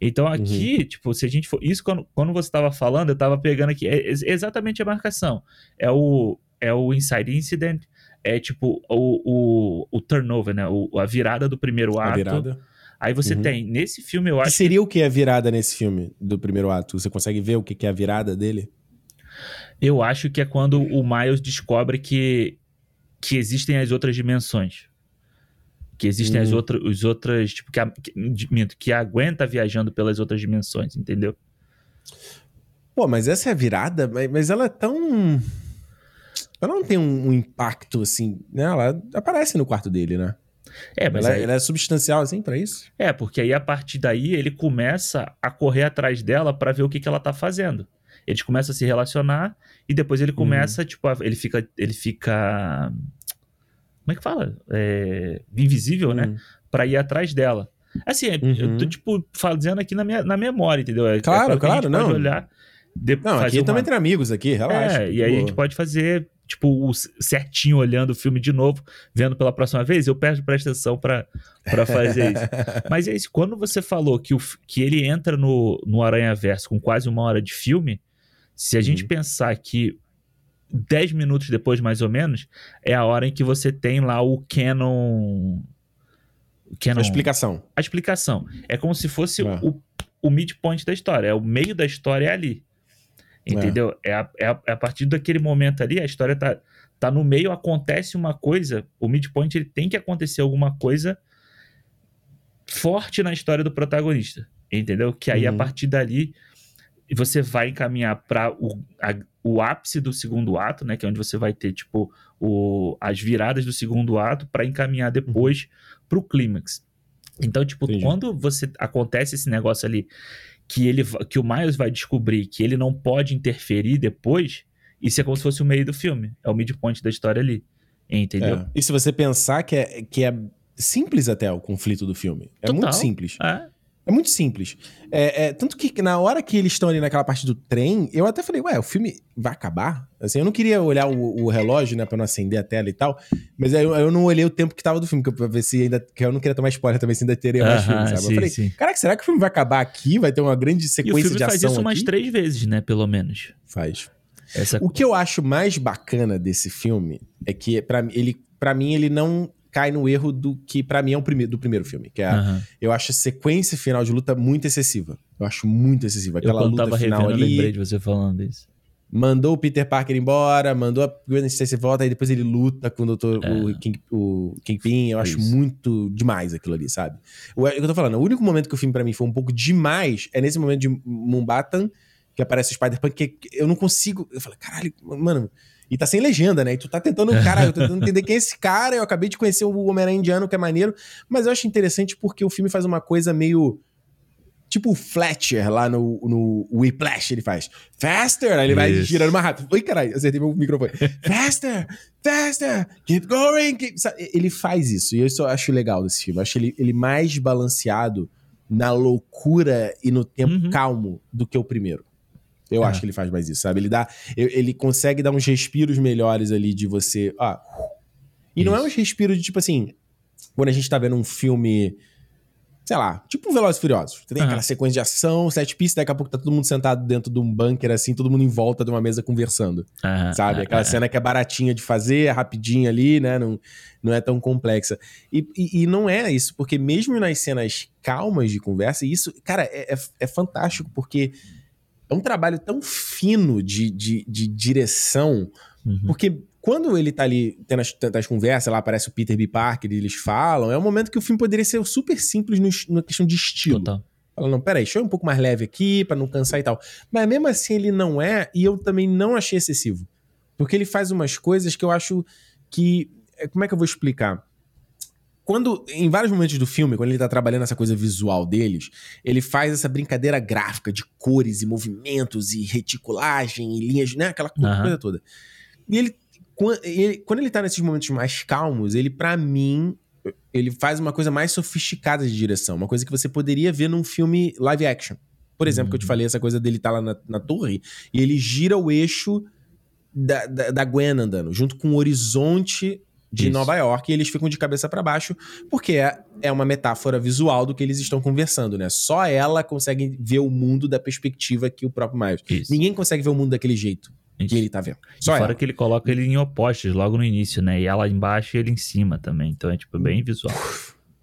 Então aqui, tipo, se a gente for. Isso quando, quando você estava falando, eu estava pegando aqui. É ex- exatamente a marcação. É o, é o inside incident, é tipo o, o, o turnover, né? O, a virada do primeiro A ato. virada. Aí você Uhum. tem, nesse filme, eu Que acho. seria o que é a virada nesse filme do primeiro ato? Você consegue ver o que que é a virada dele? Eu acho que é quando o Miles descobre que, que existem as outras dimensões. Que existem as Hum. outras, os outras, tipo, que a, que, minto, que a Gwen tá viajando pelas outras dimensões, entendeu? Pô, mas essa é a virada, mas, mas ela é tão. Ela não tem um, um impacto assim, né? Ela aparece no quarto dele, né? É, mas Ela, aí- ela é substancial assim pra isso? é, porque aí a partir daí ele começa a correr atrás dela pra ver o que, que ela tá fazendo. Eles começam a se relacionar e depois ele começa, tipo, a- ele fica, ele fica, como é que fala? É, invisível, né? Hum. Pra ir atrás dela. Assim, é- eu Uhum. tô, tipo, fazendo aqui na, minha, na memória, entendeu? É- é Claro, claro não. olhar, de- Não, aqui uma- também tem amigos aqui, relaxa. É, e aí a gente pode fazer, tipo, o certinho olhando o filme de novo, vendo pela próxima vez, eu peço presta atenção pra, pra fazer isso. (laughs) Mas é isso, quando você falou que, o, que ele entra no, no Aranha Verso com quase uma hora de filme, se a gente Uhum. pensar que 10 minutos depois, mais ou menos, é a hora em que você tem lá o canon. canon A explicação. a explicação. É como se fosse o, o midpoint da história. É o meio da história é ali. Entendeu? É, a, é, a, é a partir daquele momento ali, a história tá, tá no meio, acontece uma coisa. O midpoint ele tem que acontecer alguma coisa forte na história do protagonista. Entendeu? Que aí, a Uhum. partir dali, você vai encaminhar para o, a- o ápice do segundo ato, né? Que é onde você vai ter, tipo, o, as viradas do segundo ato para encaminhar depois pro clímax. Então, tipo, Entendi. quando você acontece esse negócio ali que ele que o Miles vai descobrir que ele não pode interferir depois, isso é como se fosse o meio do filme, é o midpoint da história ali. Entendeu? É. E se você pensar que é, que é simples até o conflito do filme. É Total. muito simples. É. É muito simples. É, é, tanto que na hora que eles estão ali naquela parte do trem, eu até falei, ué, o filme vai acabar? Assim, eu não queria olhar o, o relógio, né, pra não acender a tela e tal, mas aí eu, eu não olhei o tempo que tava do filme, que eu- pra ver se ainda. que eu não queria tomar spoiler também, se ainda teria mais filme, Aham, sabe? sim, eu falei, sim. caraca, será que o filme vai acabar aqui? Vai ter uma grande E o sequência filme de faz ação isso aqui? três vezes, né? Pelo menos. Faz. Essa... O que eu acho mais bacana desse filme é que, mim, ele, pra mim, ele não cai no erro do que, pra mim, é o primeiro, do primeiro filme. Que é, Aham. eu acho a sequência final de luta muito excessiva. Eu acho muito excessiva. Eu Aquela quando luta tava final revendo, eu ali. lembrei de você falando isso. Mandou o Peter Parker embora, mandou a Gwen Stacy volta, e depois ele luta com o, doutor, o, King, o Kingpin. Eu acho É. Isso. muito demais aquilo ali, sabe? O, é o que eu tô falando, o único momento que o filme pra mim foi um pouco demais é nesse momento de Mumbatan, que aparece o Spider-Punk, que eu não consigo. Eu falei, caralho, mano. E tá sem legenda, né? E tu tá tentando, (laughs) caralho, eu tô tentando entender quem é esse cara. Eu acabei de conhecer o Homem-Aranha indiano, que é maneiro. Mas eu acho interessante porque o filme faz uma coisa meio. Tipo o Fletcher lá no, no Whiplash, ele faz faster, aí ele vai Isso. girando mais rápido. Oi, caralho, acertei meu microfone. (laughs) faster, faster, keep going. keep-? Ele faz isso, e isso eu acho legal desse filme. Eu acho ele, ele mais balanceado na loucura e no tempo Uhum. calmo do que o primeiro. Eu É. acho que ele faz mais isso, sabe? Ele dá, ele consegue dar uns respiros melhores ali de você. Ah, e não é Isso. uns respiros de tipo assim, quando a gente tá vendo um filme, sei lá, tipo um Velozes e Furiosos. Tem Aham. aquela sequência de ação, sete pistas, daqui a pouco tá todo mundo sentado dentro de um bunker assim, todo mundo em volta de uma mesa conversando, Aham, sabe? ah, Aquela ah, cena que é baratinha de fazer, é rapidinha ali, né? Não, não é tão complexa. E, e, e não é isso, porque mesmo nas cenas calmas de conversa, isso, cara, é, é, é fantástico, porque é um trabalho tão fino de, de, de direção uhum. porque quando ele tá ali tendo as, tendo as conversas, lá aparece o Peter B. Parker e eles falam, é um momento que o filme poderia ser super simples no, na questão de estilo. Total. Fala, não, peraí, deixa eu ir um pouco mais leve aqui pra não cansar e tal. Mas mesmo assim ele não é, e eu também não achei excessivo. Porque ele faz umas coisas que eu acho que. é, Como é que eu vou explicar? Quando, em vários momentos do filme, quando ele tá trabalhando essa coisa visual deles, ele faz essa brincadeira gráfica de cores e movimentos e reticulagem e linhas, né? Aquela Aham. coisa toda. E ele, ele- quando ele tá nesses momentos mais calmos, ele, pra mim, ele faz uma coisa mais sofisticada de direção. Uma coisa que você poderia ver num filme live action. Por exemplo, que eu te Uhum. falei, essa coisa dele tá lá na, na torre e ele gira o eixo da, da, da Gwen andando, junto com o horizonte de Isso. Nova York e eles ficam de cabeça pra baixo, porque é, é uma metáfora visual do que eles estão conversando, né? Só ela consegue ver o mundo da perspectiva que o próprio Miles. Isso. Ninguém consegue ver o mundo daquele jeito Isso. que ele tá vendo. E Só fora ela. que ele coloca ele em opostos logo no início, né? E ela embaixo e ele em cima também. Então é tipo bem visual.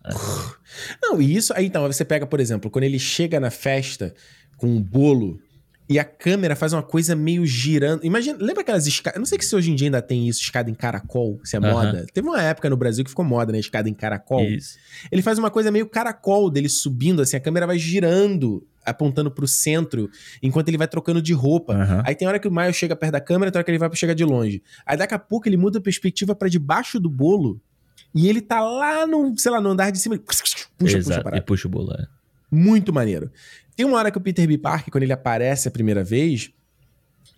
(laughs) Não, e isso aí então, você pega, por exemplo, quando ele chega na festa com um bolo e a câmera faz uma coisa meio girando. Imagina, lembra aquelas escadas? Eu não sei se hoje em dia ainda tem isso, escada em caracol, se é Aham. moda. Teve uma época no Brasil que ficou moda, né? Escada em caracol. Isso. Ele faz uma coisa meio caracol dele subindo, assim, a câmera vai girando, apontando pro centro, enquanto ele vai trocando de roupa. Aham. Aí tem hora que o Miles chega perto da câmera, tem hora que ele vai pra chegar de longe. Aí daqui a pouco ele muda a perspectiva pra debaixo do bolo e ele tá lá no, sei lá, no andar de cima. Ele puxa, puxa, Exato. puxa, e puxa o bolo. é. Muito maneiro. Tem uma hora que o Peter B. Parker, quando ele aparece a primeira vez,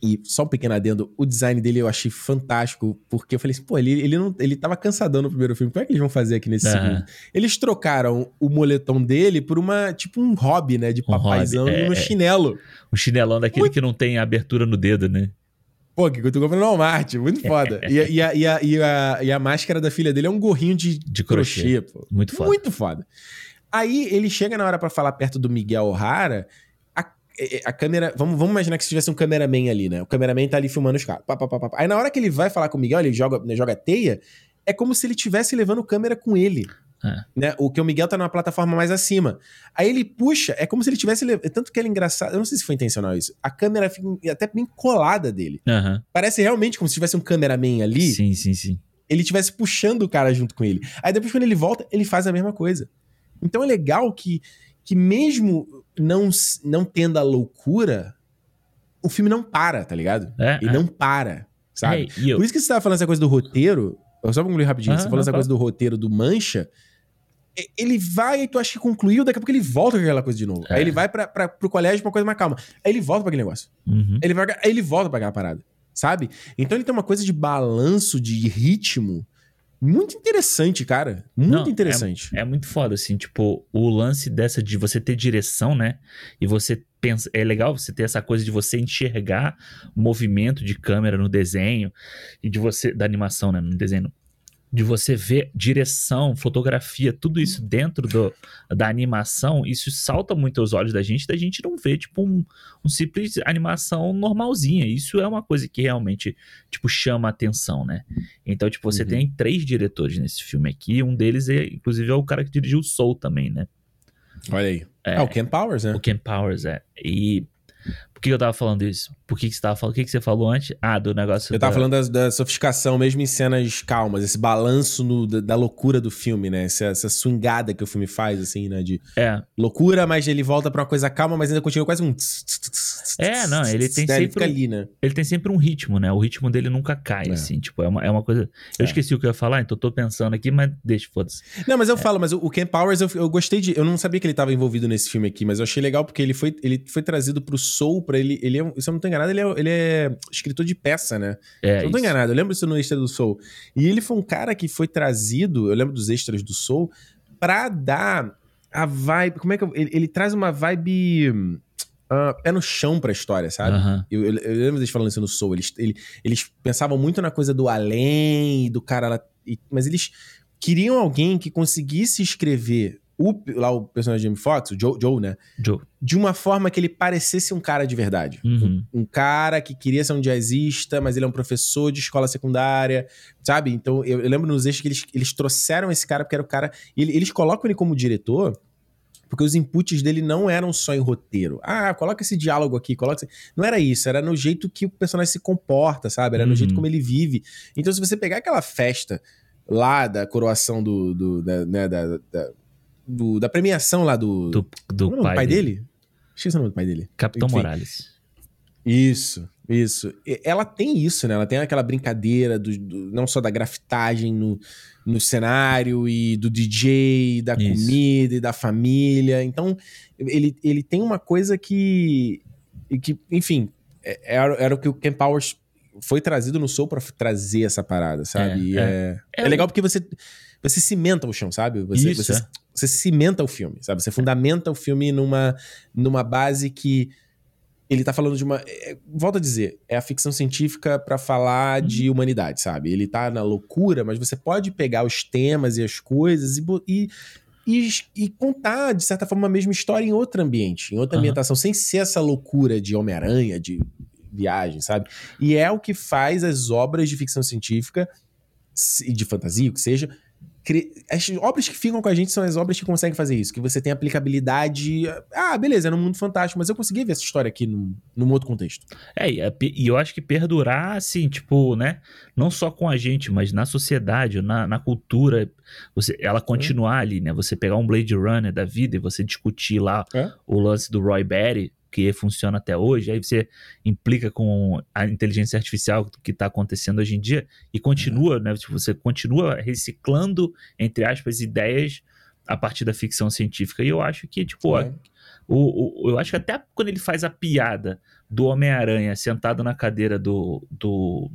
e só um pequeno adendo, o design dele eu achei fantástico, porque eu falei assim, pô, ele, ele, não, ele tava cansadão no primeiro filme, como é que eles vão fazer aqui nesse Aham. segundo? Eles trocaram o moletom dele por uma, tipo um hobby, né, de Um papaizão hobby, é, no chinelo. Um chinelão daquele Muito- que não tem abertura no dedo, né? Pô, que eu tô comprando no Walmart, muito foda. (laughs) e, a, e, a, e, a, e, a, e a máscara da filha dele é um gorrinho de, De crochê. crochê, pô. Muito foda. Muito foda. Aí ele chega na hora pra falar perto do Miguel O'Hara, a, é, a câmera. Vamos, vamos imaginar que se tivesse um cameraman ali, né? O cameraman tá ali filmando os caras. Pá, pá, pá. Aí na hora que ele vai falar com o Miguel, ele joga, né, joga teia, é como se ele estivesse levando câmera com ele. É. Né? O que o Miguel tá numa plataforma mais acima. Aí ele puxa, é como se ele tivesse. lev- Tanto que ele é engraçado. Eu não sei se foi intencional isso. A câmera fica até bem colada dele. Aham. Parece realmente como se tivesse um cameraman ali Sim, sim, sim. ele estivesse puxando o cara junto com ele. Aí depois, quando ele volta, ele faz a mesma coisa. Então é legal que, que mesmo não, não tendo a loucura, o filme não para, tá ligado? É, Ele é. não para, sabe? Eu, Por isso que você tava falando essa coisa do roteiro. Só pra concluir rapidinho, Ah, você falou essa fala. coisa do roteiro do Mancha. Ele vai e tu acha que concluiu, daqui a pouco ele volta com aquela coisa de novo. É. Aí ele vai pra, pra, pro colégio pra uma coisa mais calma. Aí ele volta pra aquele negócio. Uhum. Ele, vai, aí ele volta pra aquela parada, sabe? Então ele tem uma coisa de balanço, de ritmo, muito interessante, cara. Muito Não, interessante. É muito foda, assim, tipo, o lance dessa de você ter direção, né? E você pensa. É legal você ter essa coisa de você enxergar o movimento de câmera no desenho e de você. Da animação, né? No desenho. De você ver direção, fotografia, tudo isso dentro do, da animação, isso salta muito aos olhos da gente, da gente não ver, tipo, um, um simples animação normalzinha. Isso é uma coisa que realmente, tipo, chama a atenção, né? Então, tipo, você Uhum. tem três diretores nesse filme aqui. Um deles, é, inclusive, é o cara que dirigiu o Soul também, né? Olha aí. É. Ah, o Ken Powers, né? O Ken Powers, é. E. Por que eu tava falando isso? Por que, que você tava falando? O que, que você falou antes? Ah, do negócio. Eu tava da- falando da, da sofisticação, mesmo em cenas calmas, esse balanço no- da, da loucura do filme, né? Essa, essa swingada que o filme faz, assim, né? De É. loucura, mas ele volta pra uma coisa calma, mas ainda continua quase um. tss, tss, tss, tss, É, não, ele tem né? Ele sempre fica um- ali, né? Ele tem sempre um ritmo, né? O ritmo dele nunca cai, É. assim. Tipo, é uma, é uma coisa. Eu É. esqueci o que eu ia falar, então eu tô pensando aqui, mas deixa, foda-se. Não, É. mas eu falo, mas o, o Ken Powers, eu, eu gostei de. Eu não sabia que ele tava envolvido nesse filme aqui, mas eu achei legal porque ele foi, ele foi trazido pro Soul pra ele. ele é, se eu não tô enganado, ele é, ele é escritor de peça, né? É, Se eu não tô isso. enganado, eu lembro isso no extra do Soul. E ele foi um cara que foi trazido, eu lembro dos extras do Soul, pra dar a vibe. Como é que eu, ele, ele traz uma vibe. ah, pé no chão pra história, sabe? Aham. Eu, eu- eu lembro deles falando isso no Soul. Eles, ele- eles pensavam muito na coisa do além, do cara lá. e- mas eles queriam alguém que conseguisse escrever o, lá o personagem de Jamie Foxx, o Joe, Joe, né? Joe. De uma forma que ele parecesse um cara de verdade. Uhum. Um cara que queria ser um jazzista, mas ele é um professor de escola secundária, sabe? Então eu, eu lembro nos extras que eles, eles trouxeram esse cara porque era o cara. ele- eles colocam ele como diretor. Porque os inputs dele não eram só em roteiro. Ah, coloca esse diálogo aqui, coloca esse... Não era isso, era no jeito que o personagem se comporta, sabe? Era no Uhum. jeito como ele vive. Então, se você pegar aquela festa lá da coroação do. do da, né, da, da, do- da premiação lá do. Do, do Como é pai, do dele. dele? Esqueci o nome do pai dele. Capitão Enfim. Morales. Isso, isso. E- Ela tem isso, né? Ela tem aquela brincadeira do, do- não só da grafitagem no, no cenário e do DJ, da Isso. comida e da família. Então, ele, ele tem uma coisa que, e que enfim, é- era, era o que o Ken Powers foi trazido no Soul pra trazer essa parada, sabe? É, E é. é, É é legal porque você, você cimenta o chão, sabe? Você, Isso, você, é. Você cimenta o filme, sabe? Você fundamenta o filme numa, numa base que ele tá falando de uma. É, volto a dizer, é a ficção científica para falar uhum. de humanidade, sabe? Ele tá na loucura, mas você pode pegar os temas e as coisas e, e, e, e contar, de certa forma, a mesma história em outro ambiente, em outra uhum. ambientação, sem ser essa loucura de Homem-Aranha, de viagem, sabe? E é o que faz as obras de ficção científica e de fantasia, o que seja, as obras que ficam com a gente são as obras que conseguem fazer isso, que você tem aplicabilidade. Ah, beleza, é num mundo fantástico, mas eu consegui ver essa história aqui num, num outro contexto. É, e eu acho que perdurar, assim, tipo, né? Não só com a gente, mas na sociedade, na, na cultura, você, ela continuar ali, né? Você pegar um Blade Runner da vida e você discutir lá é? o lance do Roy Batty, que funciona até hoje, aí você implica com a inteligência artificial que está acontecendo hoje em dia e continua, né? Tipo, você continua reciclando, entre aspas, ideias a partir da ficção científica. E eu acho que, tipo, é. o, o, eu acho que até quando ele faz a piada do Homem-Aranha sentado na cadeira do, do,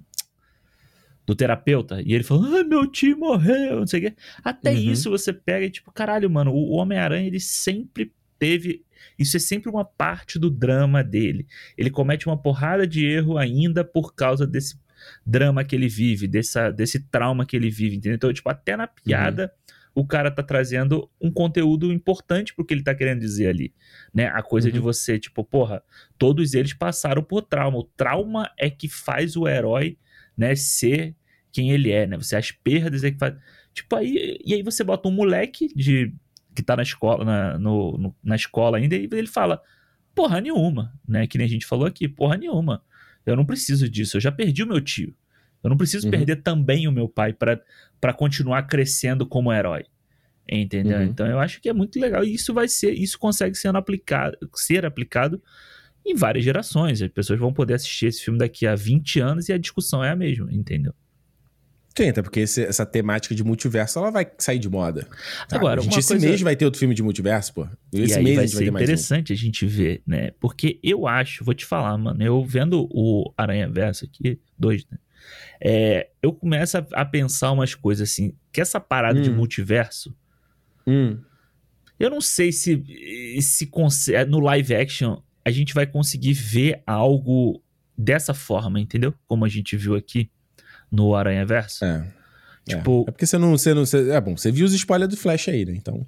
do terapeuta, e ele fala, ai, meu tio morreu, não sei o quê. Até uhum. isso você pega e, tipo, caralho, mano, o Homem-Aranha, ele sempre teve isso é sempre uma parte do drama dele. Ele comete uma porrada de erro ainda por causa desse drama que ele vive, dessa, desse trauma que ele vive, entendeu? Então, tipo, até na piada, uhum. o cara tá trazendo um conteúdo importante pro que ele tá querendo dizer ali, né? A coisa uhum. de você, tipo, porra, todos eles passaram por trauma. O trauma é que faz o herói, né, ser quem ele é, né? Você as perdas é que faz... Tipo, aí... E aí você bota um moleque de que tá na escola, na, no, no, na escola ainda, e ele fala, porra nenhuma, né? Que nem a gente falou aqui, porra nenhuma. Eu não preciso disso, eu já perdi o meu tio. Eu não preciso uhum. perder também o meu pai para continuar crescendo como herói. Entendeu? Uhum. Então eu acho que é muito legal. E isso vai ser, isso consegue ser aplicado, ser aplicado em várias gerações. As pessoas vão poder assistir esse filme daqui a 20 anos e a discussão é a mesma, entendeu? Sim, até porque esse, essa temática de multiverso ela vai sair de moda. Tá? Agora, a gente, esse coisa... mês vai ter outro filme de multiverso, pô. Esse e aí mês vai ser vai ter interessante mais um. a gente ver, né? Porque eu acho, vou te falar, mano, eu vendo o Aranha Verso aqui, dois, né? É, eu começo a, a, pensar umas coisas assim, que essa parada hum. de multiverso, hum. eu não sei se, se no live action a gente vai conseguir ver algo dessa forma, entendeu? Como a gente viu aqui no Aranha Verso. É. Tipo, é. é porque você não, você não. Você, é bom, você viu os spoilers do Flash aí, né? Então.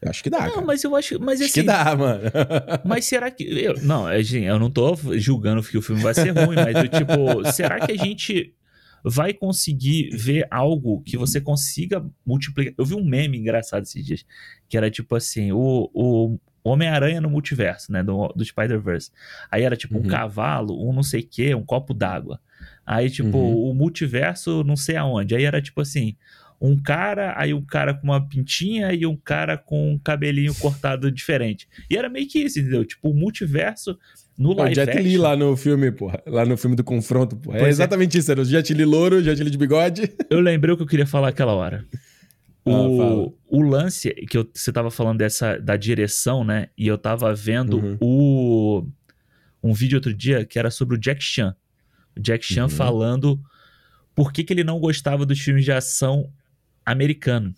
Eu acho que dá. Não, cara. mas eu acho. Mas, acho assim, que dá, mano. (laughs) mas será que. Eu, não, é, eu não tô julgando que o filme vai ser ruim, mas eu, tipo, será que a gente vai conseguir ver algo que você consiga multiplicar? Eu vi um meme engraçado esses dias, que era tipo assim: o, o Homem-Aranha no multiverso, né? Do, do Spider-Verse. Aí era tipo uhum. um cavalo, um não sei o quê, um copo d'água. Aí, tipo, uhum. o multiverso, não sei aonde. Aí era tipo assim: um cara, aí um cara com uma pintinha e um cara com um cabelinho (laughs) cortado diferente. E era meio que isso, entendeu? Tipo, o multiverso no live O Jet action. Li lá no filme, porra. Lá no filme do confronto, porra. É exatamente é. isso, era o Jet Li louro, Jet Li de bigode. (laughs) Eu lembrei o que eu queria falar aquela hora. Ah, o, o lance que eu, você tava falando dessa da direção, né? E eu tava vendo uhum. o um vídeo outro dia que era sobre o Jack Chan. Jack Chan uhum. falando por que, que ele não gostava dos filmes de ação americano.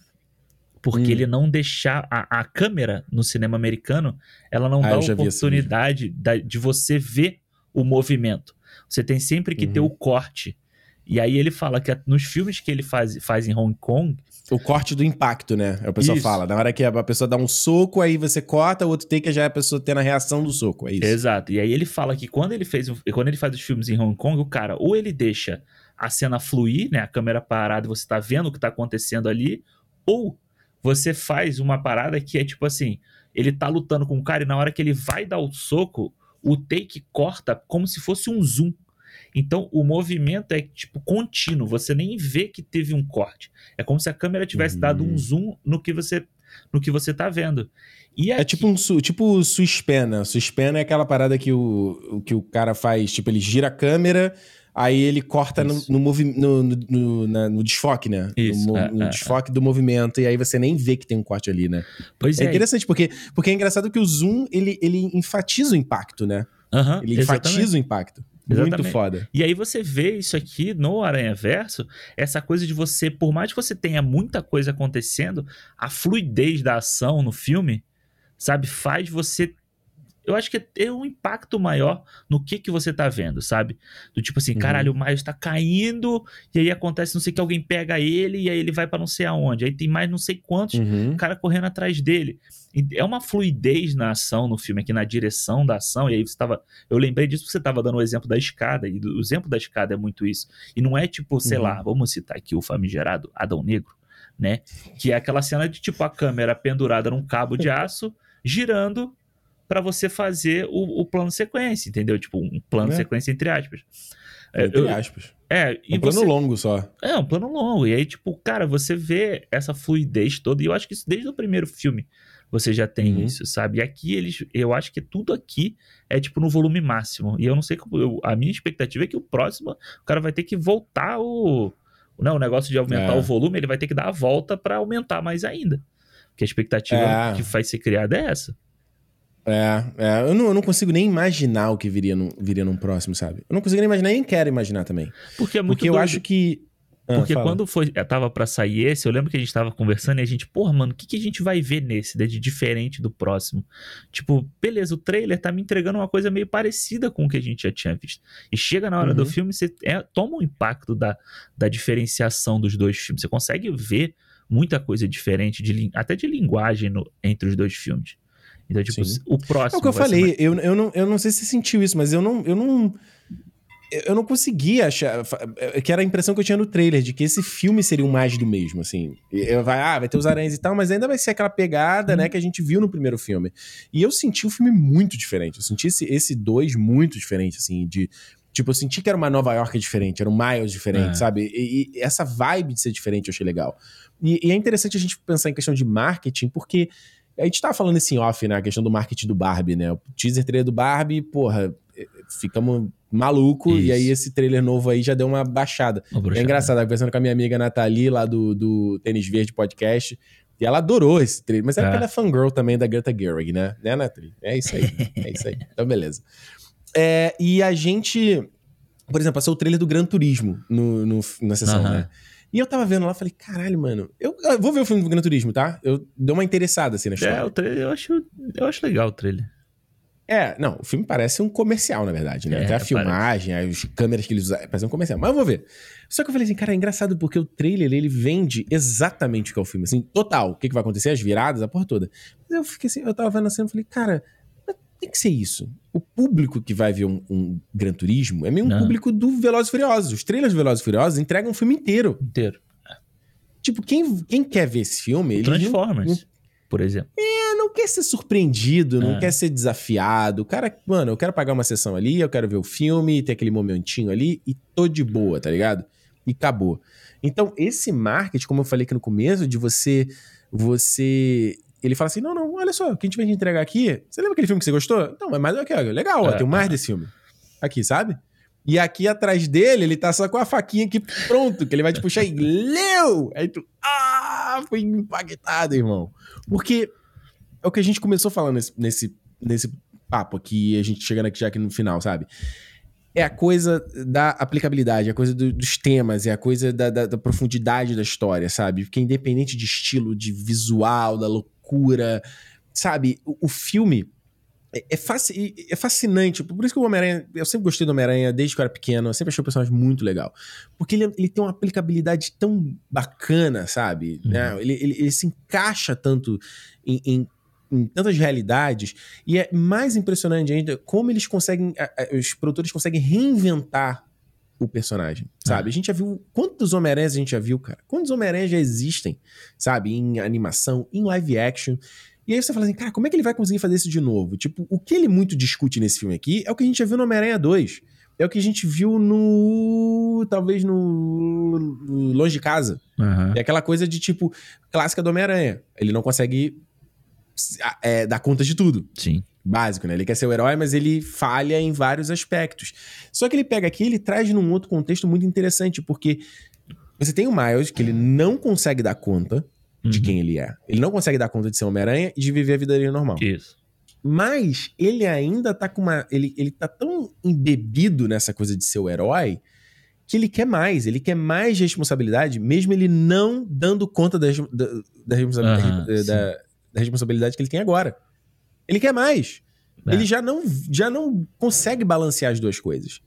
Porque hum. ele não deixar a, a câmera no cinema americano, ela não ah, dá a oportunidade da, de você ver o movimento. Você tem sempre que uhum. ter o corte. E aí ele fala que nos filmes que ele faz, faz em Hong Kong. O corte do impacto, né? A pessoa isso. fala. Na hora que a pessoa dá um soco, aí você corta, o outro take já é a pessoa tendo a reação do soco. É isso. Exato. E aí ele fala que quando ele fez. Quando ele faz os filmes em Hong Kong, o cara, ou ele deixa a cena fluir, né? A câmera parada, você tá vendo o que tá acontecendo ali, ou você faz uma parada que é tipo assim: ele tá lutando com o cara e na hora que ele vai dar o soco, o take corta como se fosse um zoom. Então o movimento é tipo contínuo, você nem vê que teve um corte. É como se a câmera tivesse uhum. dado um uhum. zoom no que você no que você tá vendo. E aqui... É tipo um su, tipo suspena. Suspena é aquela parada que o, que o cara faz, tipo, ele gira a câmera, aí ele corta no, no, no, no, na, no, desfoque, né? Isso, no, é, no é, desfoque é. do movimento, e aí você nem vê que tem um corte ali, né? Pois é. É interessante, porque, porque é engraçado que o zoom, ele, ele enfatiza o impacto, né? Uhum, ele enfatiza exatamente. o impacto. Exatamente. Muito foda. E aí você vê isso aqui no Aranha Verso, essa coisa de você, por mais que você tenha muita coisa acontecendo, a fluidez da ação no filme, sabe, faz você eu acho que é um impacto maior no que que você tá vendo, sabe? Do tipo assim, Uhum. caralho, o Miles tá caindo, e aí acontece não sei que alguém pega ele, e aí ele vai pra não sei aonde. Aí tem mais não sei quantos Uhum. o cara correndo atrás dele. É uma fluidez na ação no filme, aqui na direção da ação. E aí você tava. Eu lembrei disso porque você tava dando o exemplo da escada. E o exemplo da escada é muito isso. E não é tipo, sei Uhum. lá, vamos citar aqui o famigerado Adão Negro, né? Que é aquela cena de tipo a câmera pendurada num cabo de aço, girando pra você fazer o, o plano sequência, entendeu? Tipo, um plano É. sequência entre aspas. É, Entre eu- aspas. é, e Um plano você- longo só. é, um plano longo. E aí, tipo, cara, você vê essa fluidez toda. E eu acho que isso desde o primeiro filme você já tem Uhum. isso, sabe? E aqui eles. Eu acho que tudo aqui é, tipo, no volume máximo. E eu não sei como. eu- a minha expectativa é que o próximo, o cara vai ter que voltar o. Não, o negócio de aumentar É. o volume, ele vai ter que dar a volta pra aumentar mais ainda. Porque a expectativa É. que vai ser criada é essa. É, é eu, não, eu não consigo nem imaginar o que viria num, viria num próximo, sabe? Eu não consigo nem imaginar, nem quero imaginar também. Porque é muito Porque eu doido. acho que. Ah, Porque fala. quando foi, eh, tava pra sair esse, eu lembro que a gente tava conversando e a gente, porra, mano, o que, que a gente vai ver nesse, né, de diferente do próximo? Tipo, beleza, o trailer tá me entregando uma coisa meio parecida com o que a gente já tinha visto. E chega na hora do Uhum. filme, você é, toma um impacto da, da diferenciação dos dois filmes. Você consegue ver muita coisa diferente, de, até de linguagem no- entre os dois filmes. Então, tipo, Sim. o É próximo. o que eu falei, mais- eu, eu, não, eu não sei se você sentiu isso, mas eu não. Eu não eu não conseguia achar. fa- Que era a impressão que eu tinha no trailer, de que esse filme seria um mais do mesmo, assim. Vai, ah, vai ter os aranhas e tal, mas ainda vai ser aquela pegada, Uhum. né, que a gente viu no primeiro filme. E eu senti o filme muito diferente. Eu senti esse, esse dois muito diferente, assim, de. Tipo, eu senti que era uma Nova York diferente, era um Miles diferente, É. sabe? E, e essa vibe de ser diferente eu achei legal. E, e é interessante a gente pensar em questão de marketing, porque a gente tava falando esse em off, né? A questão do marketing do Barbie, né? O teaser trailer do Barbie, porra, eh, ficamos maluco Isso. e aí esse trailer novo aí já deu uma baixada. Bruxa, É engraçado, tava conversando com a minha amiga Nathalie lá do, do Tênis Verde Podcast. E ela adorou esse trailer, mas é É. porque ela é fangirl também da Greta Gerwig, né? Né, Nathalie? É isso aí. é isso aí. Então, beleza. É, e a gente, por exemplo, passou o trailer do Gran Turismo no, no- na sessão, né? E eu tava vendo lá, falei, caralho, mano, eu, eu vou ver o filme do Gran Turismo, tá? Eu dei uma interessada assim na história. É, o trailer, eu acho, eu acho legal o trailer. É, não, o filme parece um comercial, na verdade, né? É, Até a filmagem, as câmeras que eles usam, parece um comercial. Mas eu vou ver. Só que eu falei assim, cara, é engraçado porque o trailer, ele vende exatamente o que é o filme, assim, total. O que, que vai acontecer, as viradas, a porra toda. Mas eu fiquei assim, eu tava vendo a cena e falei, cara, tem que ser isso. O público que vai ver um, um Gran Turismo é meio um Não. público do Velozes e Furiosos. Os trailers do Velozes e Furiosos entregam um filme inteiro. Inteiro. Tipo, quem, quem quer ver esse filme, ele não- Transformers, por exemplo. não quer ser surpreendido, não É. quer ser desafiado. O cara, mano, eu quero pagar uma sessão ali, eu quero ver o filme, ter aquele momentinho ali e tô de boa, tá ligado? E acabou. Então, esse marketing, como eu falei aqui no começo, de você. Você. Ele fala assim: não, não, olha só, o que a gente vai te entregar aqui. Você lembra aquele filme que você gostou? Então, é mais. Okay, legal, ó, É, tem mais é. desse filme. Aqui, sabe? E aqui atrás dele, ele tá só com a faquinha aqui pronto, que ele vai te puxar e leu! Aí tu, ah, fui impactado, irmão. Porque é o que a gente começou falando nesse, nesse, nesse papo aqui, a gente chegando aqui já aqui no final, sabe? É a coisa da aplicabilidade, é a coisa do- dos temas, é a coisa da, da- da profundidade da história, sabe? Porque independente de estilo, de visual, da loucura, sabe? O, o filme é, é, fasci- é fascinante. Por isso que o Homem-Aranha, eu sempre gostei do Homem-Aranha desde que eu era pequeno, eu sempre achei o personagem muito legal. Porque ele, ele tem uma aplicabilidade tão bacana, sabe? Uhum. Né? Ele, ele- ele se encaixa tanto em, em- em tantas realidades. E é mais impressionante ainda como eles conseguem. Os produtores conseguem reinventar o personagem, sabe? Ah. A gente já viu. Quantos Homem-Aranhas a gente já viu, cara? Quantos Homem-Aranhas já existem, sabe? Em animação, em live action. E aí você fala assim, cara, como é que ele vai conseguir fazer isso de novo? Tipo, o que ele muito discute nesse filme aqui é o que a gente já viu no Homem-Aranha 2. É o que a gente viu no. Talvez no. Longe de Casa. Aham. É aquela coisa de tipo, clássica do Homem-Aranha. Ele não consegue é, dar conta de tudo. Sim. Básico, né? Ele quer ser o herói, mas ele falha em vários aspectos. Só que ele pega aqui e ele traz num outro contexto muito interessante, porque você tem o Miles, que ele não consegue dar conta de Uhum. quem ele é. Ele não consegue dar conta de ser Homem-Aranha e de viver a vida dele normal. Isso. Mas ele ainda tá com uma. Ele, ele tá tão embebido nessa coisa de ser o herói que ele quer mais. Ele quer mais responsabilidade, mesmo ele não dando conta da, da, da responsa- Aham, da- sim. da- da responsabilidade que ele tem agora. Ele quer mais. É. Ele já não, já não consegue balancear as duas coisas.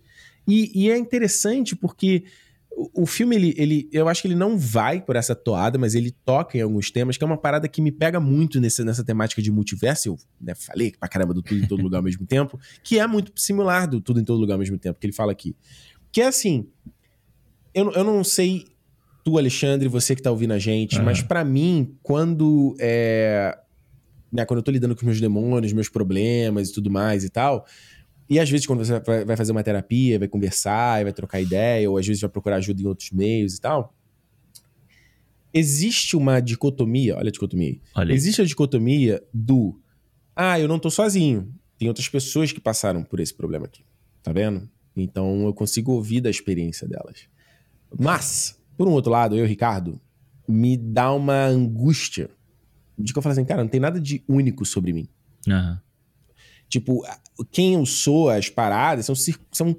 E, e é interessante porque o, o filme, ele, ele, eu acho que ele não vai por essa toada, mas ele toca em alguns temas, que é uma parada que me pega muito nesse, nessa temática de multiverso. Eu né, falei pra caramba do tudo em todo lugar ao mesmo tempo, (laughs) que é muito similar do tudo em todo lugar ao mesmo tempo, que ele fala aqui. Que é assim, eu, eu não sei tu, Alexandre, você que tá ouvindo a gente, Aham. mas pra mim, quando é, né, quando eu tô lidando com meus demônios, meus problemas e tudo mais e tal, e às vezes quando você vai fazer uma terapia, vai conversar, vai trocar ideia, ou às vezes vai procurar ajuda em outros meios e tal, existe uma dicotomia, olha a dicotomia aí, Olha existe a dicotomia do ah, eu não tô sozinho, tem outras pessoas que passaram por esse problema aqui, tá vendo? Então eu consigo ouvir da experiência delas. Mas, por um outro lado, eu, Ricardo, me dá uma angústia de que eu falo assim, cara, não tem nada de único sobre mim. Aham. Tipo, quem eu sou, as paradas, são. são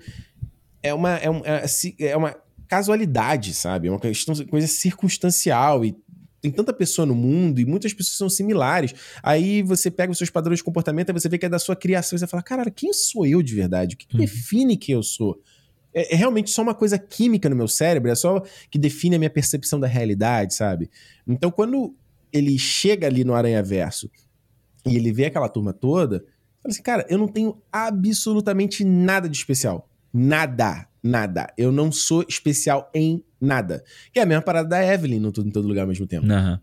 é, uma, é, um- é é uma casualidade, sabe? É uma questão, coisa circunstancial. E tem tanta pessoa no mundo e muitas pessoas são similares. Aí você pega os seus padrões de comportamento e você vê que é da sua criação. E você fala, caralho, quem sou eu de verdade? O que, que Uhum. define quem eu sou? É, é realmente só uma coisa química no meu cérebro? É só que define a minha percepção da realidade, sabe? Então, quando ele chega ali no Aranha Verso e ele vê aquela turma toda, fala assim, cara, eu não tenho absolutamente nada de especial. Nada, nada. Eu não sou especial em nada. Que é a mesma parada da Evelyn no Tudo em Todo Lugar ao mesmo tempo. Aham.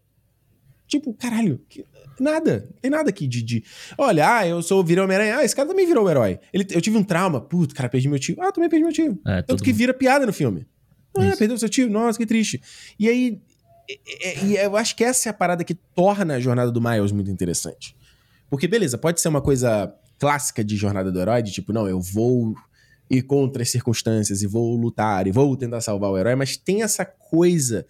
Tipo, caralho, que- nada. Tem nada aqui de, de. Olha, ah, eu sou virou Homem-Aranha. Ah, esse cara também virou um herói. Ele, eu tive um trauma. Puto, cara, perdi meu tio. Ah, também perdi meu tio. É, Tanto que mundo- vira piada no filme. Ah, Isso. perdeu seu tio? Nossa, que triste. E aí. E, e- e eu acho que essa é a parada que torna a jornada do Miles muito interessante. Porque, beleza, pode ser uma coisa clássica de jornada do herói, de tipo, não, eu vou ir contra as circunstâncias e vou lutar e vou tentar salvar o herói, mas tem essa coisa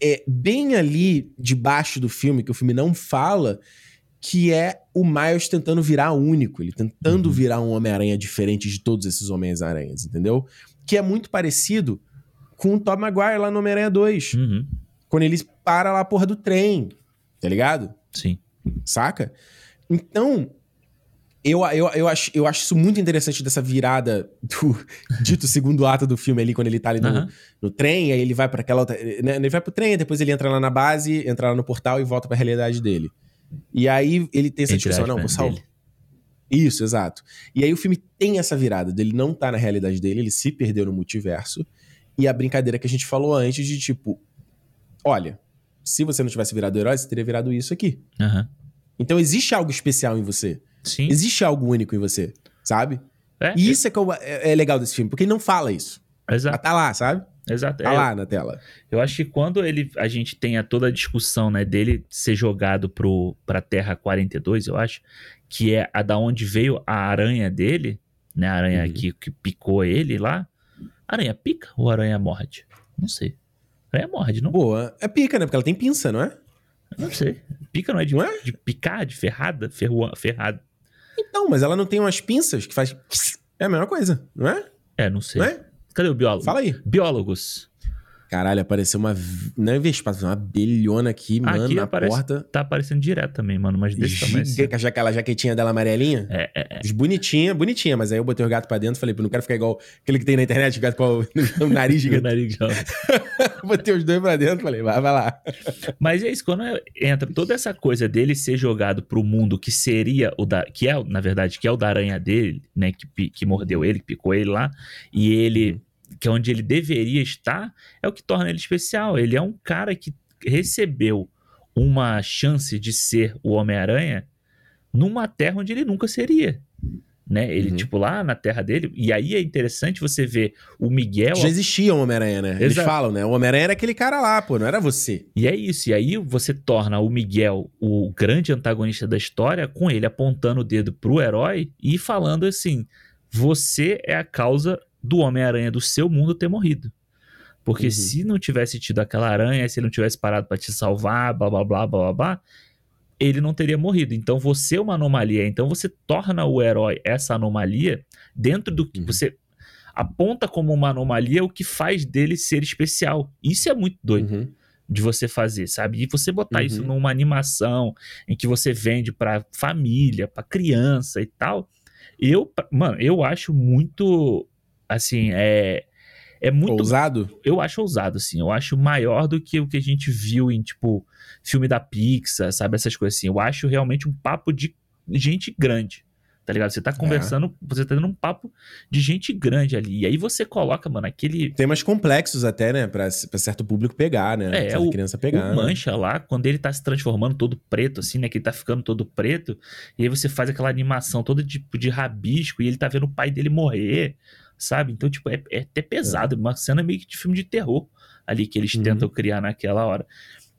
é bem ali debaixo do filme, que o filme não fala, que é o Miles tentando virar único, ele tentando Uhum. virar um Homem-Aranha diferente de todos esses Homens-Aranhas, entendeu? Que é muito parecido com o Tom Maguire lá no Homem-Aranha 2, Uhum. quando ele para lá a porra do trem, tá ligado? Sim. Saca? Então, eu, eu, eu, acho, eu acho isso muito interessante dessa virada do (laughs) dito segundo ato do filme ali, quando ele tá ali no, Aham. no trem, aí ele vai pra aquela outra. né, Ele vai pro trem, depois ele entra lá na base, entra lá no portal e volta pra realidade dele. E aí ele tem essa discussão, não, vou salvar. Isso, exato. E aí o filme tem essa virada dele não tá na realidade dele, ele se perdeu no multiverso. E a brincadeira que a gente falou antes de tipo, olha, se você não tivesse virado herói, você teria virado isso aqui. Aham. Então existe algo especial em você. Sim. Existe algo único em você, sabe? É, E isso é, é, é legal desse filme, porque ele não fala isso. Mas Exato. tá lá, sabe? Exato. Tá É, lá na tela. Eu acho que quando ele, a gente tenha toda a discussão, né, dele ser jogado pro, pra Terra 42, eu acho, que é a da onde veio a aranha dele, né, a aranha Uhum. que, que picou ele lá. Aranha pica ou aranha morde? Não sei. Aranha morde, não? Boa. É pica, né? Porque ela tem pinça, não é? Não sei. Pica não é de, Não é? de picar, de ferrada? Ferrua, ferrada. Então, mas ela não tem umas pinças que faz. É a mesma coisa, não é? É, não sei. Não é? Cadê o biólogo? Fala aí. Biólogos. Caralho, apareceu uma. Não é Vespa, uma abelhona aqui, mano, Aqui na aparece- porta. Tá aparecendo direto também, mano, mas desse tamanho assim. Giga, com aquela jaquetinha dela amarelinha. É, é, é. Bonitinha, bonitinha, mas aí eu botei o gato pra dentro e falei, pô, não quero ficar igual aquele que tem na internet, o gato com o, (laughs) o nariz (laughs) O gigante. nariz já- (laughs) botei os dois pra dentro e falei, vai, vai lá. Mas é isso, quando entra toda essa coisa dele ser jogado pro mundo que seria o da. Que é, na verdade, que é o da aranha dele, né? Que, que mordeu ele, que picou ele lá. E ele. Que é onde ele deveria estar, é o que torna ele especial. Ele é um cara que recebeu uma chance de ser o Homem-Aranha numa terra onde ele nunca seria. Né? Ele, Uhum. tipo, lá na terra dele. E aí é interessante você ver o Miguel. Já existia um Homem-Aranha, né? Eles Exato. falam, né? O Homem-Aranha era aquele cara lá, pô, não era você. E é isso. E aí você torna o Miguel o grande antagonista da história, com ele apontando o dedo pro herói e falando assim: você é a causa do Homem-Aranha do seu mundo ter morrido. Porque Uhum. se não tivesse tido aquela aranha, se ele não tivesse parado pra te salvar, blá blá blá blá blá blá, ele não teria morrido. Então você é uma anomalia. Então você torna o herói essa anomalia dentro do que Uhum. você aponta como uma anomalia o que faz dele ser especial. Isso é muito doido Uhum. de você fazer, sabe? E você botar Uhum. isso numa animação em que você vende pra família, pra criança e tal. Eu, mano, eu acho muito assim, é é muito Ousado? eu acho ousado, assim. Eu acho maior do que o que a gente viu em, tipo, filme da Pixar, sabe? Essas coisas assim. Eu acho realmente um papo de gente grande. Tá ligado? Você É. tá conversando, você tá tendo um papo de gente grande ali. E aí você coloca, mano, aquele. Temas complexos até, né? Pra, pra certo público pegar, né? É, o- criança pegar. o né? Mancha lá, quando ele tá se transformando todo preto, assim, né? Que ele tá ficando todo preto. E aí você faz aquela animação toda de, de rabisco e ele tá vendo o pai dele morrer, sabe? Então, tipo, é, é até pesado. Uma cena meio que de filme de terror ali que eles Uhum. tentam criar naquela hora.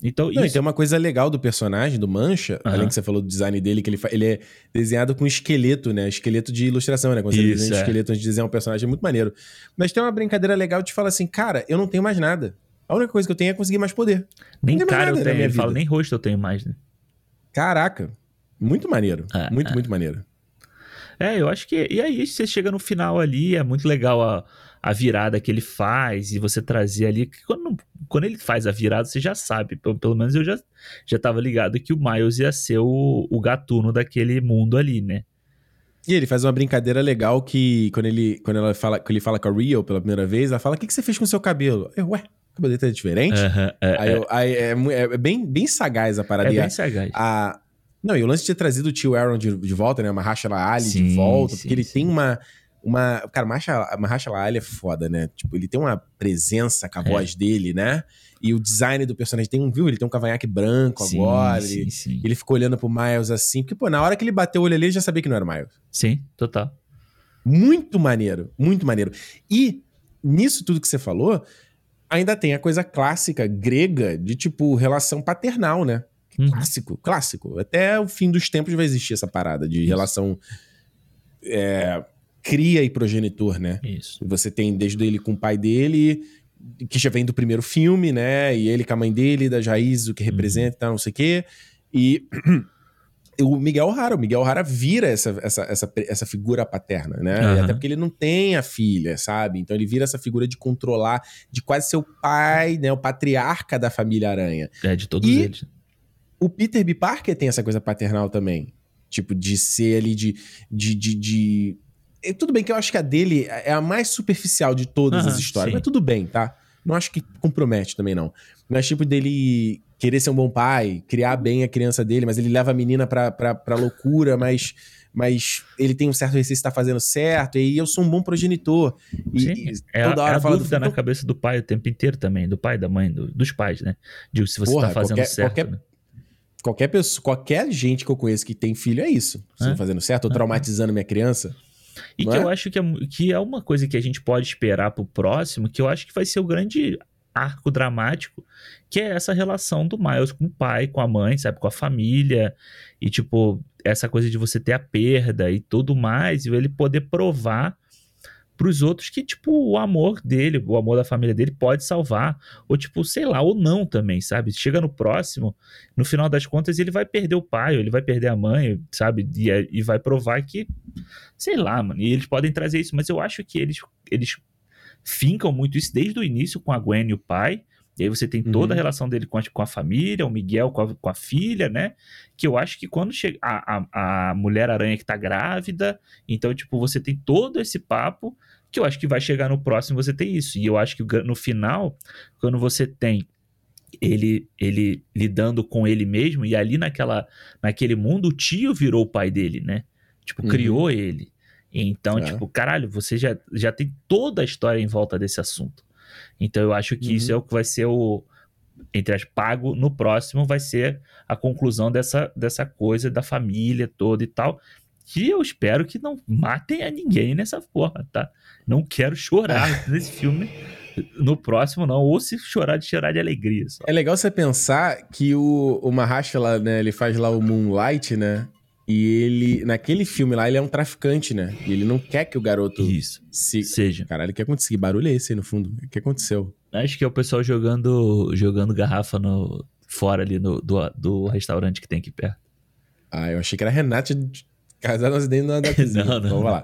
Então, Não, e isso. tem uma coisa legal do personagem, do Mancha, Aham. além que você falou do design dele, que ele, fa- ele é desenhado com esqueleto, né? Esqueleto de ilustração, né? Quando você Isso, desenha é. esqueleto antes de desenhar um personagem, é muito maneiro. Mas tem uma brincadeira legal de falar assim, cara, eu não tenho mais nada. A única coisa que eu tenho é conseguir mais poder. Nem não cara eu tenho. fala, vida. nem rosto eu tenho mais, né? Caraca. Muito maneiro. Ah, muito, ah. muito maneiro. É, eu acho que. E aí, você chega no final ali, é muito legal a, a virada que ele faz e você trazer ali. Quando, quando ele faz a virada, você já sabe. Pelo, pelo menos eu já, já tava ligado que o Miles ia ser o, o gatuno daquele mundo ali, né? E ele faz uma brincadeira legal que quando ele, quando ela fala, quando ele fala com a Rio pela primeira vez, ela fala: O que, que você fez com o seu cabelo? Eu, ué, o cabelo dele tá diferente? Aham, é, Aí, é, eu- aí é, é bem, bem sagaz a parada. é bem sagaz. a- Não, e o lance de ter trazido o tio Aaron de, de volta, né? A Mahershala Ali Sim, de volta, sim, porque ele sim. tem uma. uma cara, a Mahershala Ali é foda, né? Tipo, ele tem uma presença com a É. voz dele, né? E o design do personagem tem um, viu? Ele tem um cavanhaque branco agora. sim, Ele, sim. ele ficou olhando pro Miles assim, porque, pô, na hora que ele bateu o olho ali, ele já sabia que não era o Miles. Sim, total. Muito maneiro, muito maneiro. E nisso tudo que você falou, ainda tem a coisa clássica grega de tipo relação paternal, né? Uhum. Clássico, clássico. Até o fim dos tempos vai existir essa parada de Isso. relação é, cria e progenitor, né? Isso. Você tem desde ele com o pai dele, que já vem do primeiro filme, né? E ele com a mãe dele, das raízes, o que representa, e tal, não sei o quê. E (clears throat) o Miguel O'Hara, o Miguel O'Hara vira essa, essa, essa, essa figura paterna, né? Aham. Até porque ele não tem a filha, sabe? Então ele vira essa figura de controlar, de quase ser o pai, né? O patriarca da família Aranha. É de todos E- eles. O Peter B. Parker tem essa coisa paternal também. Tipo, de ser ali, de. de, de, de- É, Tudo bem que eu acho que a dele é a mais superficial de todas Aham, as histórias. sim. Mas tudo bem, tá? Não acho que compromete também, não. Mas, tipo, dele querer ser um bom pai, criar bem a criança dele, mas ele leva a menina pra, pra, pra loucura, mas, mas ele tem um certo receio de estar fazendo certo, e eu sou um bom progenitor. E, Sim, e é, a- é a fala do dúvida na então, cabeça do pai o tempo inteiro também, do pai, da mãe, do- dos pais, né? Digo, se você Porra, tá fazendo qualquer- certo. qualquer- né? Qualquer pessoa, qualquer gente que eu conheço que tem filho é isso. Se É. não fazendo certo, ou É. traumatizando minha criança. E Não que é? eu acho que é, que é uma coisa que a gente pode esperar pro próximo, que eu acho que vai ser o grande arco dramático, que é essa relação do Miles com o pai, com a mãe, sabe, com a família, e tipo, essa coisa de você ter a perda e tudo mais, e ele poder provar pros outros que, tipo, o amor dele, o amor da família dele pode salvar, ou tipo, sei lá, ou não também, sabe? Chega no próximo, no final das contas ele vai perder o pai, ou ele vai perder a mãe, sabe? E, é- e vai provar que sei lá, mano. E eles podem trazer isso, mas eu acho que eles, eles fincam muito isso desde o início com a Gwen e o pai. E aí você tem toda a Uhum. relação dele com a, com a família, o Miguel com a, com a filha, né? Que eu acho que quando chega a, a, a Mulher-Aranha que tá grávida, então, tipo, você tem todo esse papo que eu acho que vai chegar no próximo você tem isso. E eu acho que no final, quando você tem ele ele lidando com ele mesmo e ali naquela naquele mundo o tio virou o pai dele, né? Tipo, Uhum. criou ele. Então, É. tipo, caralho, você já, já tem toda a história em volta desse assunto. Então, eu acho que Uhum. isso é o que vai ser o entre as pago no próximo vai ser a conclusão dessa, dessa coisa da família toda e tal. Que eu espero que não matem a ninguém nessa porra, tá? Não quero chorar (laughs) nesse filme. No próximo, não. Ou se chorar de chorar de alegria. Só. É legal você pensar que o, o Mahershala, né, ele faz lá o Moonlight, né? E ele, naquele filme lá, ele é um traficante, né? E ele não quer que o garoto Isso. se... Seja. Caralho, o que aconteceu? Que barulho é esse aí no fundo? O que aconteceu? Acho que é o pessoal jogando, jogando garrafa no, fora ali no, do, do restaurante que tem aqui perto. Ah, eu achei que era a Renata casada dentro da cozinha. Não, não, Vamos lá.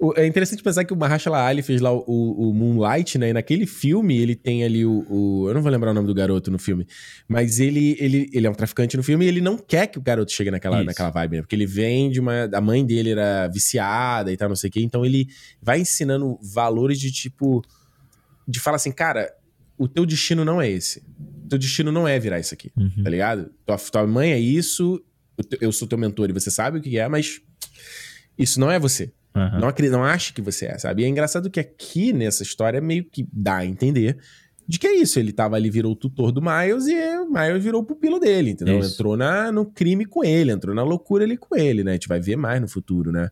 O- É interessante pensar que o Mahershala Ali fez lá o, o Moonlight, né? E naquele filme ele tem ali o, o- Eu não vou lembrar o nome do garoto no filme. Mas ele, ele, ele é um traficante no filme e ele não quer que o garoto chegue naquela, Isso. naquela vibe, né? Porque ele vem de uma... A mãe dele era viciada e tal, não sei o quê. Então ele vai ensinando valores de tipo... De falar assim, cara, o teu destino não é esse. O teu destino não é virar isso aqui, Uhum. tá ligado? Tua, tua mãe é isso, eu sou teu mentor e você sabe o que é, mas... Isso não é você. Aham. Não, acredita, não acha que você é, sabe? E é engraçado que aqui nessa história meio que dá a entender de que é isso. Ele tava ali, virou o tutor do Miles e o Miles virou o pupilo dele, entendeu? Isso. Entrou na, no crime com ele, entrou na loucura ali com ele, né? A gente vai ver mais no futuro, né?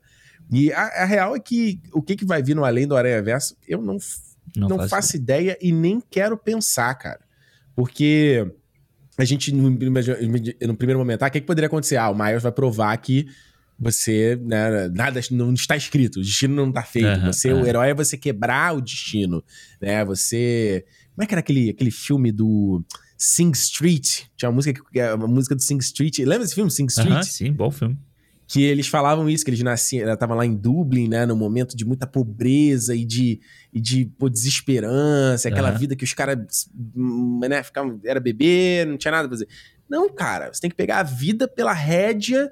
E a, a real é que o que, que vai vir no Além do Aranha Verso, eu não, f- não, faço, ideia e nem quero pensar, cara. Porque a gente, no, no primeiro momento, ah, o que, que poderia acontecer? Ah, o Miles vai provar que você, né, nada não está escrito, o destino não está feito. Aham, você, aham. o herói é você quebrar o destino, né? Você, como é que era aquele, aquele filme do Sing Street? Tinha uma música que é uma música do Sing Street. Lembra desse filme, Sing Street? Aham, sim, bom filme. que eles falavam isso, que eles nasciam, ela tava lá em Dublin, né, no momento de muita pobreza e de, e de pô, desesperança, aquela vida que os caras, né, ficavam, era bebê, não tinha nada pra fazer. Não, cara, você tem que pegar a vida pela rédea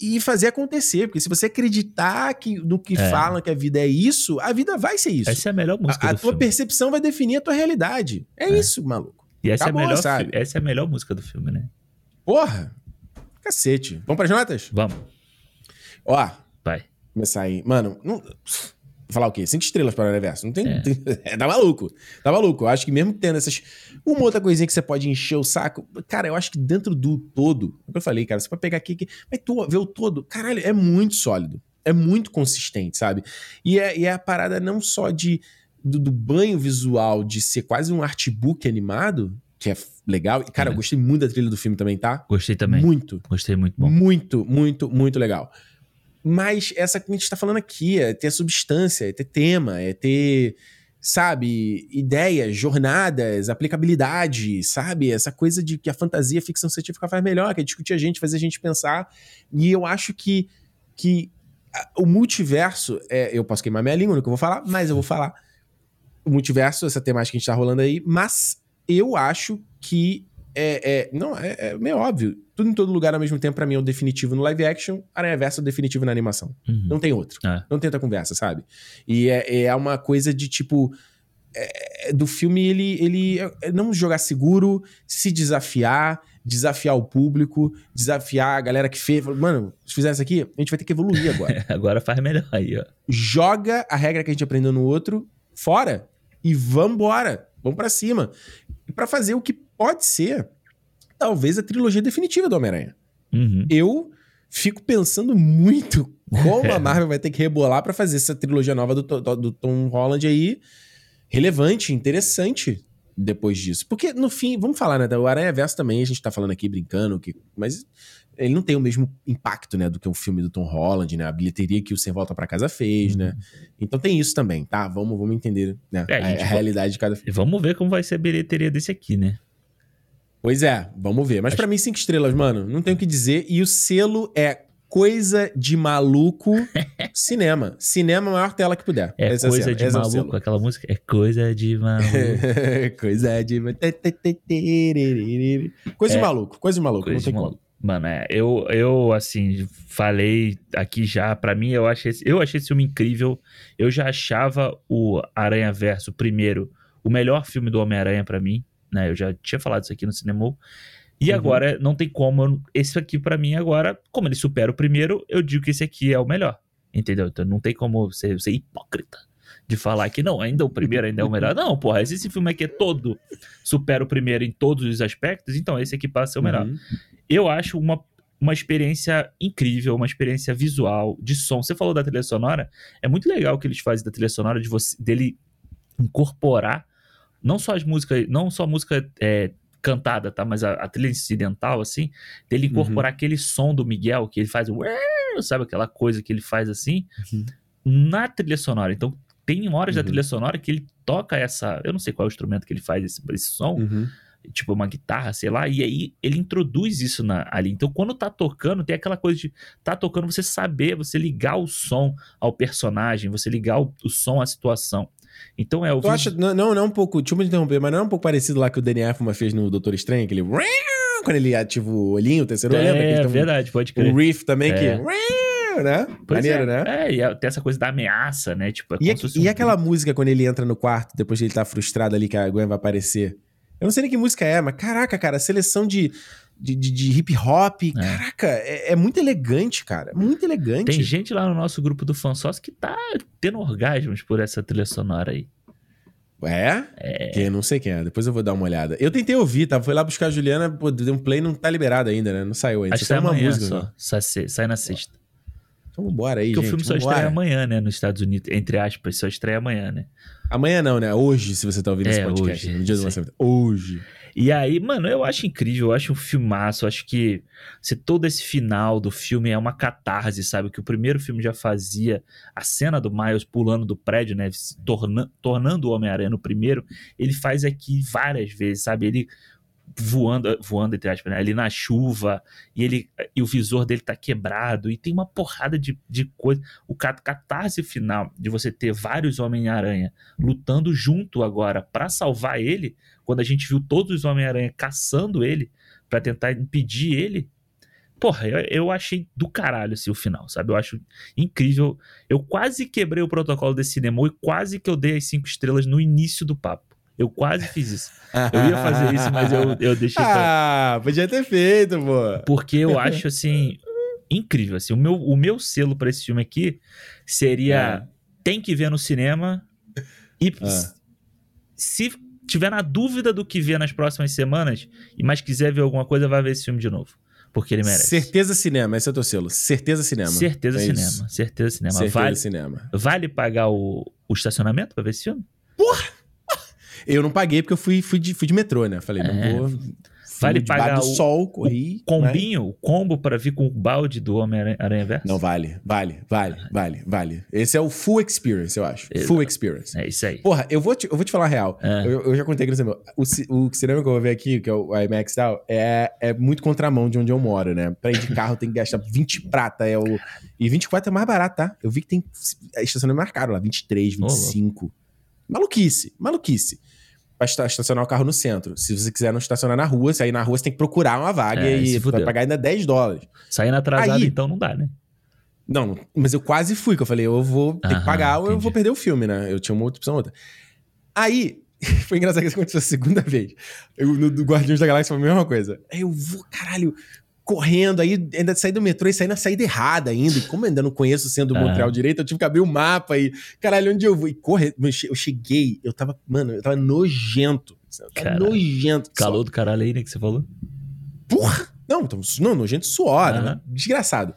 e fazer acontecer, porque se você acreditar que, no que É. falam que a vida é isso, a vida vai ser isso. Essa é a melhor música a a tua filme. percepção vai definir a tua realidade. É, É. isso, maluco. E essa, Acabou, é a melhor, sabe? essa é a melhor música do filme, né? Porra! Cacete. Vamos pras notas? Vamos, Ó, vai. começar aí. Mano, não... falar o quê? Cinco estrelas para o universo. Não tem. É. tem- (laughs) é, tá maluco. Tá maluco. Eu acho que mesmo tendo essas. Uma outra coisinha que você pode encher o saco. Cara, eu acho que dentro do todo. é o que eu falei, cara. Você pode pegar aqui. que- Mas tu ver o todo. Caralho, é muito sólido. É muito consistente, sabe? E é, e é a parada não só de. Do, do banho visual de ser quase um artbook animado, que é legal. E, cara, É. eu gostei muito da trilha do filme também, tá? Gostei também. Muito. Gostei muito bom. Muito, muito, muito legal. Mas essa que a gente tá falando aqui é ter substância, é ter tema, é ter, sabe, ideias, jornadas, aplicabilidade, sabe? Essa coisa de que a fantasia, a ficção científica faz melhor, que é discutir a gente, fazer a gente pensar. E eu acho que, que o multiverso, é, eu posso queimar minha língua no que eu vou falar, mas eu vou falar. O multiverso, essa temática que a gente tá rolando aí, mas eu acho que é, é- não, é, é meio óbvio. Tudo em todo lugar ao mesmo tempo, pra mim, é o definitivo no live action, Aranha Verso é o definitivo na animação. Uhum. Não tem outro. É. Não tem outra conversa, sabe? E é, é uma coisa de tipo. é, do filme ele, ele é não jogar seguro, se desafiar, desafiar o público, desafiar a galera que fez. Mano, se fizer isso aqui, a gente vai ter que evoluir agora. (laughs) Agora faz melhor aí, ó. Joga a regra que a gente aprendeu no outro fora e vambora. Vamos pra cima. E pra fazer o que pode ser, talvez, a trilogia definitiva do Homem-Aranha Uhum. eu fico pensando muito (laughs) como a Marvel vai ter que rebolar pra fazer essa trilogia nova do, do- do Tom Holland aí relevante, interessante depois disso. Porque, no fim, vamos falar, né? O Aranha Verso também, a gente tá falando aqui brincando, que, mas ele não tem o mesmo impacto, né, do que um filme do Tom Holland, né? A bilheteria que o Sem Volta pra Casa fez, né? Então tem isso também, tá? Vamos, vamos entender né? É, a a, realidade de cada E vamos ver como vai ser a bilheteria desse aqui, né? Pois é, vamos ver. Mas pra mim, cinco estrelas, mano. Não tenho o que dizer. E o selo é coisa de maluco (laughs) cinema. Cinema, a maior tela que puder. É Esse coisa o de. Esse é maluco, aquela música é coisa de maluco. (laughs) coisa de... Coisa de É, maluco, coisa de maluco. coisa não de tem maluco. como. Mano, é, eu, eu, assim, falei aqui já, pra mim, eu achei, esse- eu achei esse filme incrível. Eu já achava o Aranha Verso, primeiro, o melhor filme do Homem-Aranha pra mim, né? Eu já tinha falado isso aqui no cinema. E Uhum. agora, não tem como, esse aqui pra mim agora, como ele supera o primeiro, eu digo que esse aqui é o melhor, entendeu? Então não tem como ser, ser hipócrita de falar que não, ainda o primeiro ainda é o melhor. (laughs) Não, porra, se esse filme aqui é todo, supera o primeiro em todos os aspectos, então esse aqui passa a ser o melhor Uhum. eu acho uma, uma experiência incrível, uma experiência visual, de som. Você falou da trilha sonora, é muito legal o que eles fazem da trilha sonora, de você, dele incorporar não só as músicas, não só a música é, cantada, tá? Mas a, a trilha incidental, assim, dele incorporar aquele som do Miguel, que ele faz o sabe aquela coisa que ele faz assim, Uhum. na trilha sonora. Então, tem horas da Uhum. trilha sonora que ele toca essa. Eu não sei qual é o instrumento que ele faz esse, esse som, Uhum. tipo uma guitarra, sei lá, e aí ele introduz isso na, ali. Então, quando tá tocando, tem aquela coisa de tá tocando, você saber, você ligar o som ao personagem, você ligar o, o som à situação. Então é o. Tu acha, não, não, é um pouco, deixa eu me interromper, mas não é um pouco parecido lá que o Danny Elfman fez no Doutor Estranho, aquele quando ele ativa o olhinho, o terceiro olho, É, lembra? é verdade, pode crer. Um riff também É. que, né? Maneiro, é. né? É, e tem essa coisa da ameaça, né? Tipo, é E, a- fosse e um- aquela música quando ele entra no quarto, depois que ele tá frustrado ali que a Gwen vai aparecer? Eu não sei nem que música é, mas caraca, cara, a seleção de, de, de- de hip hop, caraca, é, é muito elegante, cara. é Muito elegante. Tem gente lá no nosso grupo do fansócio que tá tendo orgasmos por essa trilha sonora aí. É? É. Que não sei quem é, depois eu vou dar uma olhada. Eu tentei ouvir, tá? Fui lá buscar a Juliana, pô, deu um play, não tá liberado ainda, né? Não saiu ainda. Acho que Só sai tem uma música. só. né? Sai, sai na sexta. Então vambora aí, Porque gente. o filme só vambora. estreia amanhã, né? Nos Estados Unidos. Entre aspas, só estreia amanhã, né? Amanhã não, né? Hoje, se você tá ouvindo esse É, podcast. hoje, no dia do lançamento. Hoje. E aí, mano, eu acho incrível, eu acho um filmaço, eu acho que se todo esse final do filme é uma catarse, sabe? Que o primeiro filme já fazia a cena do Miles pulando do prédio, né? Se torna- tornando o Homem-Aranha no primeiro, ele faz aqui várias vezes, sabe? Ele voando, voando entre aspas, né? ali na chuva, e ele e o visor dele tá quebrado, e tem uma porrada de, de coisa. O cat- catarse final de você ter vários Homem-Aranha lutando junto agora pra salvar ele, quando a gente viu todos os Homem-Aranha caçando ele pra tentar impedir ele. Porra, eu, eu achei do caralho assim, o final, sabe? Eu acho incrível. Eu quase quebrei o protocolo desse cinema e quase que eu dei as cinco estrelas no início do papo. Eu quase fiz isso. Eu ia fazer isso, mas eu, eu deixei pra... Ah, podia ter feito, pô. Porque eu acho, assim, incrível. Assim, o, meu, o meu selo pra esse filme aqui seria tem que ver no cinema e Ah. se tiver na dúvida do que ver nas próximas semanas, e mais quiser ver alguma coisa, vai ver esse filme de novo. Porque ele merece. Certeza cinema, esse é o teu selo. Certeza cinema. Certeza É cinema. isso. Certeza cinema. Certeza vale, cinema. vale pagar o, o estacionamento pra ver esse filme? Eu não paguei porque eu fui, fui, de, fui de metrô, né? Falei, É. não vou. Vale pagar o- sol, corri. O né? combinho, o combo pra vir com o balde do Homem-Aranha Verso? Não, vale, vale, vale, vale, vale. Esse é o full experience, eu acho. Exato. Full experience. É isso aí. Porra, eu vou te, eu vou te falar a real. É. Eu, eu já contei aqui no cinema. O, o cinema que eu vou ver aqui, que é o IMAX e tal, é, é muito contramão de onde eu moro, né? Pra ir de carro tem que gastar 20 prata. É o, e 24 é mais barato, tá? Eu vi que tem estacionamento mais caro lá, 23, 25. maluquice, maluquice. Pra esta- estacionar o carro no centro. Se você quiser não estacionar na rua, se aí na rua você tem que procurar uma vaga É, e vai pagar ainda 10 dólares. Saindo atrasado, Aí- então não dá, né? Não, mas eu quase fui, que eu falei, eu vou ter que Aham, pagar ou eu entendi. vou perder o filme, né? Eu tinha uma outra opção, outra. Aí, (laughs) foi engraçado que isso aconteceu a segunda (laughs) vez. Eu, no do Guardiões da Galáxia foi a mesma coisa. Aí eu vou, caralho, correndo, aí ainda saí do metrô e saí na saída errada ainda. E como eu ainda não conheço sendo do Aham. Montreal direito, eu tive que abrir o mapa e, caralho, onde eu vou? E correr, eu che- eu cheguei, eu tava, mano, eu tava nojento. Eu tava Caralho. nojento. Calor do caralho aí, né, que você falou? Porra! Não, tamo- não, nojento suor, Aham. né? desgraçado.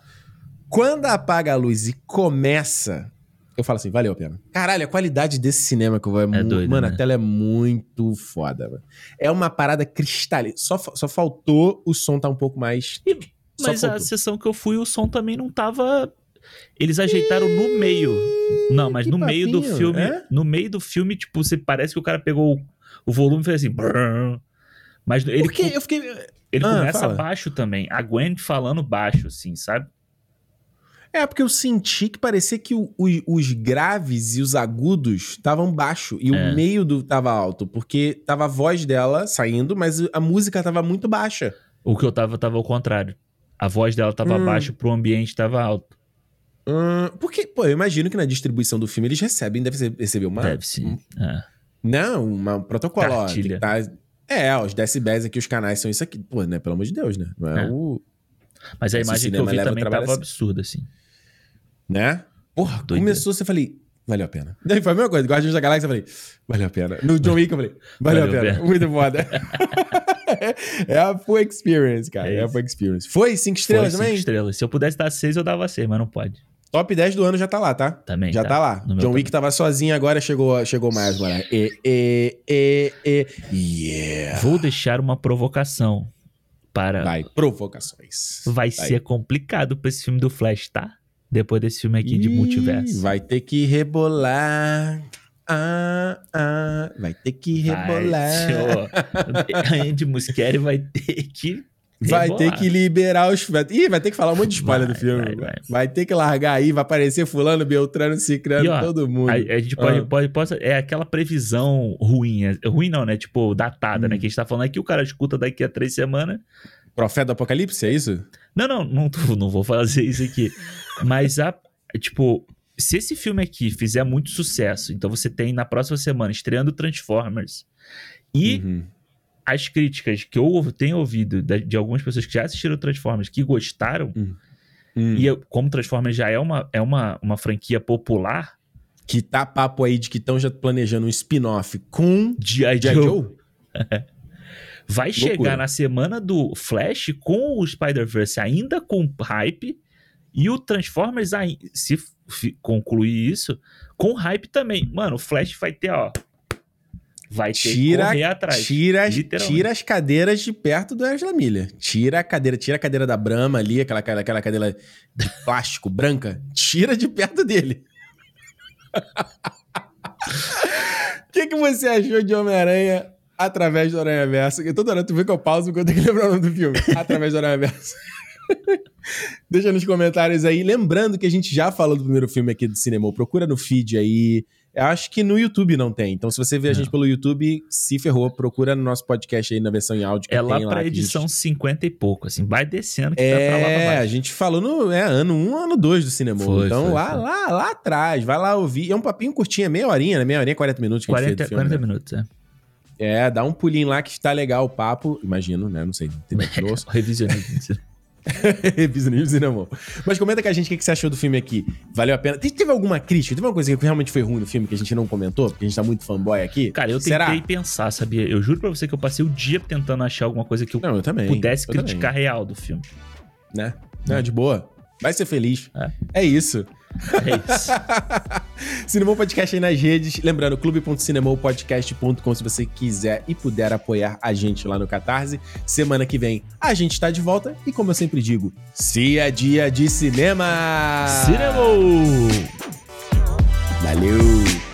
Quando apaga a luz e começa, eu falo assim, valeu a pena. Caralho, a qualidade desse cinema que eu vou é, mu- doido, Mano, né? a tela é muito foda, mano. É uma parada cristalina. Só, só faltou o som tá um pouco mais. Só Mas a faltou. sessão que eu fui, o som também não tava. Eles ajeitaram no meio. Não, mas que no meio do papinho, filme. é? No meio do filme, tipo, você parece que o cara pegou o, volume e fez assim. Mas ele, Porque eu fiquei. ele Ah, começa fala. baixo também. A Gwen falando baixo, assim, sabe? É, porque eu senti que parecia que o- os, os graves e os agudos estavam baixo e É. o meio do tava alto, porque tava a voz dela saindo, mas a música tava muito baixa. O que eu tava, tava ao contrário. A voz dela tava Hum. baixo pro ambiente tava alto. Hum, porque, pô, eu imagino que na distribuição do filme eles recebem, deve receber uma. Deve sim. É. Não, uma um protocolo. ó, Cartilha. tá- é, os decibéis aqui, os canais são isso aqui. Pô, né? Pelo amor de Deus, né? Não é, É. o. Mas a Esse imagem que eu vi o também tava assim. absurda, assim. Né? Porra, Doideira. começou, você falei. Valeu a pena. Daí foi a mesma coisa. Guardiões da Galáxia, eu falei. Valeu a pena. No John Wick, eu falei. Valeu, Valeu a pena. pena. Muito foda. (laughs) é a full experience, cara. É É, a full experience. Foi cinco estrelas Foi também? cinco estrelas. Se eu pudesse dar seis, eu dava seis, mas não pode. Top 10 do ano já tá lá, tá? Também. Já tá, lá. No meu John Wick tava sozinho, agora chegou, chegou mais, mano. E, e, e, e, yeah. Vou deixar uma provocação para. Vai, Vai, provocações. ser complicado pra esse filme do Flash, tá? Depois desse filme aqui de Ih, multiverso. Vai ter que rebolar. ah, ah, vai ter que rebolar. (laughs) Vai, Andy Muschietti vai ter que Vai rebolar. ter que liberar os. Ih, vai ter que falar um monte de spoiler Vai, do filme. vai, Vai, vai. ter que largar aí, vai aparecer Fulano, Beltrano, Cicrano, E, ó, todo mundo. A, a gente pode, Ah. pode, pode- É aquela previsão ruim. é- Ruim não, né? Tipo, datada, Hum. né? Que a gente tá falando aqui, o cara escuta daqui a três semanas. Profeta do Apocalipse, é isso? Não, não, não, tô- (laughs) não vou fazer isso aqui. Mas, a, tipo, se esse filme aqui fizer muito sucesso, então você tem na próxima semana estreando Transformers e Uhum. as críticas que eu tenho ouvido da- de, algumas pessoas que já assistiram Transformers que gostaram, Hum. e eu- como Transformers já é uma, é uma, uma franquia popular, Que tá papo aí de que estão já planejando um spin-off com. G.I. Joe Joe? (laughs) vai Loucura. chegar na semana do Flash com o Spider-Verse ainda com hype e o Transformers, se concluir isso, com hype também. Mano, o Flash vai ter, ó. Vai ter Tira- que correr atrás. Tira, tira as cadeiras de perto do Angela Miller. Tira a cadeira, tira a cadeira da Brahma ali, aquela, aquela cadeira de plástico branca. Tira de perto dele. (laughs) O que, que você achou de Homem-Aranha através do Aranha Verso? Eu toda hora tu vê que eu pauso porque eu tenho que lembrar o nome do filme. (laughs) Através do Aranha Verso. Deixa nos comentários aí. Lembrando que a gente já falou do primeiro filme aqui do cinema. Procura no feed aí. Eu acho que no YouTube não tem. Então, se você vê a Não. gente pelo YouTube, se ferrou, procura no nosso podcast aí na versão em áudio. É lá pra que a gente- edição 50 e pouco, assim. Vai descendo que tá pra lá pra É, baixo. a gente falou no é, ano 1, um, ano 2 do cinema. Foi, então foi, lá, foi. lá, lá atrás, vai lá ouvir. É um papinho curtinho, é meia horinha, né? Meia horinha, 40 minutos que a gente 40, fez do filme, 40 né? minutos, é. É, dá um pulinho lá que tá legal o papo. Imagino, né? Não sei. Tem grosso. O (laughs) revisionismo. (laughs) Revisionismo do cinema. Mas comenta com a gente o que que você achou do filme aqui. Valeu a pena? Te- Teve alguma crítica? Teve alguma coisa que realmente foi ruim no filme que a gente não comentou? Porque a gente tá muito fanboy aqui? Cara, eu tentei Será? pensar, sabia? Eu juro pra você que eu passei o dia tentando achar alguma coisa que eu Não, eu também. pudesse eu criticar real do filme. Também, né? Não, de boa. Vai ser feliz. É. É isso. É isso. (laughs) Cinemou Podcast aí nas redes. Lembrando, clube.cinemopodcast.com se você quiser e puder apoiar a gente lá no Catarse. Semana que vem a gente tá de volta e, como eu sempre digo, se é dia de cinema! Cinema! Valeu!